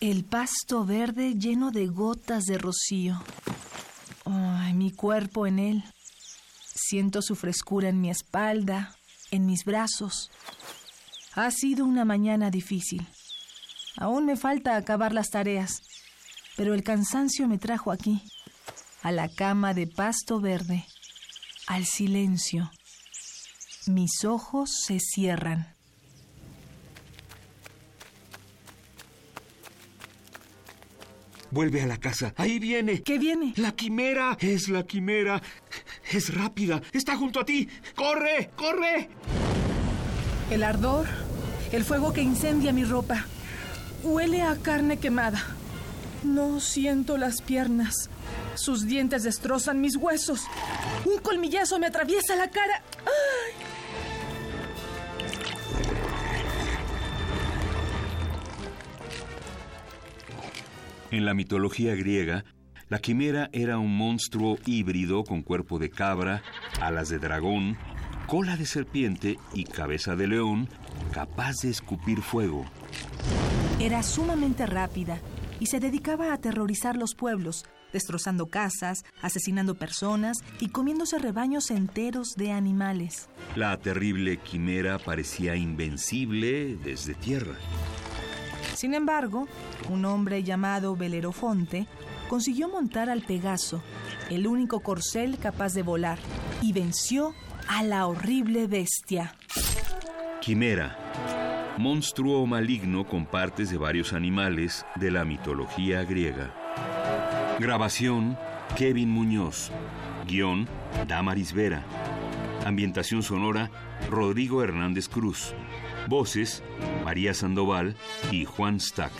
El pasto verde lleno de gotas de rocío. Ay, mi cuerpo en él. Siento su frescura en mi espalda, en mis brazos. Ha sido una mañana difícil. Aún me falta acabar las tareas, pero el cansancio me trajo aquí, a la cama de pasto verde, al silencio. Mis ojos se cierran. Vuelve a la casa. Ahí viene. ¿Qué viene? La quimera. Es la quimera. Es rápida. Está junto a ti. ¡Corre! ¡Corre! El ardor. El fuego que incendia mi ropa. Huele a carne quemada. No siento las piernas. Sus dientes destrozan mis huesos. Un colmillazo me atraviesa la cara. ¡Ay! En la mitología griega, la quimera era un monstruo híbrido con cuerpo de cabra, alas de dragón, cola de serpiente y cabeza de león, capaz de escupir fuego. Era sumamente rápida y se dedicaba a aterrorizar los pueblos, destrozando casas, asesinando personas y comiéndose rebaños enteros de animales. La terrible quimera parecía invencible desde tierra. Sin embargo, un hombre llamado Belerofonte consiguió montar al Pegaso, el único corcel capaz de volar, y venció a la horrible bestia. Quimera, monstruo maligno con partes de varios animales de la mitología griega. Grabación, Kevin Muñoz. Guión, Damaris Vera. Ambientación sonora, Rodrigo Hernández Cruz. Voces, María Sandoval y Juan Stack.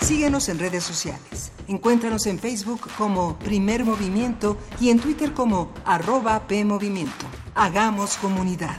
Síguenos en redes sociales. Encuéntranos en Facebook como Primer Movimiento y en Twitter como arroba PMovimiento. Hagamos comunidad.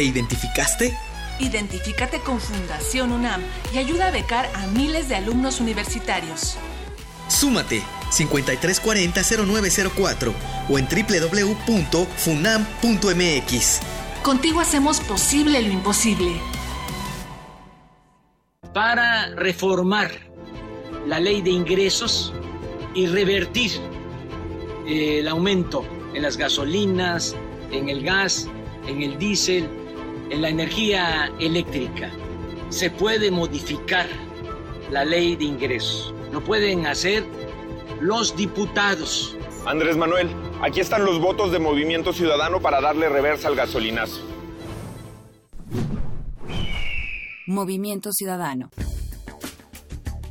¿Te identificaste? Identifícate con Fundación UNAM y ayuda a becar a miles de alumnos universitarios. Súmate 5340-0904 o en www.funam.mx. Contigo hacemos posible lo imposible. Para reformar la ley de ingresos y revertir eh, el aumento en las gasolinas, en el gas, en el diésel, en la energía eléctrica. Se puede modificar la ley de ingresos. Lo pueden hacer los diputados. Andrés Manuel, aquí están los votos de Movimiento Ciudadano para darle reversa al gasolinazo. Movimiento Ciudadano.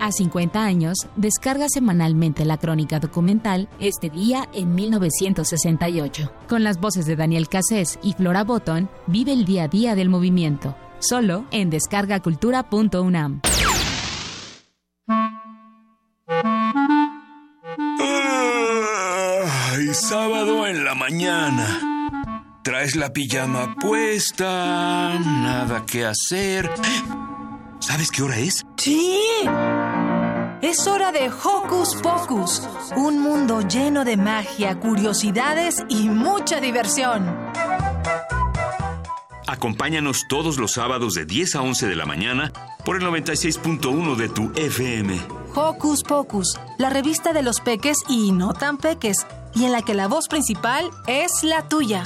A 50 años, descarga semanalmente la crónica documental Este día en 1968. Con las voces de Daniel Cassés y Flora Botton, vive el día a día del movimiento. Solo en descargacultura.unam. Ay, sábado en la mañana. Traes la pijama puesta, nada que hacer. ¿Sabes qué hora es? Sí. Es hora de Hocus Pocus, un mundo lleno de magia, curiosidades y mucha diversión. Acompáñanos todos los sábados de 10 a 11 de la mañana por el 96.1 de tu FM. Hocus Pocus, la revista de los peques y no tan peques, y en la que la voz principal es la tuya.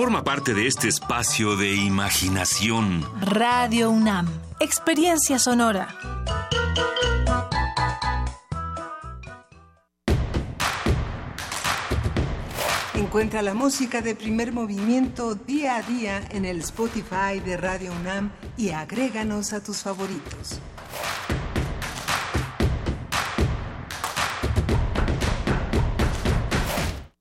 Forma parte de este espacio de imaginación. Radio UNAM, experiencia sonora. Encuentra la música de primer movimiento día a día en el Spotify de Radio UNAM y agréganos a tus favoritos.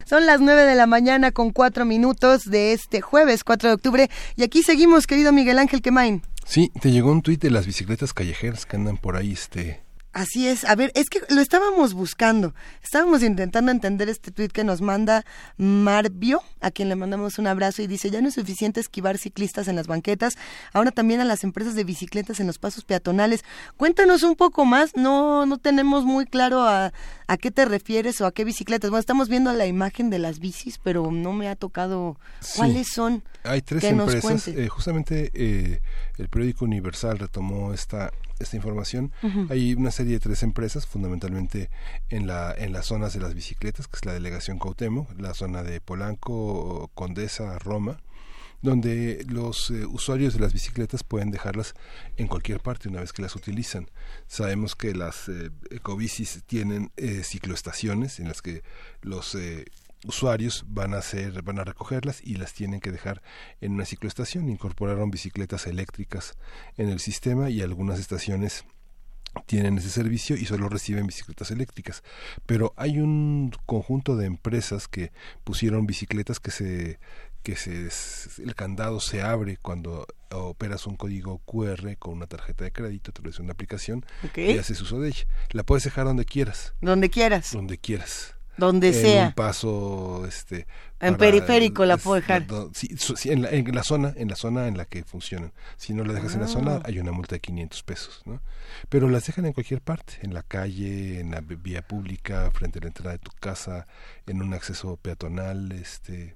Son las 9 de la mañana con cuatro minutos de este jueves 4 de octubre y aquí seguimos, querido Miguel Ángel Quemain. Sí, te llegó un tuit de las bicicletas callejeras que andan por ahí, este... Así es. A ver, es que lo estábamos buscando. Estábamos intentando entender este tuit que nos manda Marbio, a quien le mandamos un abrazo y dice, ya no es suficiente esquivar ciclistas en las banquetas, ahora también a las empresas de bicicletas en los pasos peatonales. Cuéntanos un poco más, no no tenemos muy claro a, ¿A qué te refieres o a qué bicicletas? Bueno, estamos viendo la imagen de las bicis, pero no me ha tocado cuáles son. Hay tres que nos empresas. eh, justamente eh, el periódico Universal retomó esta esta información. Hay una serie de tres empresas, fundamentalmente en la en las zonas de las bicicletas, que es la delegación Cuauhtémoc, la zona de Polanco, Condesa, Roma, donde los eh, usuarios de las bicicletas pueden dejarlas en cualquier parte una vez que las utilizan. Sabemos que las eh, ecobicis tienen eh, cicloestaciones en las que los eh, usuarios van a hacer, van a recogerlas y las tienen que dejar en una cicloestación. Incorporaron bicicletas eléctricas en el sistema y algunas estaciones tienen ese servicio y solo reciben bicicletas eléctricas. Pero hay un conjunto de empresas que pusieron bicicletas que se que se el candado se abre cuando operas un código QR con una tarjeta de crédito, te lo una aplicación y haces uso de ella. La puedes dejar donde quieras, Donde quieras. donde quieras. Donde en sea. un paso este En periférico la puedo dejar. do- sí, en, la, en la zona en la zona en la que funcionan si no la dejas en la zona Ah. hay una multa de 500 pesos ¿no? pero las dejan en cualquier parte en la calle en la vía pública frente a la entrada de tu casa en un acceso peatonal este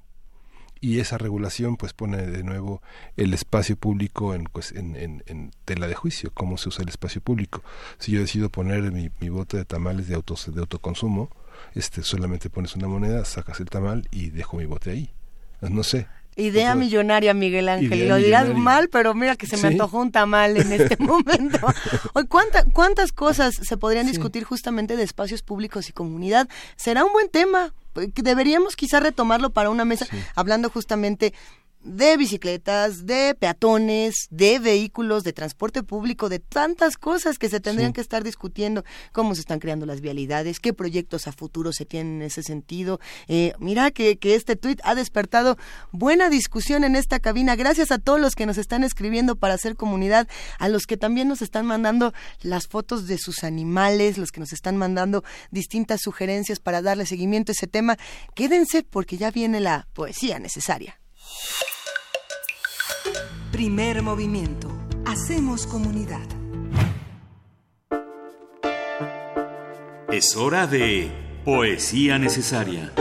y esa regulación pues pone de nuevo el espacio público en, pues, en, en, en tela de juicio, cómo se usa el espacio público. Si yo decido poner mi, mi bote de tamales de, autos, de autoconsumo, este solamente pones una moneda, sacas el tamal y dejo mi bote ahí. No sé. Idea millonaria, Miguel Ángel. Idea Lo dirás millonaria. mal, pero mira que se me Sí. antojó un tamal en este [laughs] momento. ¿cuánta- ¿Cuántas cosas se podrían discutir justamente de espacios públicos y comunidad? Será un buen tema. Deberíamos quizá retomarlo para una mesa, hablando justamente de bicicletas, de peatones, de vehículos, de transporte público, de tantas cosas que se tendrían Sí. que estar discutiendo, cómo se están creando las vialidades, qué proyectos a futuro se tienen en ese sentido. Eh, mira que, que este tuit ha despertado buena discusión en esta cabina. Gracias a todos los que nos están escribiendo para hacer comunidad, a los que también nos están mandando las fotos de sus animales, los que nos están mandando distintas sugerencias para darle seguimiento a ese tema. Quédense porque ya viene la poesía necesaria. Primer movimiento. Hacemos comunidad. Es hora de Poesía Necesaria.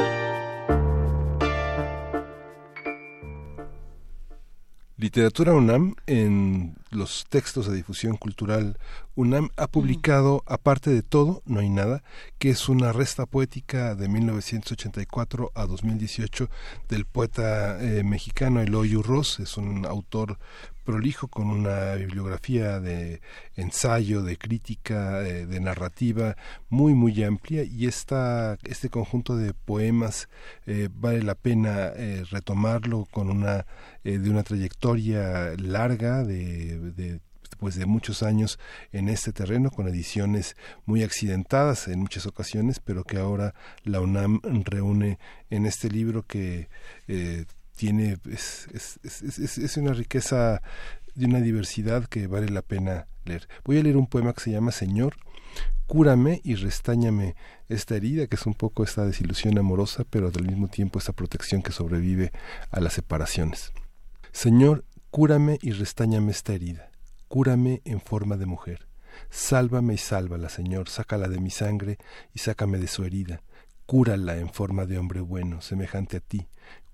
Literatura UNAM, en los textos de difusión cultural UNAM, ha publicado, aparte de todo, No hay nada, que es una resta poética de 1984 a 2018 del poeta eh, mexicano Eloy Urroz. Es un autor prolijo con una bibliografía de ensayo, de crítica, eh, de narrativa muy muy amplia y esta, este conjunto de poemas eh, vale la pena eh, retomarlo con una eh, de una trayectoria larga de, pues de muchos años en este terreno con ediciones muy accidentadas en muchas ocasiones pero que ahora la UNAM reúne en este libro que eh, tiene es, es, es, es, es una riqueza de una diversidad que vale la pena leer. Voy a leer un poema que se llama Señor, cúrame y restáñame esta herida, que es un poco esta desilusión amorosa, pero al mismo tiempo esta protección que sobrevive a las separaciones. Señor, cúrame y restáñame esta herida, cúrame en forma de mujer. Sálvame y sálvala, Señor, sácala de mi sangre y sácame de su herida. Cúrala en forma de hombre bueno, semejante a ti.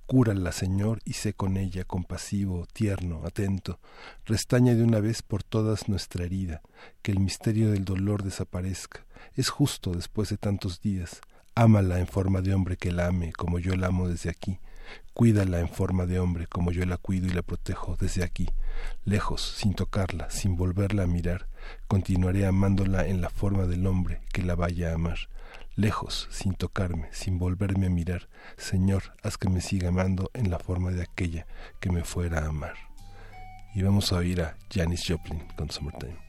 Cúrala, Señor, y sé con ella compasivo, tierno, atento. Restaña de una vez por todas nuestra herida, que el misterio del dolor desaparezca. Es justo después de tantos días. Ámala en forma de hombre que la ame, como yo la amo desde aquí. Cuídala en forma de hombre, como yo la cuido y la protejo desde aquí. Lejos, sin tocarla, sin volverla a mirar, continuaré amándola en la forma del hombre que la vaya a amar lejos, sin tocarme, sin volverme a mirar. Señor, haz que me siga amando en la forma de aquella que me fuera a amar. Y vamos a oír a Janis Joplin con Summertime.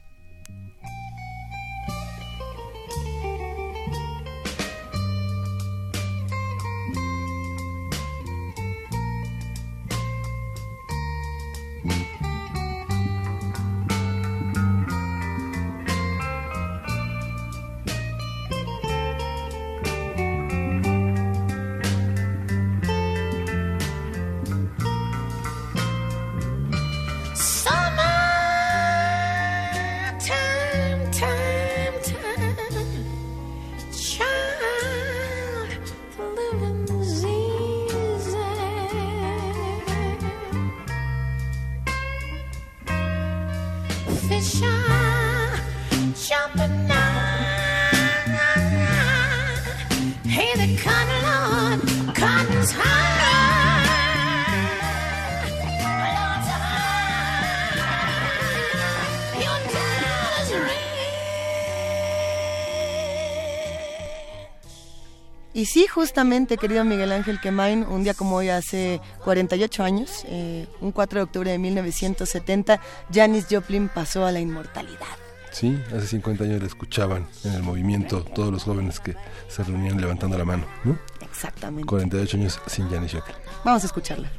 Y sí, justamente, querido Miguel Ángel Quemain, un día como hoy hace 48 años, eh, un 4 de octubre de 1970, Janis Joplin pasó a la inmortalidad. Sí, hace 50 años la escuchaban en el movimiento todos los jóvenes que se reunían levantando la mano, ¿no? Exactamente. 48 años sin Janis Joplin. Vamos a escucharla.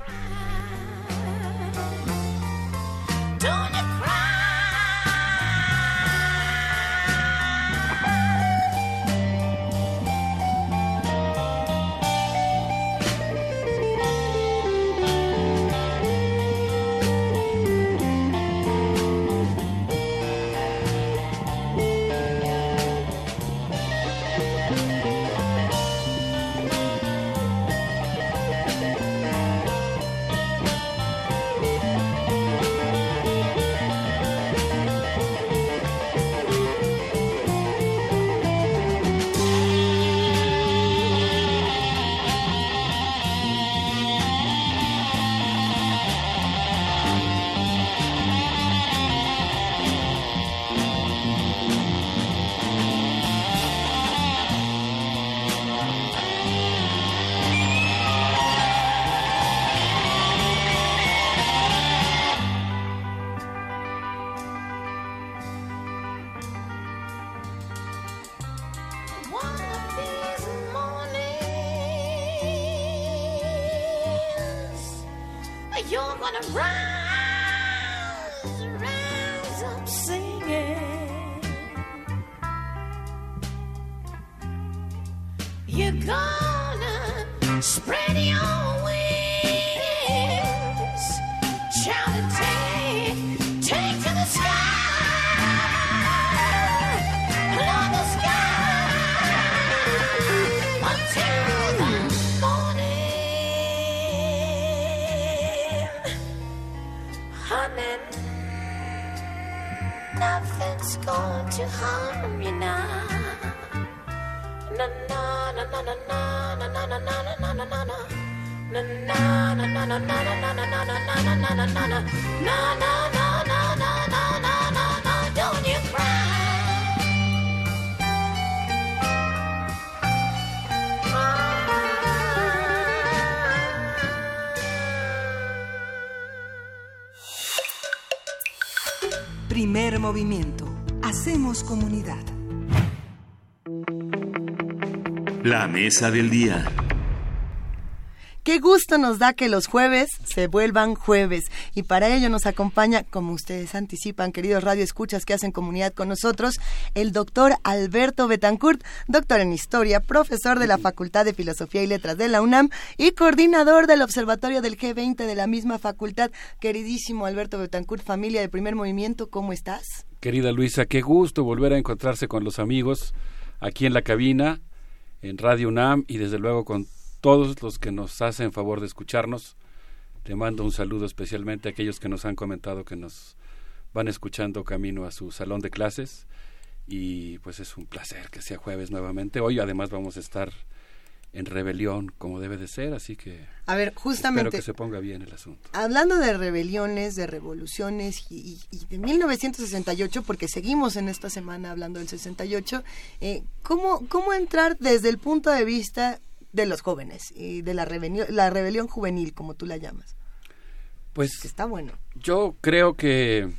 You're gonna rise, to harm you now. Na na na na na na na na na na na na na na. Na na na na na na na na na na na na na na na na. Na na na na na na na na. Don't you cry. Primer movimiento. Hacemos comunidad. La mesa del día. Qué gusto nos da que los jueves se vuelvan jueves. Y para ello nos acompaña, como ustedes anticipan, queridos radioescuchas que hacen comunidad con nosotros, el doctor Alberto Betancourt, doctor en Historia, profesor de la Facultad de Filosofía y Letras de la UNAM y coordinador del Observatorio del G20 de la misma facultad. Queridísimo Alberto Betancourt, familia de Primer Movimiento, ¿cómo estás? Querida Luisa, qué gusto volver a encontrarse con los amigos aquí en la cabina, en Radio UNAM y desde luego con todos los que nos hacen favor de escucharnos. Te mando un saludo especialmente a aquellos que nos han comentado que nos van escuchando camino a su salón de clases y pues es un placer que sea jueves nuevamente. Hoy además vamos a estar en rebelión como debe de ser, así que A ver, justamente... espero que se ponga bien el asunto. Hablando de rebeliones, de revoluciones y, y- y de 1968, porque seguimos en esta semana hablando del 68, eh, ¿cómo, ¿cómo entrar desde el punto de vista de los jóvenes y de la rebelión, la rebelión juvenil, como tú la llamas? Pues está bueno. Yo creo que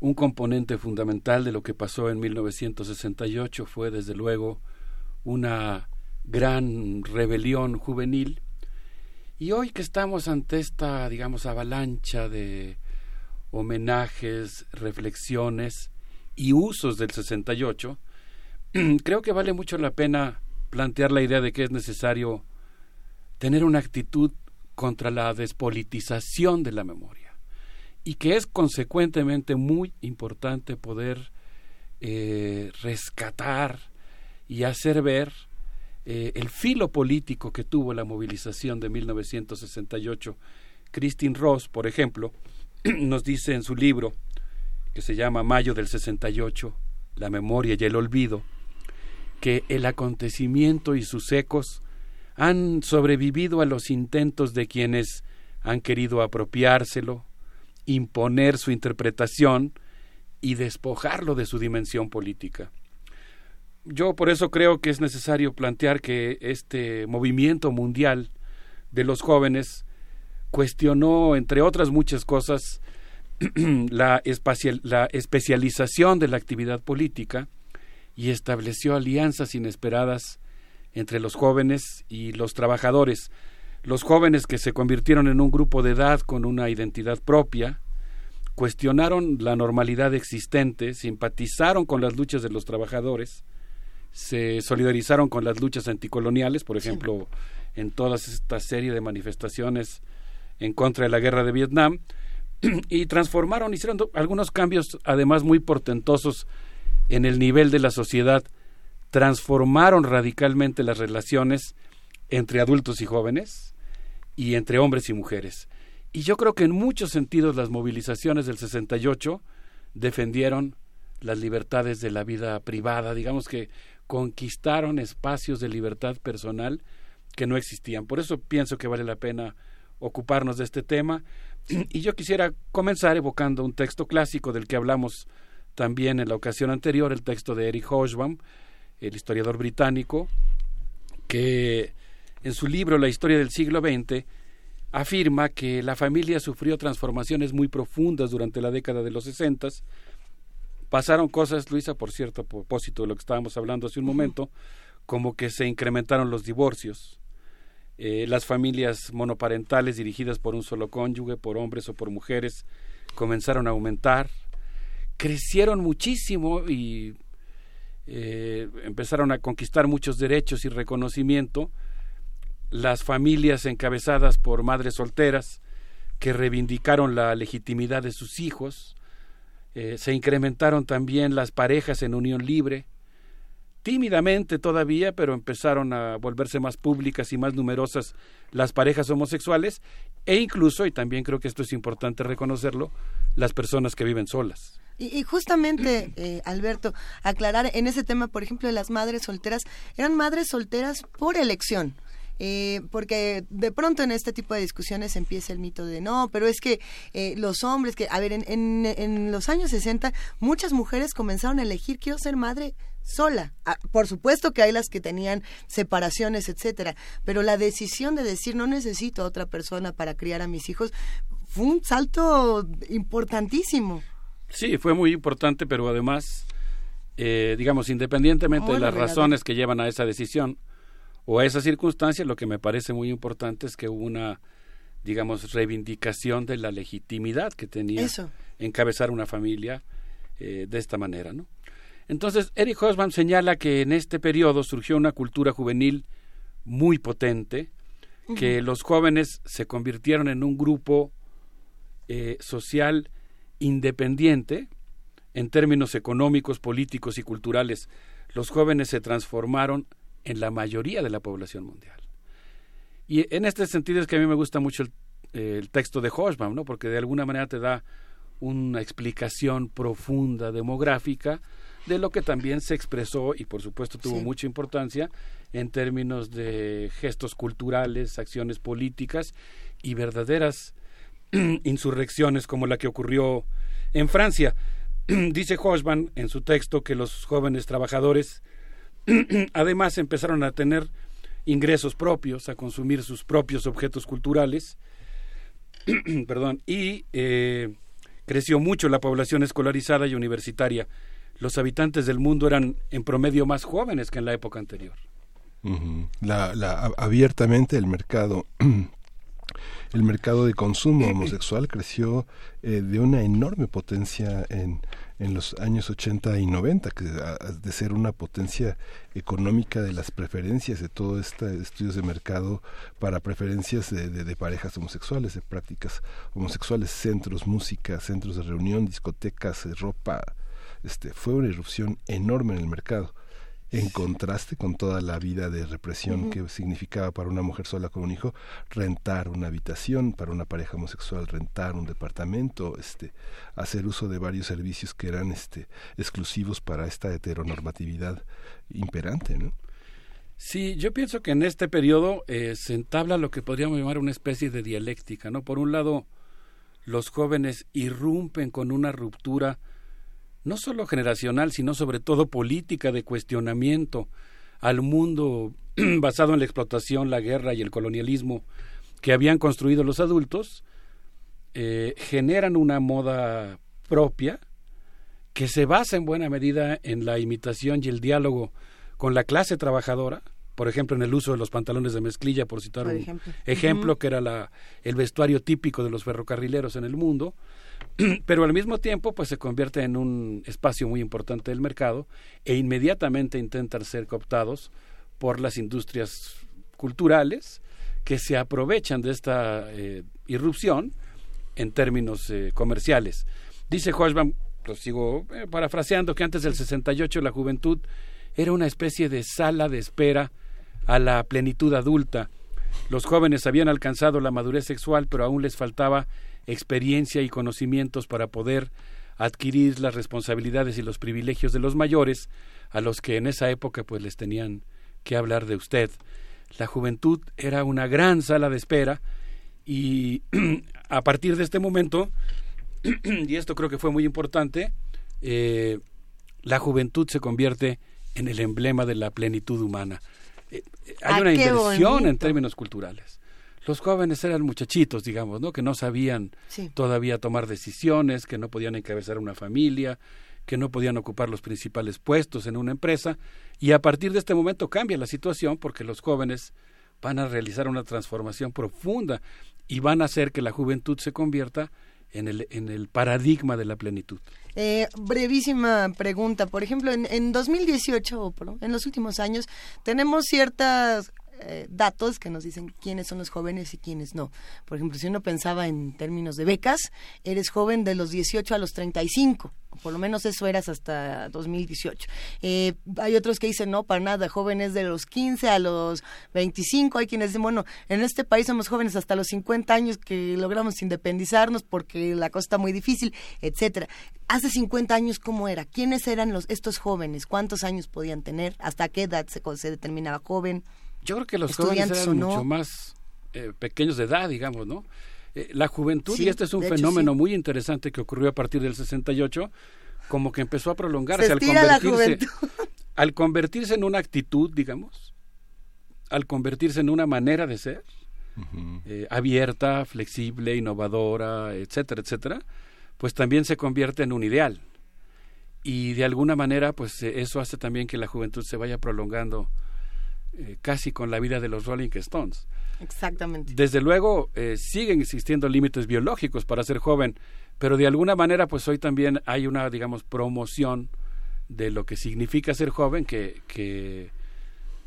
un componente fundamental de lo que pasó en 1968 fue desde luego una gran rebelión juvenil. Y hoy que estamos ante esta digamos avalancha de homenajes, reflexiones y usos del 68, [clears throat] creo que vale mucho la pena plantear la idea de que es necesario tener una actitud contra la despolitización de la memoria y que es consecuentemente muy importante poder eh, rescatar y hacer ver eh, el filo político que tuvo la movilización de 1968. Christine Ross, por ejemplo, [clears throat] nos dice en su libro que se llama Mayo del 68, La memoria y el olvido, que el acontecimiento y sus ecos han sobrevivido a los intentos de quienes han querido apropiárselo, imponer su interpretación y despojarlo de su dimensión política. Yo por eso creo que es necesario plantear que este movimiento mundial de los jóvenes cuestionó, entre otras muchas cosas, [clears throat] la, especialización de la actividad política y estableció alianzas inesperadas entre los jóvenes y los trabajadores. Los jóvenes que se convirtieron en un grupo de edad con una identidad propia, cuestionaron la normalidad existente, simpatizaron con las luchas de los trabajadores, se solidarizaron con las luchas anticoloniales, por ejemplo, en toda esta serie de manifestaciones en contra de la guerra de Vietnam, [clears throat] y transformaron, hicieron algunos cambios además muy portentosos en el nivel de la sociedad, transformaron radicalmente las relaciones entre adultos y jóvenes y entre hombres y mujeres. Y yo creo que en muchos sentidos las movilizaciones del 68 defendieron las libertades de la vida privada, digamos que conquistaron espacios de libertad personal que no existían. Por eso pienso que vale la pena ocuparnos de este tema. Y yo quisiera comenzar evocando un texto clásico del que hablamos también en la ocasión anterior, el texto de Eric Hobsbawm, el historiador británico, que en su libro La historia del siglo XX afirma que la familia sufrió transformaciones muy profundas durante la década de los sesentas. Pasaron cosas, Luisa, por cierto, a propósito de lo que estábamos hablando hace un momento, como que se incrementaron los divorcios, eh, las familias monoparentales dirigidas por un solo cónyuge, por hombres o por mujeres, comenzaron a aumentar, crecieron muchísimo y eh, empezaron a conquistar muchos derechos y reconocimiento, las familias encabezadas por madres solteras que reivindicaron la legitimidad de sus hijos, eh, se incrementaron también las parejas en unión libre, tímidamente todavía, pero empezaron a volverse más públicas y más numerosas las parejas homosexuales e incluso, y también creo que esto es importante reconocerlo, las personas que viven solas. Y, justamente, eh, Alberto, aclarar en ese tema, por ejemplo, de las madres solteras, eran madres solteras por elección. Eh, porque de pronto en este tipo de discusiones empieza el mito de no, pero es que eh, los hombres, que, a ver, en, en, en, los años 60 muchas mujeres comenzaron a elegir, quiero ser madre sola. Ah, por supuesto que hay las que tenían separaciones, etcétera, pero la decisión de decir no necesito a otra persona para criar a mis hijos fue un salto importantísimo. Sí, fue muy importante, pero además, eh, digamos, independientemente de las razones que llevan a esa decisión, o a esa circunstancia, lo que me parece muy importante es que hubo una, digamos, reivindicación de la legitimidad que tenía encabezar una familia eh, de esta manera, ¿no? Entonces, Eric Hobsbawm señala que en este periodo surgió una cultura juvenil muy potente, que los jóvenes se convirtieron en un grupo eh, social independiente en términos económicos, políticos y culturales. Los jóvenes se transformaron en la mayoría de la población mundial. Y en este sentido es que a mí me gusta mucho el, texto de Hobsbawm, ¿no? porque de alguna manera te da una explicación profunda demográfica de lo que también se expresó y por supuesto tuvo mucha importancia en términos de gestos culturales, acciones políticas y verdaderas [clears throat] insurrecciones como la que ocurrió en Francia. [clears throat] Dice Hobsbawm en su texto que los jóvenes trabajadores [clears throat] Además empezaron a tener ingresos propios, a consumir sus propios objetos culturales, [clears throat] perdón, y eh, creció mucho la población escolarizada y universitaria. Los habitantes del mundo eran en promedio más jóvenes que en la época anterior. la, abiertamente el mercado [clears throat] el mercado de consumo homosexual creció eh, de una enorme potencia en, en los años 80 y 90, que de ser una potencia económica de las preferencias de todo este estudios de mercado para preferencias de, de, parejas homosexuales, de prácticas homosexuales, centros, música, centros de reunión, discotecas, eh, ropa, este, fue una irrupción enorme en el mercado. En contraste con toda la vida de represión que significaba para una mujer sola con un hijo rentar una habitación, para una pareja homosexual rentar un departamento, este, hacer uso de varios servicios que eran este, exclusivos para esta heteronormatividad imperante, ¿no? Sí, yo pienso que en este periodo eh, se entabla lo que podríamos llamar una especie de dialéctica, ¿no? Por un lado, los jóvenes irrumpen con una ruptura no solo generacional, sino sobre todo política de cuestionamiento al mundo [clears throat] basado en la explotación, la guerra y el colonialismo que habían construido los adultos, eh, generan una moda propia que se basa en buena medida en la imitación y el diálogo con la clase trabajadora, por ejemplo, en el uso de los pantalones de mezclilla, por citar Por un ejemplo. que era la, el vestuario típico de los ferrocarrileros en el mundo, [clears throat] pero al mismo tiempo pues se convierte en un espacio muy importante del mercado e inmediatamente intentan ser cooptados por las industrias culturales que se aprovechan de esta eh, irrupción en términos eh, comerciales. Dice Hochbaum, lo sigo eh, parafraseando, que antes del 68 la juventud era una especie de sala de espera a la plenitud adulta. Los jóvenes habían alcanzado la madurez sexual, pero aún les faltaba experiencia y conocimientos para poder adquirir las responsabilidades y los privilegios de los mayores, a los que en esa época pues les tenían que hablar de usted. La juventud era una gran sala de espera y [clears throat] a partir de este momento, [clears throat] y esto creo que fue muy importante, eh, la juventud se convierte en el emblema de la plenitud humana. Eh, eh, hay Ah, una inversión en términos culturales. Los jóvenes eran muchachitos, digamos, ¿no? Que no sabían Sí. todavía tomar decisiones, que no podían encabezar una familia, que no podían ocupar los principales puestos en una empresa. Y a partir de este momento cambia la situación porque los jóvenes van a realizar una transformación profunda y van a hacer que la juventud se convierta en el, en el paradigma de la plenitud. Eh, brevísima pregunta. Por ejemplo, en, en 2018, o por- en los últimos años, tenemos ciertos datos que nos dicen quiénes son los jóvenes y quiénes no. Por ejemplo, si uno pensaba en términos de becas, eres joven de los 18 a los 35. o Por lo menos eso eras hasta 2018. Eh, hay otros que dicen, no, para nada, jóvenes de los 15 a los 25. Hay quienes dicen, bueno, en este país somos jóvenes hasta los 50 años que logramos independizarnos porque la cosa está muy difícil, etcétera. Hace 50 años, ¿cómo era? ¿Quiénes eran los estos jóvenes? ¿Cuántos años podían tener? ¿Hasta qué edad se, se determinaba joven? Yo creo que los jóvenes ¿Estudiantes eran no? mucho más eh, pequeños de edad, digamos, ¿no? Eh, la juventud, Sí, y este es un hecho, fenómeno sí. muy interesante que ocurrió a partir del 68, como que empezó a prolongarse Se al convertirse, [laughs] al convertirse en una actitud, digamos, al convertirse en una manera de ser, eh, abierta, flexible, innovadora, etcétera, etcétera, pues también se convierte en un ideal. Y de alguna manera, pues eso hace también que la juventud se vaya prolongando eh, casi con la vida de los Rolling Stones. Exactamente. Desde luego, eh, siguen existiendo límites biológicos para ser joven, pero de alguna manera, pues hoy también hay una, digamos, promoción de lo que significa ser joven, que, que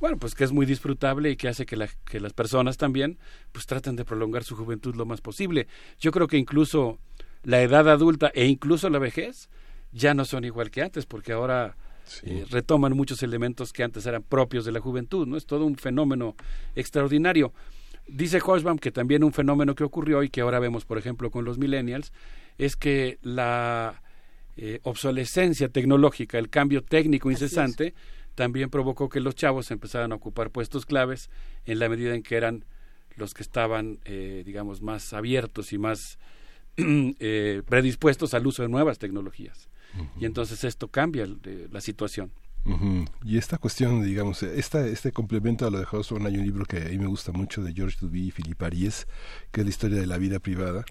bueno, pues que es muy disfrutable y que hace que, la- que las personas también, pues traten de prolongar su juventud lo más posible. Yo creo que incluso la edad adulta e incluso la vejez ya no son igual que antes, porque ahora eh, retoman muchos elementos que antes eran propios de la juventud, ¿no? Es todo un fenómeno extraordinario. Dice Hochbaum que también un fenómeno que ocurrió y que ahora vemos, por ejemplo, con los millennials, es que la eh, obsolescencia tecnológica, el cambio técnico incesante, también provocó que los chavos empezaran a ocupar puestos claves en la medida en que eran los que estaban, eh, digamos, más abiertos y más [clears throat] eh, predispuestos al uso de nuevas tecnologías. Y entonces esto cambia eh, la situación. Y esta cuestión, digamos, esta, este complemento a lo de Hawthorne, hay un libro que a mí me gusta mucho de George Duby y Philippe Ariès, que es la historia de la vida privada,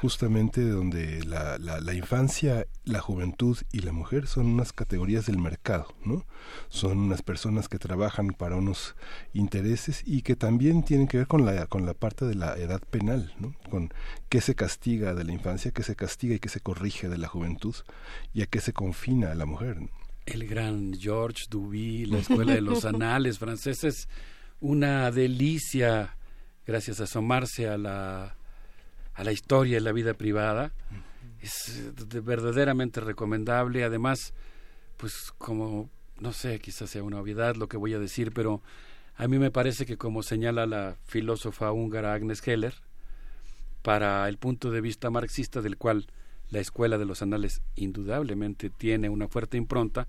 justamente donde la, la, la infancia, la juventud y la mujer son unas categorías del mercado, ¿no? Son unas personas que trabajan para unos intereses y que también tienen que ver con la, con la parte de la edad penal, ¿no? Con qué se castiga de la infancia, qué se castiga y qué se corrige de la juventud y a qué se confina a la mujer. ¿no? El gran George Duby, la escuela de los [laughs] anales franceses, una delicia, gracias a asomarse a la, a la historia de la vida privada. Es de- verdaderamente recomendable. Además, pues como no sé, quizás sea una obviedad lo que voy a decir, pero a mí me parece que como señala la filósofa húngara Agnes Heller, para el punto de vista marxista del cual la escuela de los anales indudablemente tiene una fuerte impronta,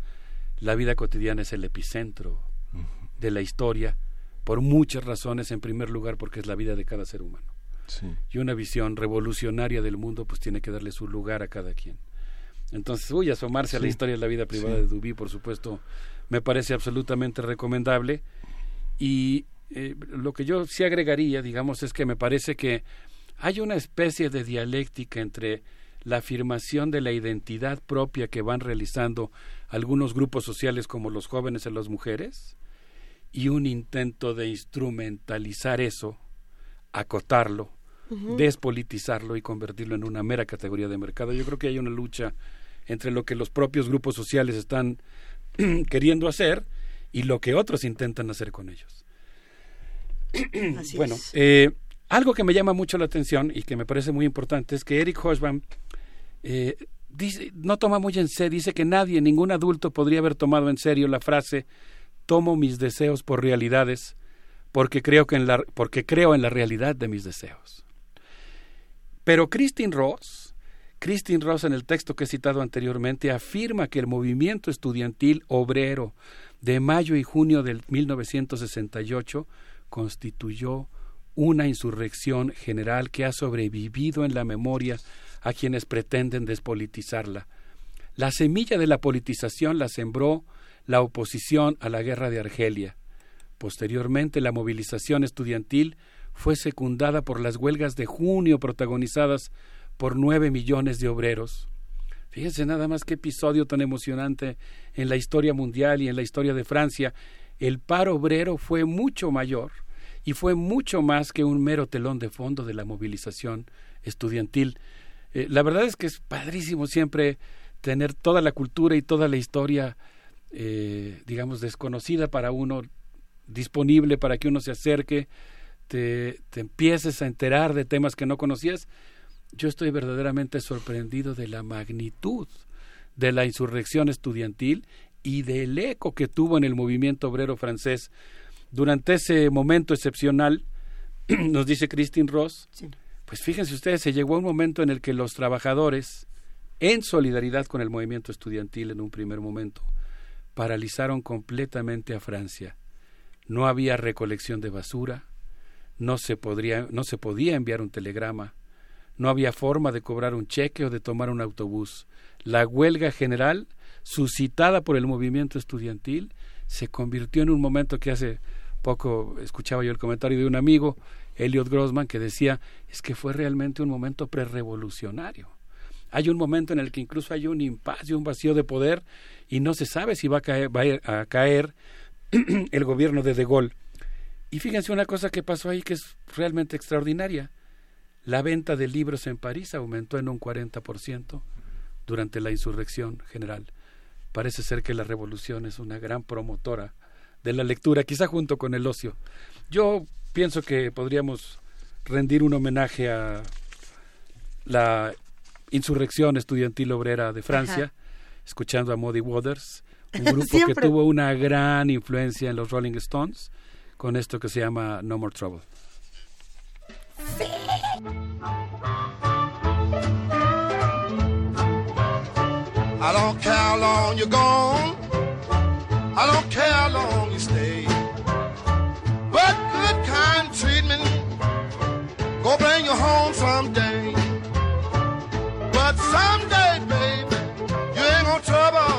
la vida cotidiana es el epicentro de la historia, por muchas razones, en primer lugar porque es la vida de cada ser humano. Y una visión revolucionaria del mundo pues tiene que darle su lugar a cada quien. Entonces, uy, asomarse a la Sí. historia de la vida privada Sí. de Duby, por supuesto, me parece absolutamente recomendable. Y eh, lo que yo sí agregaría, digamos, es que me parece que hay una especie de dialéctica entre la afirmación de la identidad propia que van realizando algunos grupos sociales como los jóvenes y las mujeres y un intento de instrumentalizar eso, acotarlo, despolitizarlo y convertirlo en una mera categoría de mercado. Yo creo que hay una lucha entre lo que los propios grupos sociales están [clears throat] queriendo hacer y lo que otros intentan hacer con ellos. Así bueno, es. eh, algo que me llama mucho la atención y que me parece muy importante es que Eric Hobsbawm eh, dice, no toma muy en serio, dice que nadie, ningún adulto podría haber tomado en serio la frase tomo mis deseos por realidades porque creo, que en la, porque creo en la realidad de mis deseos. Pero Christine Ross, Christine Ross en el texto que he citado anteriormente afirma que el movimiento estudiantil obrero de mayo y junio del 1968 constituyó una insurrección general que ha sobrevivido en la memoria a quienes pretenden despolitizarla. La semilla de la politización la sembró la oposición a la guerra de Argelia. Posteriormente, la movilización estudiantil fue secundada por las huelgas de junio protagonizadas por nueve millones de obreros. Fíjense nada más qué episodio tan emocionante en la historia mundial y en la historia de Francia. El paro obrero fue mucho mayor y fue mucho más que un mero telón de fondo de la movilización estudiantil. Eh, la verdad es que es padrísimo siempre tener toda la cultura y toda la historia, eh, digamos, desconocida para uno, disponible para que uno se acerque, te, te empieces a enterar de temas que no conocías. Yo estoy verdaderamente sorprendido de la magnitud de la insurrección estudiantil y del eco que tuvo en el movimiento obrero francés. Durante ese momento excepcional, [clears throat] nos dice Christine Ross, pues fíjense ustedes, se llegó a un momento en el que los trabajadores, en solidaridad con el movimiento estudiantil en un primer momento, paralizaron completamente a Francia. No había recolección de basura, no se, podría, no se podía enviar un telegrama, no había forma de cobrar un cheque o de tomar un autobús. La huelga general, suscitada por el movimiento estudiantil, se convirtió en un momento que hace poco escuchaba yo el comentario de un amigo, Elliot Grossman, que decía, es que fue realmente un momento prerevolucionario. Hay un momento en el que incluso hay un impasse un vacío de poder y no se sabe si va a caer, va a caer [clears throat] el gobierno de De Gaulle. Y fíjense una cosa que pasó ahí que es realmente extraordinaria. La venta de libros en París aumentó en un 40% durante la insurrección general. Parece ser que la revolución es una gran promotora de la lectura, quizá junto con el ocio. Yo pienso que podríamos rendir un homenaje a la insurrección estudiantil obrera de Francia, Ajá. escuchando a Muddy Waters, un [laughs] grupo que tuvo una gran influencia en los Rolling Stones, con esto que se llama No More Trouble. I don't care how long you're gone. I don't care how long you stay. Treatment go bring you home someday. But someday, baby, you ain't gonna trouble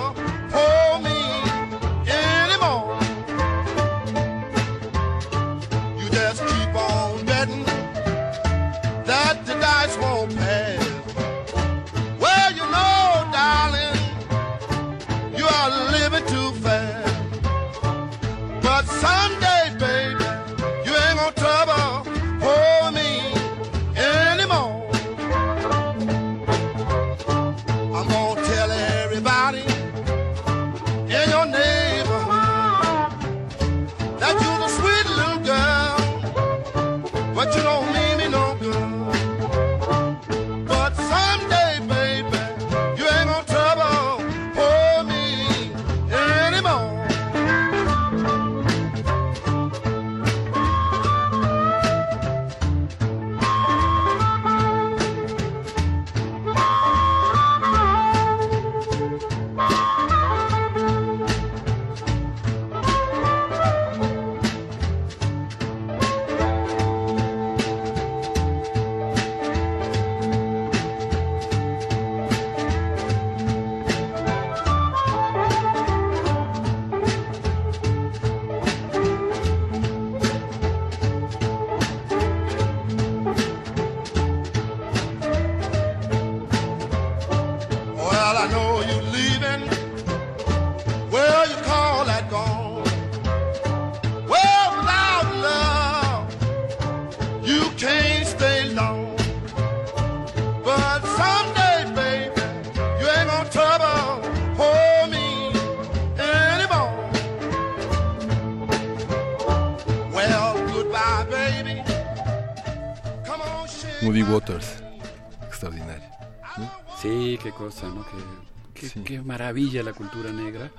maravilla la cultura negra.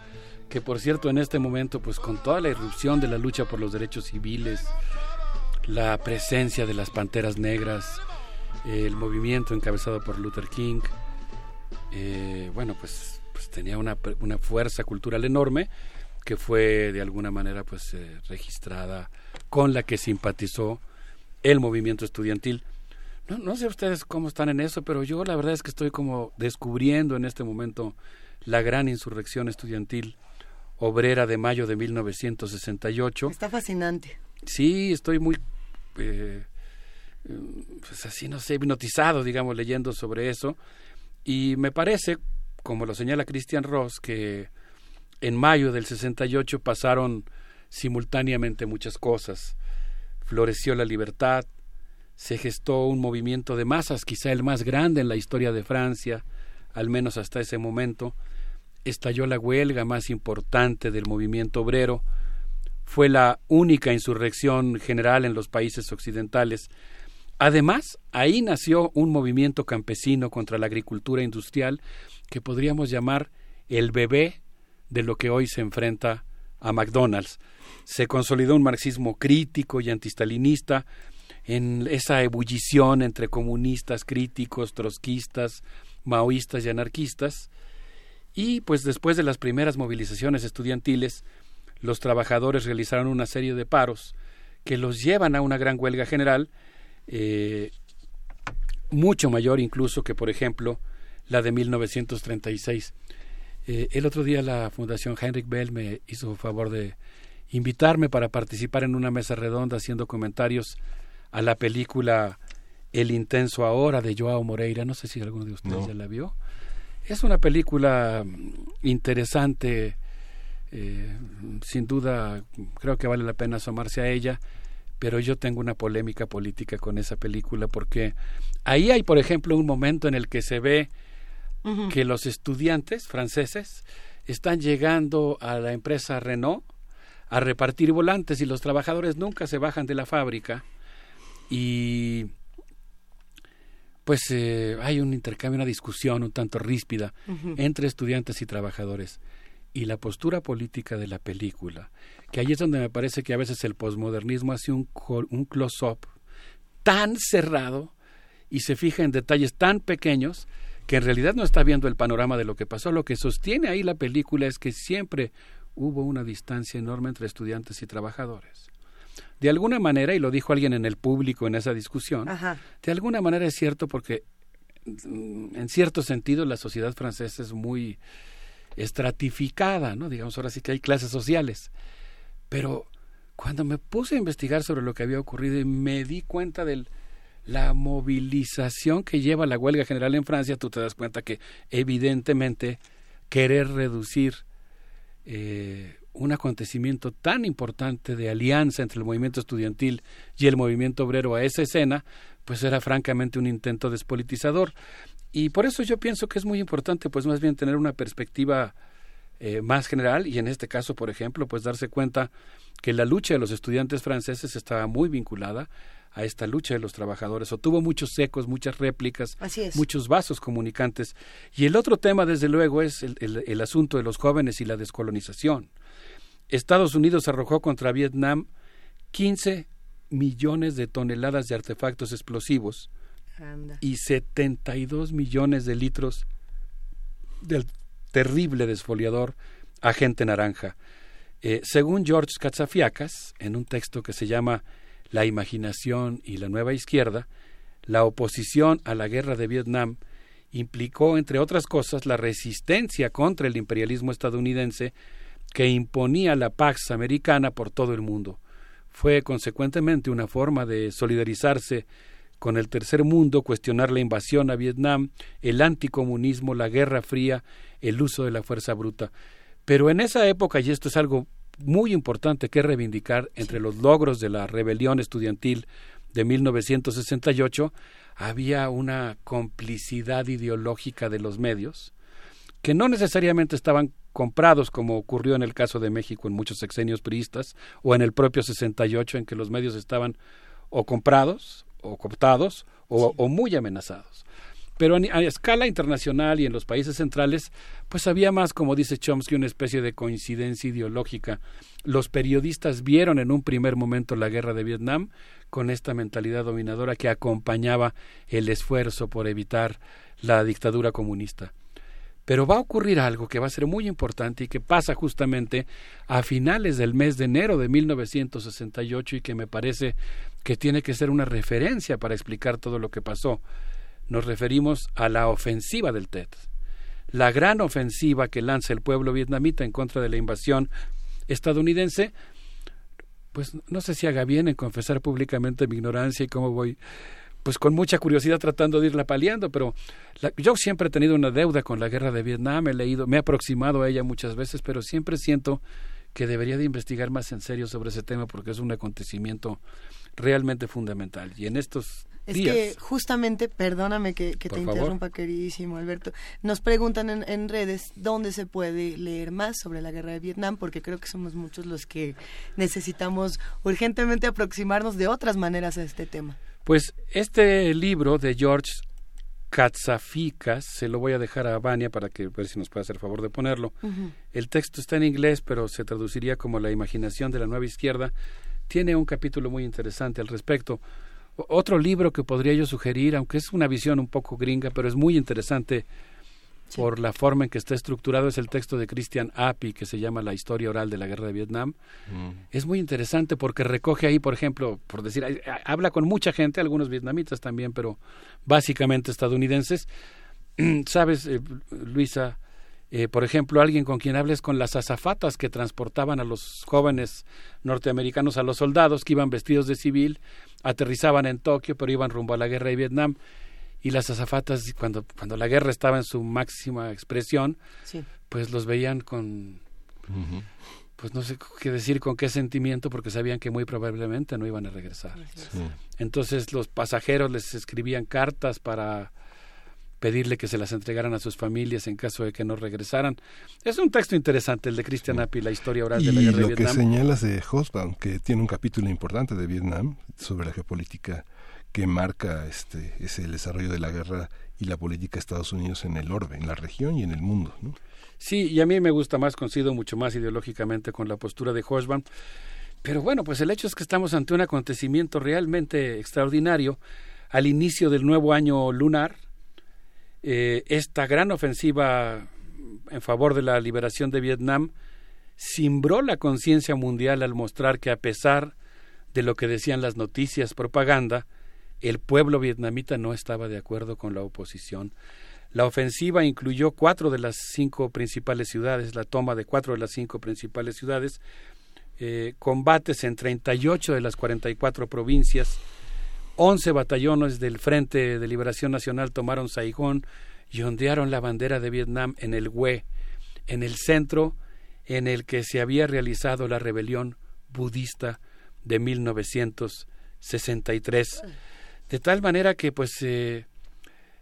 Que por cierto, en este momento, pues con toda la irrupción de la lucha por los derechos civiles, la presencia de las panteras negras, el movimiento encabezado por Luther King, eh, bueno, pues, pues tenía una, una fuerza cultural enorme que fue de alguna manera pues eh, registrada con la que simpatizó el movimiento estudiantil. No, no sé ustedes cómo están en eso, pero yo la verdad es que estoy como descubriendo en este momento la gran insurrección estudiantil obrera de mayo de 1968. Está fascinante. Sí, estoy muy, eh, pues así, no sé, hipnotizado, digamos, leyendo sobre eso. Y me parece, como lo señala Christian Ross, que en mayo del 68 pasaron simultáneamente muchas cosas. Floreció la libertad, se gestó un movimiento de masas, quizá el más grande en la historia de Francia, al menos hasta ese momento. Estalló la huelga más importante del movimiento obrero, fue la única insurrección general en los países occidentales. Además, ahí nació un movimiento campesino contra la agricultura industrial que podríamos llamar el bebé de lo que hoy se enfrenta a McDonald's. Se consolidó un marxismo crítico y antistalinista en esa ebullición entre comunistas, críticos, trotskistas, maoístas y anarquistas. Y pues después de las primeras movilizaciones estudiantiles, los trabajadores realizaron una serie de paros que los llevan a una gran huelga general, eh, mucho mayor incluso que, por ejemplo, la de 1936. Eh, el otro día la Fundación Heinrich Bell me hizo favor de invitarme para participar en una mesa redonda haciendo comentarios a la película El intenso ahora de Joao Moreira. No sé si alguno de ustedes No. ya la vio. Es una película mm, interesante, eh, sin duda creo que vale la pena asomarse a ella, pero yo tengo una polémica política con esa película porque ahí hay, por ejemplo, un momento en el que se ve que los estudiantes franceses están llegando a la empresa Renault a repartir volantes y los trabajadores nunca se bajan de la fábrica y pues eh, hay un intercambio, una discusión un tanto ríspida entre estudiantes y trabajadores y la postura política de la película, que ahí es donde me parece que a veces el posmodernismo hace un, un close-up tan cerrado y se fija en detalles tan pequeños que en realidad no está viendo el panorama de lo que pasó. Lo que sostiene ahí la película es que siempre hubo una distancia enorme entre estudiantes y trabajadores. De alguna manera, y lo dijo alguien en el público en esa discusión, Ajá. de alguna manera es cierto porque mm, en cierto sentido la sociedad francesa es muy estratificada, ¿no? Digamos, ahora sí que hay clases sociales. Pero cuando me puse a investigar sobre lo que había ocurrido y me di cuenta de la movilización que lleva la huelga general en Francia, tú te das cuenta que evidentemente querer reducir eh, un acontecimiento tan importante de alianza entre el movimiento estudiantil y el movimiento obrero a esa escena, pues era francamente un intento despolitizador. Y por eso yo pienso que es muy importante, pues más bien tener una perspectiva eh, más general y en este caso, por ejemplo, pues darse cuenta que la lucha de los estudiantes franceses estaba muy vinculada a esta lucha de los trabajadores, o tuvo muchos ecos, muchas réplicas, Así es. muchos vasos comunicantes. Y el otro tema, desde luego, es el, el- el asunto de los jóvenes y la descolonización. Estados Unidos arrojó contra Vietnam 15 millones de toneladas de artefactos explosivos Anda. y 72 millones de litros del terrible desfoliador agente naranja. Eh, según George Katsafiakas, en un texto que se llama La imaginación y la nueva izquierda, la oposición a la guerra de Vietnam implicó, entre otras cosas, la resistencia contra el imperialismo estadounidense que imponía la Pax Americana por todo el mundo. Fue, consecuentemente, una forma de solidarizarse con el tercer mundo, cuestionar la invasión a Vietnam, el anticomunismo, la guerra fría, el uso de la fuerza bruta. Pero en esa época, y esto es algo muy importante que reivindicar entre los logros de la rebelión estudiantil de 1968, había una complicidad ideológica de los medios, que no necesariamente estaban comprados, como ocurrió en el caso de México en muchos sexenios priistas, o en el propio 68, en que los medios estaban o comprados, o cooptados, o, o muy amenazados. Pero a escala internacional y en los países centrales, pues había más, como dice Chomsky, una especie de coincidencia ideológica. Los periodistas vieron en un primer momento la guerra de Vietnam con esta mentalidad dominadora que acompañaba el esfuerzo por evitar la dictadura comunista. Pero va a ocurrir algo que va a ser muy importante y que pasa justamente a finales del mes de enero de 1968 y que me parece que tiene que ser una referencia para explicar todo lo que pasó. Nos referimos a la ofensiva del TED, la gran ofensiva que lanza el pueblo vietnamita en contra de la invasión estadounidense. Pues no sé si haga bien en confesar públicamente mi ignorancia y cómo voy pues con mucha curiosidad tratando de irla paliando, pero yo siempre he tenido una deuda con la guerra de Vietnam, he leído, me he aproximado a ella muchas veces, pero siempre siento que debería de investigar más en serio sobre ese tema porque es un acontecimiento realmente fundamental. Y en estos es días, que justamente, perdóname que, que te favor. interrumpa, queridísimo Alberto, nos preguntan en, en redes dónde se puede leer más sobre la guerra de Vietnam, porque creo que somos muchos los que necesitamos urgentemente aproximarnos de otras maneras a este tema. Pues este libro de George Katsafikas, se lo voy a dejar a Vania para que ver si nos puede hacer favor de ponerlo. El texto está en inglés, pero se traduciría como La imaginación de la nueva izquierda. Tiene un capítulo muy interesante al respecto. O- Otro libro que podría yo sugerir, aunque es una visión un poco gringa, pero es muy interesante por la forma en que está estructurado, es el texto de Christian Appy, que se llama La historia oral de la guerra de Vietnam. Es muy interesante porque recoge ahí, por ejemplo, por decir, habla con mucha gente, algunos vietnamitas también, pero básicamente estadounidenses. [clears throat] Sabes, eh, Luisa, eh, por ejemplo, alguien con quien hables con las azafatas que transportaban a los jóvenes norteamericanos, a los soldados que iban vestidos de civil, aterrizaban en Tokio, pero iban rumbo a la guerra de Vietnam. Y las azafatas, cuando, cuando la guerra estaba en su máxima expresión, Sí. pues los veían con, pues no sé qué decir con qué sentimiento porque sabían que muy probablemente no iban a regresar. Entonces los pasajeros les escribían cartas para pedirle que se las entregaran a sus familias en caso de que no regresaran. Es un texto interesante el de Christian Appy, la historia oral de la Y guerra lo de que Vietnam. señalas de Hobsbawm, que tiene un capítulo importante de Vietnam sobre la geopolítica que marca este es desarrollo de la guerra y la política de Estados Unidos en el orbe, en la región y en el mundo. Sí, y a mí me gusta más, coincido mucho más ideológicamente con la postura de Hochman. Pero bueno, pues el hecho es que estamos ante un acontecimiento realmente extraordinario. Al inicio del nuevo año lunar, eh, esta gran ofensiva en favor de la liberación de Vietnam cimbró la conciencia mundial al mostrar que a pesar de lo que decían las noticias, propaganda, el pueblo vietnamita no estaba de acuerdo con la oposición. La ofensiva incluyó cuatro de las cinco principales ciudades, la toma de cuatro de las cinco principales ciudades, eh, combates en 38 de las 44 provincias, 11 batallones del Frente de Liberación Nacional tomaron Saigón y ondearon la bandera de Vietnam en el Hue, en el centro en el que se había realizado la rebelión budista de 1963. De tal manera que pues eh,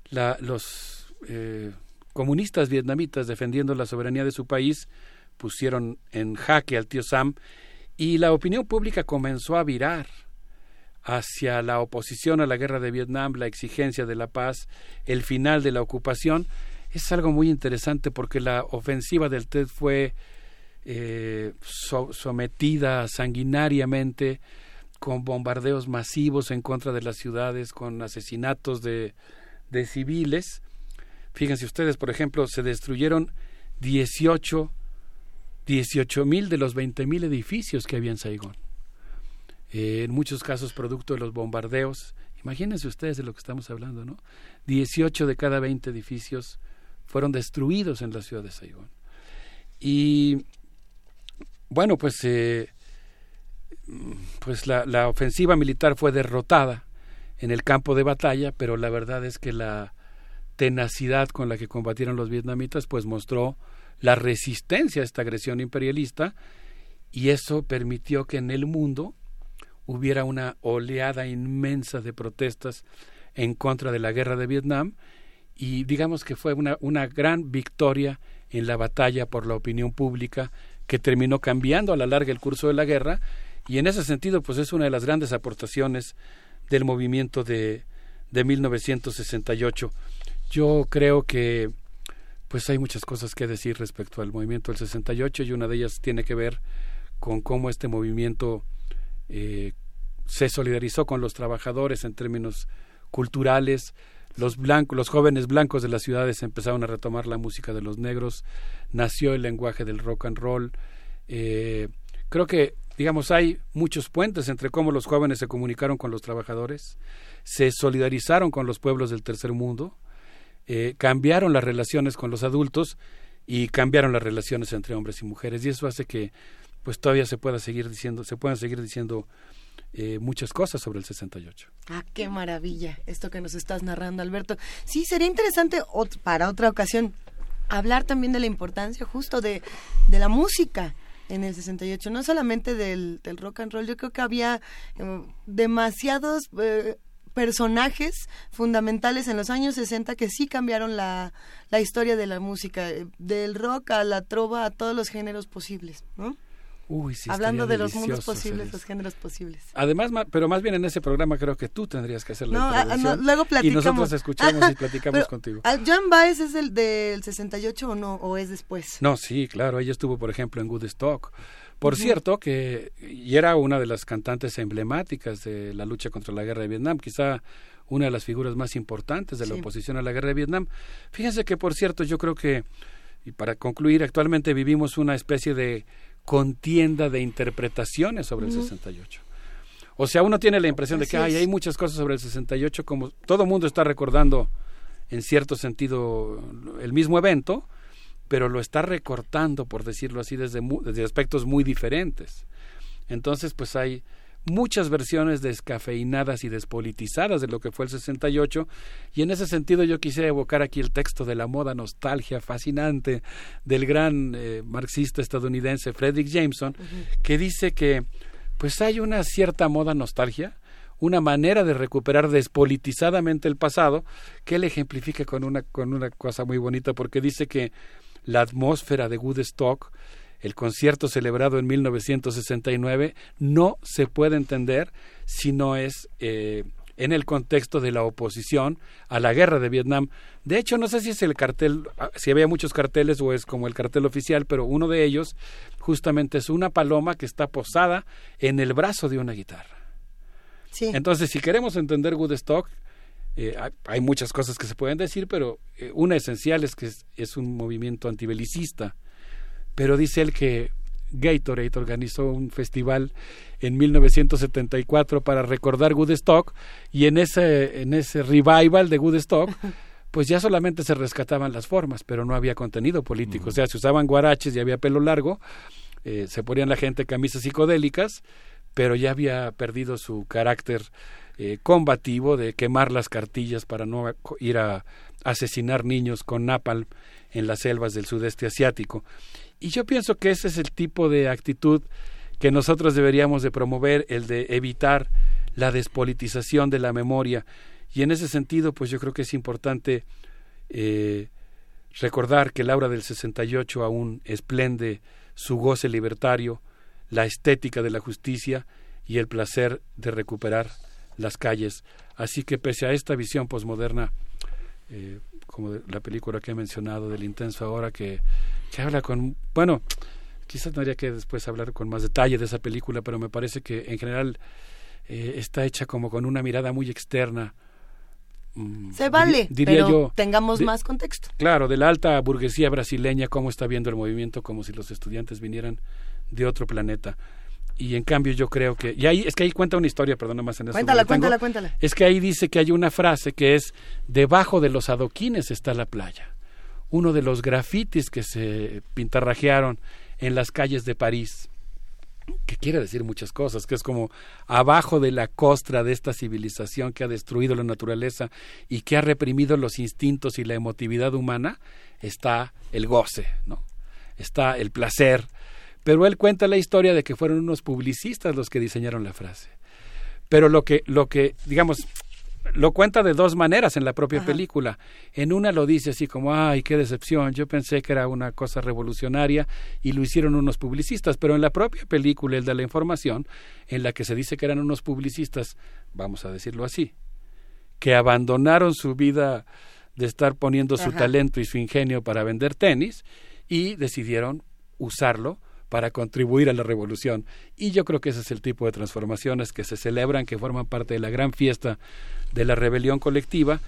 los eh, comunistas vietnamitas defendiendo la soberanía de su país pusieron en jaque al tío Sam y la opinión pública comenzó a virar hacia la oposición a la guerra de Vietnam, la exigencia de la paz, el final de la ocupación. Es algo muy interesante porque la ofensiva del TED fue eh, so- sometida sanguinariamente con bombardeos masivos en contra de las ciudades, con asesinatos de, civiles. Fíjense ustedes, por ejemplo, se destruyeron 18 mil de los 20 mil edificios que había en Saigón. Eh, en muchos casos producto de los bombardeos. Imagínense ustedes de lo que estamos hablando, ¿no? 18 de cada 20 edificios fueron destruidos en la ciudad de Saigón. Y bueno, pues, eh, pues la, la ofensiva militar fue derrotada en el campo de batalla, pero la verdad es que la tenacidad con la que combatieron los vietnamitas pues mostró la resistencia a esta agresión imperialista y eso permitió que en el mundo hubiera una oleada inmensa de protestas en contra de la guerra de Vietnam y digamos que fue una, una gran victoria en la batalla por la opinión pública que terminó cambiando a la larga el curso de la guerra y en ese sentido pues es una de las grandes aportaciones del movimiento de, de 1968. Yo creo que pues hay muchas cosas que decir respecto al movimiento del 68 y una de ellas tiene que ver con cómo este movimiento eh, se solidarizó con los trabajadores en términos culturales, los blancos, los jóvenes blancos de las ciudades empezaron a retomar la música de los negros, nació el lenguaje del rock and roll. Eh, creo que, digamos, hay muchos puentes entre cómo los jóvenes se comunicaron con los trabajadores, se solidarizaron con los pueblos del tercer mundo, eh, cambiaron las relaciones con los adultos y cambiaron las relaciones entre hombres y mujeres y eso hace que pues todavía se pueda seguir diciendo se puedan seguir diciendo eh, muchas cosas sobre el 68. Ah, qué maravilla esto que nos estás narrando, Alberto. Sí, sería interesante para otra ocasión hablar también de la importancia justo de, de la música en el 68, no solamente del, del rock and roll, yo creo que había eh, demasiados eh, personajes fundamentales en los años 60 que sí cambiaron la, la historia de la música, eh, del rock a la trova, a todos los géneros posibles, ¿no? Uy, sí, Hablando de los mundos posibles, los géneros posibles. Además, pero más bien en ese programa creo que tú tendrías que hacer la no, ah, no, luego platicamos. Y nosotros escuchamos y [laughs] platicamos contigo. ¿John Baez es el del 68 o no? ¿O es después? No, sí, claro. Ella estuvo, por ejemplo, en Woodstock. Por cierto, que y era una de las cantantes emblemáticas de la lucha contra la guerra de Vietnam, quizá una de las figuras más importantes de la oposición a la guerra de Vietnam. Fíjense que, por cierto, yo creo que, y para concluir, actualmente vivimos una especie de contienda de interpretaciones sobre el 68. O sea, uno tiene la impresión de que hay muchas cosas sobre el 68, como todo mundo está recordando en cierto sentido el mismo evento, pero lo está recortando, por decirlo así, desde, desde aspectos muy diferentes. Entonces, pues hay muchas versiones descafeinadas y despolitizadas de lo que fue el 68 y en ese sentido yo quisiera evocar aquí el texto de la moda nostalgia fascinante del gran eh, marxista estadounidense Frederick Jameson que dice que pues hay una cierta moda nostalgia una manera de recuperar despolitizadamente el pasado que él ejemplifica con una con una cosa muy bonita porque dice que la atmósfera de Woodstock el concierto celebrado en 1969 no se puede entender si no es eh, en el contexto de la oposición a la guerra de Vietnam. De hecho, no sé si es el cartel, ah, si había muchos carteles o es como el cartel oficial, pero uno de ellos justamente es una paloma que está posada en el brazo de una guitarra. Sí. Entonces, si queremos entender Woodstock, eh, hay muchas cosas que se pueden decir, pero eh, una esencial es que es, es un movimiento antibelicista pero dice él que Gatorade organizó un festival en 1974 para recordar Woodstock y en ese en ese revival de Woodstock [laughs] pues ya solamente se rescataban las formas, pero no había contenido político, o sea, se usaban guaraches y había pelo largo, eh, se ponían la gente camisas psicodélicas, pero ya había perdido su carácter eh, combativo de quemar las cartillas para no ir a asesinar niños con napalm en las selvas del sudeste asiático. Y yo pienso que ese es el tipo de actitud que nosotros deberíamos de promover, el de evitar la despolitización de la memoria. Y en ese sentido, pues yo creo que es importante eh, recordar que Laura del 68 aún esplende su goce libertario, la estética de la justicia y el placer de recuperar las calles. Así que pese a esta visión posmoderna, eh, como la película que he mencionado del intenso ahora que, que habla con bueno quizás tendría que después hablar con más detalle de esa película pero me parece que en general eh, está hecha como con una mirada muy externa. Mm, se vale diría pero yo tengamos más contexto. Claro de la alta burguesía brasileña cómo está viendo el movimiento como si los estudiantes vinieran de otro planeta y en cambio yo creo que y ahí es que ahí cuenta una historia perdón más en eso cuéntala cuéntala cuéntala es que ahí dice que hay una frase que es debajo de los adoquines está la playa uno de los grafitis que se pintarrajearon en las calles de París que quiere decir muchas cosas, que es como abajo de la costra de esta civilización que ha destruido la naturaleza y que ha reprimido los instintos y la emotividad humana, está el goce, ¿no? Está el placer. Pero él cuenta la historia de que fueron unos publicistas los que diseñaron la frase. Pero lo que, lo que, digamos, lo cuenta de dos maneras en la propia película. En una lo dice así como, ay, qué decepción, yo pensé que era una cosa revolucionaria y lo hicieron unos publicistas, pero en la propia película, el de la información, en la que se dice que eran unos publicistas, vamos a decirlo así, que abandonaron su vida de estar poniendo su talento y su ingenio para vender tenis y decidieron usarlo para contribuir a la revolución. Y yo creo que ese es el tipo de transformaciones que se celebran, que forman parte de la gran fiesta de la rebelión colectiva.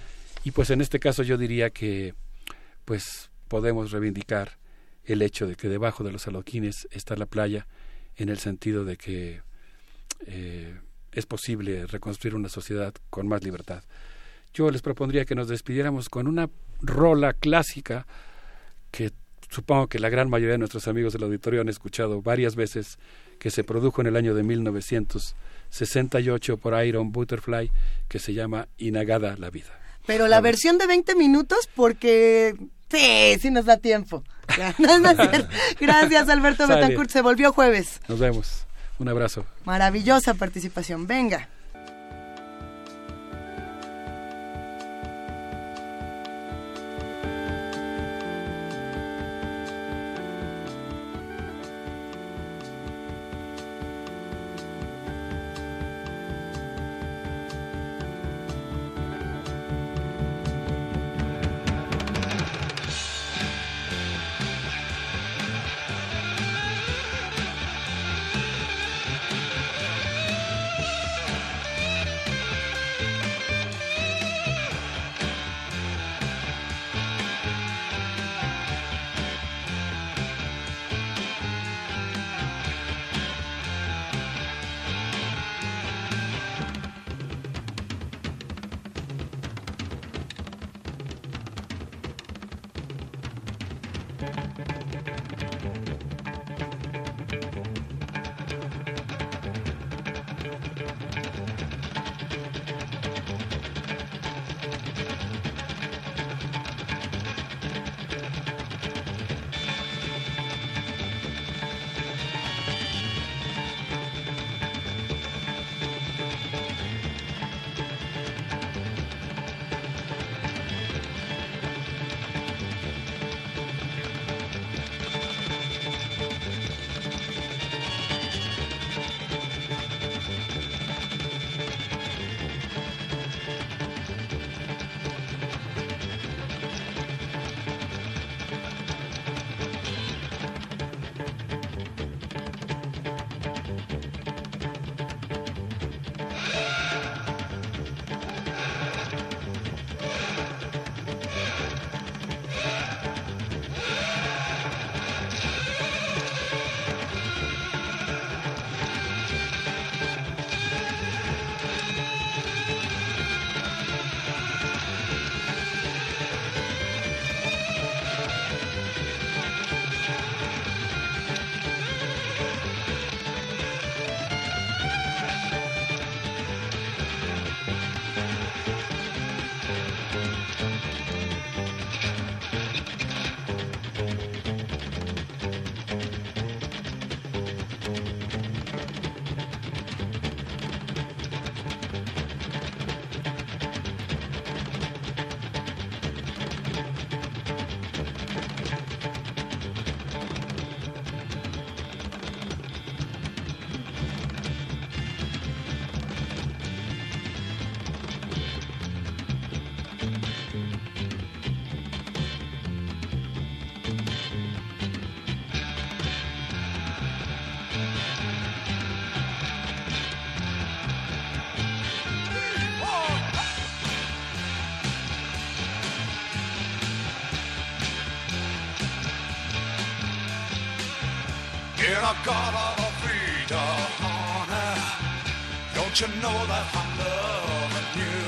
Y pues en este caso yo diría que pues podemos reivindicar el hecho de que debajo de los aloquines está la playa, en el sentido de que eh, es posible reconstruir una sociedad con más libertad. Yo les propondría que nos despidiéramos con una rola clásica que supongo que la gran mayoría de nuestros amigos del auditorio han escuchado varias veces, que se produjo en el año de 1968 por Iron Butterfly, que se llama Inagada la vida. Pero la versión de 20 minutos porque... Sí, sí nos da tiempo. [laughs] Gracias, Alberto. [laughs] Betancourt. Se volvió jueves. Nos vemos. Un abrazo. Maravillosa participación. Venga. In a garden of freedom, honor. Don't you know that I'm loving you?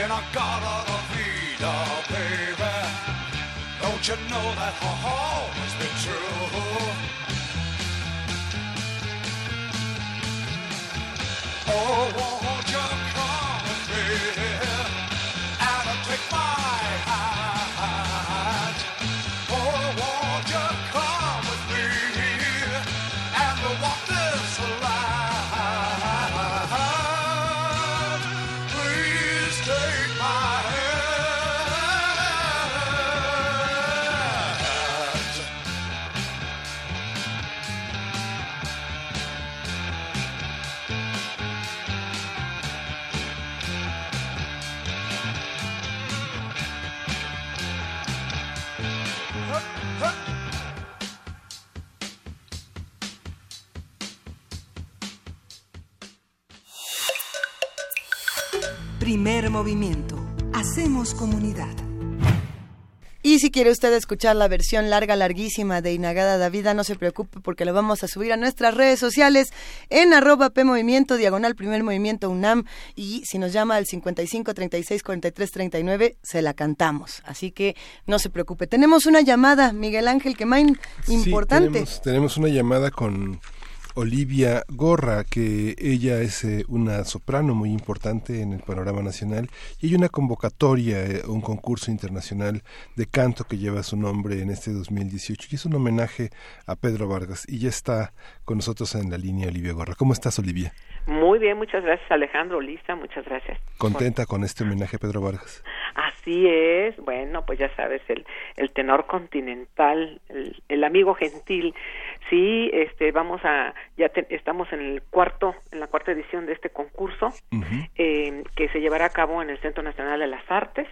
In a garden of freedom, baby. Don't you know that I'll always be true? Oh. Si quiere usted escuchar la versión larga, larguísima de Inagada Davida, no se preocupe porque lo vamos a subir a nuestras redes sociales en arroba P Movimiento, diagonal Primer Movimiento UNAM. Y si nos llama al 55 36 43 39, se la cantamos. Así que no se preocupe. Tenemos una llamada, Miguel Ángel Quemain, importante. Sí, tenemos, tenemos una llamada con Olivia Gorra, que ella es eh, una soprano muy importante en el panorama nacional y hay una convocatoria, eh, un concurso internacional de canto que lleva su nombre en este 2018 y es un homenaje a Pedro Vargas y ya está con nosotros en la línea Olivia Gorra. ¿Cómo estás, Olivia? Muy bien, muchas gracias Alejandro, Lisa, muchas gracias. ¿Contenta con este homenaje a Pedro Vargas? Así es, bueno, pues ya sabes, el, el tenor continental, el, el amigo gentil, sí, este, vamos a, ya te- estamos en el cuarto, en la cuarta edición de este concurso, eh, que se llevará a cabo en el Centro Nacional de las Artes.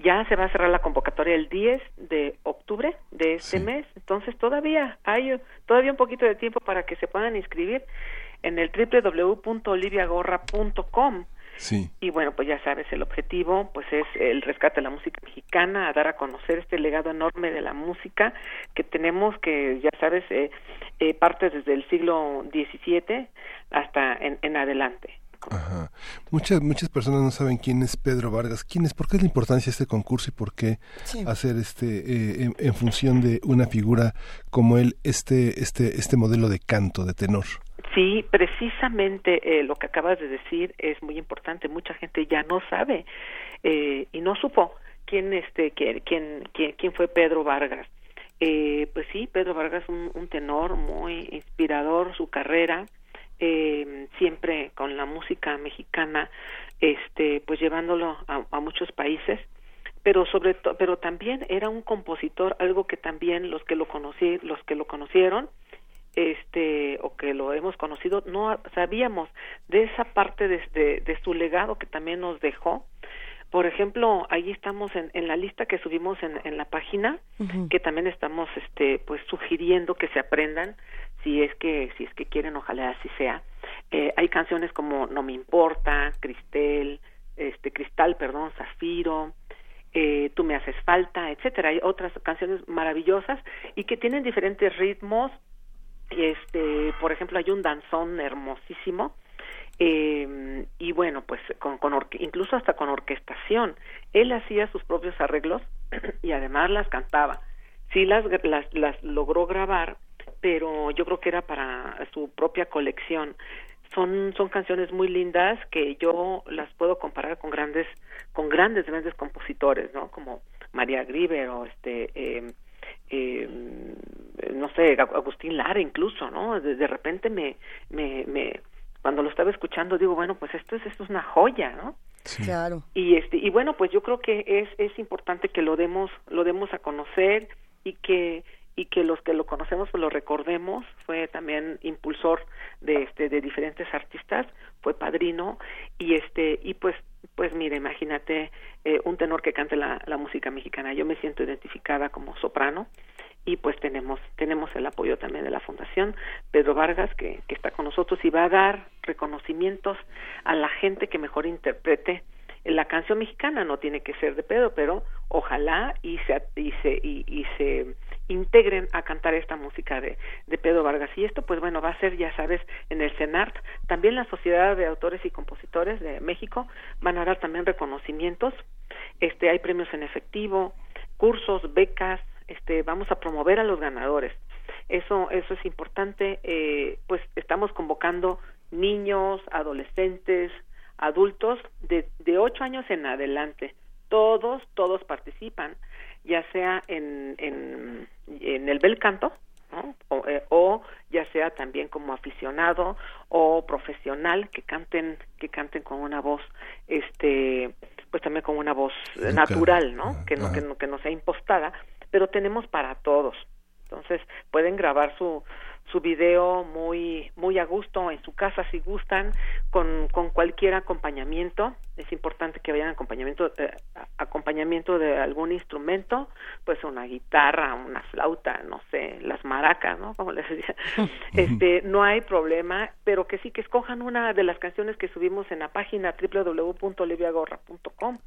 Ya se va a cerrar la convocatoria el 10 de octubre de este mes, entonces todavía hay todavía un poquito de tiempo para que se puedan inscribir en el www.oliviagorra.com. Sí. Y bueno, pues ya sabes, el objetivo pues es el rescate de la música mexicana, a dar a conocer este legado enorme de la música que tenemos, que ya sabes, eh, eh, parte desde el siglo XVII hasta en, en adelante. Ajá. Muchas, muchas personas no saben quién es Pedro Vargas. ¿Quién es? ¿Por qué es la importancia de este concurso y por qué Sí. hacer este eh, en, en función de una figura como él este este este modelo de canto de tenor? Sí, precisamente eh, lo que acabas de decir es muy importante. Mucha gente ya no sabe eh, y no supo quién este quién quién quién, fue Pedro Vargas. Eh, pues sí, Pedro Vargas un, un tenor muy inspirador su carrera eh, siempre con la música mexicana, este pues llevándolo a, a muchos países pero sobre to- pero también era un compositor algo que también los que lo conocí los que lo conocieron este o que lo hemos conocido no sabíamos de esa parte de, de, de su legado que también nos dejó. Por ejemplo ahí estamos en, en la lista que subimos en, en la página que también estamos este pues sugiriendo que se aprendan si es que si es que quieren ojalá así sea. Eh, hay canciones como no me importa Cristel este cristal perdón zafiro eh, tú me haces falta etcétera. Hay otras canciones maravillosas y que tienen diferentes ritmos este por ejemplo hay un danzón hermosísimo eh, y bueno pues con, con orque- incluso hasta con orquestación. Él hacía sus propios arreglos [clears throat] y además las cantaba. Sí las las, las logró grabar pero yo creo que era para su propia colección. Son son canciones muy lindas que yo las puedo comparar con grandes con grandes grandes compositores no como María Grieber o este eh, eh, no sé Ag- Agustín Lara incluso no de, de repente me, me me cuando lo estaba escuchando digo bueno pues esto es esto es una joya no Claro. y este y bueno pues yo creo que es es importante que lo demos lo demos a conocer y que y que los que lo conocemos pues lo recordemos. Fue también impulsor de este de diferentes artistas fue padrino y este y pues pues mira imagínate eh, un tenor que cante la, la música mexicana. Yo me siento identificada como soprano y pues tenemos tenemos el apoyo también de la fundación Pedro Vargas que, está con nosotros y va a dar reconocimientos a la gente que mejor interprete la canción mexicana. No tiene que ser de Pedro pero ojalá y se y se y, y se integren a cantar esta música de, de Pedro Vargas. Y esto pues bueno va a ser ya sabes en el CENART. También la Sociedad de Autores y Compositores de México van a dar también reconocimientos. Este hay premios en efectivo cursos becas este vamos a promover a los ganadores. Eso eso es importante. Eh, pues estamos convocando niños adolescentes adultos de de ocho años en adelante. Todos todos participan ya sea en en, en el bel canto ¿no? o, eh, o ya sea también como aficionado o profesional que canten que canten con una voz este pues también con una voz Educada. natural no que no que no que no sea impostada pero tenemos para todos. Entonces pueden grabar su su video muy muy a gusto en su casa si gustan con, con cualquier acompañamiento. Es importante que vayan acompañamiento eh, acompañamiento de algún instrumento pues una guitarra una flauta no sé las maracas no como les decía. [laughs] Este no hay problema pero que sí que escojan una de las canciones que subimos en la página www.oliviagorra.com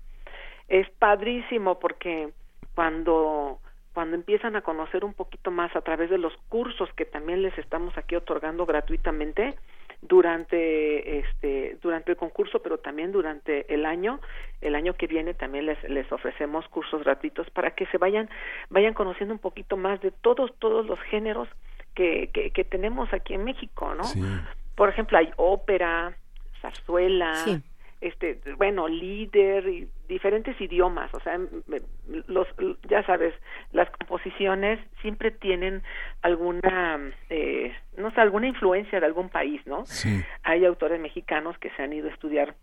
es padrísimo porque cuando cuando empiezan a conocer un poquito más a través de los cursos que también les estamos aquí otorgando gratuitamente durante este durante el concurso pero también durante el año. El año que viene también les les ofrecemos cursos gratuitos para que se vayan vayan conociendo un poquito más de todos todos los géneros que que, que tenemos aquí en México no por ejemplo hay ópera zarzuela Sí. Este bueno líder y diferentes idiomas o sea los ya sabes las composiciones siempre tienen alguna eh, no sé alguna influencia de algún país no Sí. hay autores mexicanos que se han ido a estudiar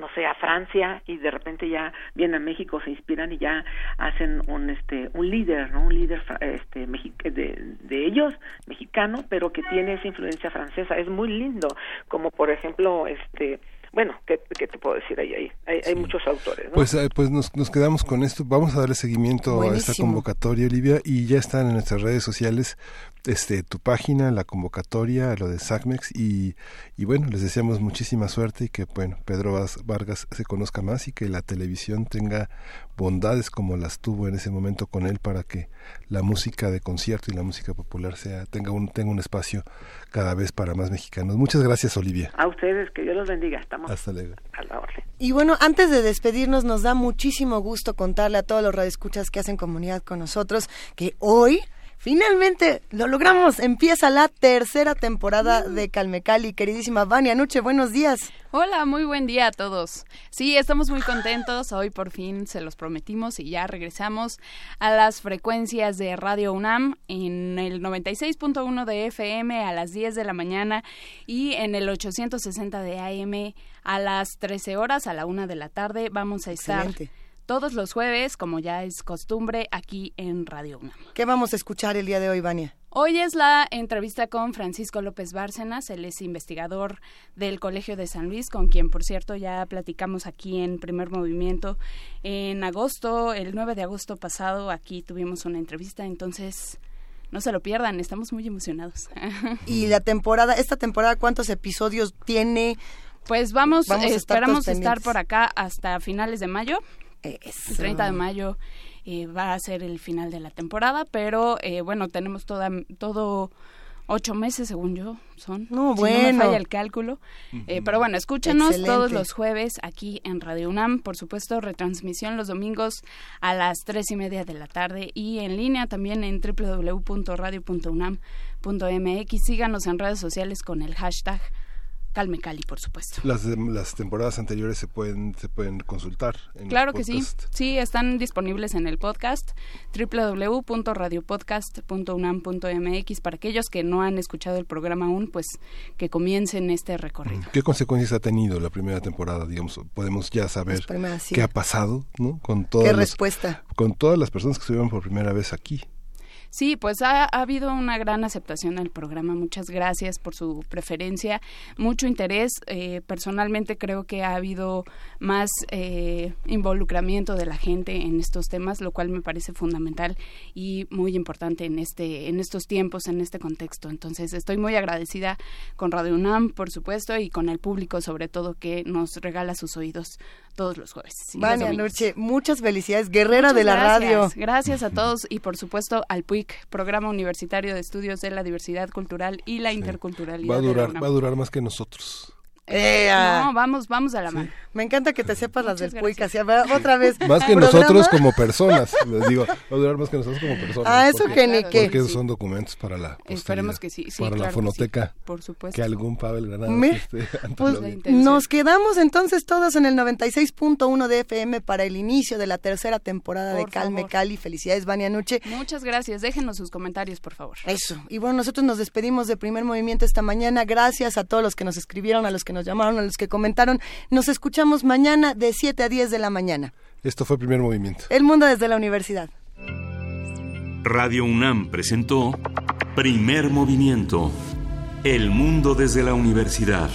no sé a Francia y de repente ya vienen a México se inspiran y ya hacen un este un líder no un líder este de, de ellos mexicano pero que tiene esa influencia francesa. Es muy lindo como por ejemplo este bueno qué, qué te puedo decir ahí ahí hay, hay muchos autores ¿no? Pues, eh, pues nos, nos quedamos con esto. Vamos a darle seguimiento a esta convocatoria, Olivia, y ya están en nuestras redes sociales este tu página, la convocatoria, lo de SACMEX, y, y bueno, les deseamos muchísima suerte y que bueno, Pedro Vas- Vargas se conozca más y que la televisión tenga bondades como las tuvo en ese momento con él para que la música de concierto y la música popular sea tenga un tenga un espacio cada vez para más mexicanos. Muchas gracias, Olivia. a ustedes que Dios los bendiga estamos Hasta luego. a la orden Y bueno, antes de despedirnos, nos da muchísimo gusto contarle a todos los radioescuchas que hacen comunidad con nosotros que hoy finalmente lo logramos. Empieza la tercera temporada de Calmecali. Queridísima Vania Nuche, buenos días. Hola, muy buen día a todos. Sí, estamos muy contentos. Hoy por fin se los prometimos y ya regresamos a las frecuencias de Radio UNAM en el 96.1 de FM a las 10 de la mañana y en el 860 de AM a las 13 horas a la 1 de la tarde. Vamos a estar Excelente. Todos los jueves, como ya es costumbre, aquí en Radio UNAM. ¿Qué vamos a escuchar el día de hoy, Vania? Hoy es la entrevista con Francisco López Bárcenas, él es investigador del Colegio de San Luis, con quien, por cierto, ya platicamos aquí en Primer Movimiento en agosto, el 9 de agosto pasado, aquí tuvimos una entrevista, entonces no se lo pierdan, estamos muy emocionados. [laughs] Y la temporada, esta temporada, ¿cuántos episodios tiene? Pues vamos, Vamos a estar esperamos estar por acá hasta finales de mayo. El 30 de mayo eh, va a ser el final de la temporada, pero eh, bueno, tenemos toda, todo ocho meses, según yo, son. No, si bueno. no me falla el cálculo. Eh, pero bueno, escúchenos Excelente. todos los jueves aquí en Radio UNAM. Por supuesto, retransmisión los domingos a las tres y media de la tarde y en línea también en www.radio.unam.mx. Síganos en redes sociales con el hashtag Calme Cali, por supuesto. Las, las temporadas anteriores se pueden se pueden consultar. En Claro el que sí. Sí, están disponibles en el podcast www.radiopodcast.unam.mx para aquellos que no han escuchado el programa aún, pues que comiencen este recorrido. ¿Qué consecuencias ha tenido la primera temporada? Digamos, podemos ya saber Las primeras, sí. qué ha pasado, ¿no? Con todas ¿Qué las- respuesta? con todas las personas que estuvieron por primera vez aquí. Sí, pues ha, ha habido una gran aceptación del programa. Muchas gracias por su preferencia, mucho interés. Eh, personalmente creo que ha habido más eh, involucramiento de la gente en estos temas, lo cual me parece fundamental y muy importante en este, en estos tiempos, en este contexto. Entonces, estoy muy agradecida con Radio UNAM, por supuesto, y con el público, sobre todo, que nos regala sus oídos todos los jueves. Vania. Nuche, muchas felicidades, guerrera Muchas de la gracias. radio. Gracias a todos y por supuesto al PUIC, Programa Universitario de Estudios de la Diversidad Cultural y la Interculturalidad. Va a durar, va a durar más que nosotros. No, vamos, vamos a la mano. Me encanta que te sepas las del Muchas PUIC, así, va- otra vez. [laughs] Más que Programa- nosotros como personas. Les digo, va a durar más que nosotros como personas. Ah, eso porque- que ni qué. Porque Sí. son documentos para la Esperemos que sí, sí, para claro la fonoteca. sí, por supuesto. Que algún Pavel Granados Me- esté [laughs] Pues nos quedamos entonces todos en el 96.1 de FM para el inicio de la tercera temporada de Calme favor. Cali. Felicidades, Vania Nuche. Muchas gracias. Déjenos sus comentarios, por favor. Eso. Y bueno, nosotros nos despedimos de Primer Movimiento esta mañana. Gracias a todos los que nos escribieron, a los que nos llamaron, a los que comentaron. Nos escuchamos mañana de 7 a 10 de la mañana. Esto fue Primer Movimiento. El mundo desde la universidad. Radio UNAM presentó Primer movimiento. El mundo desde la universidad.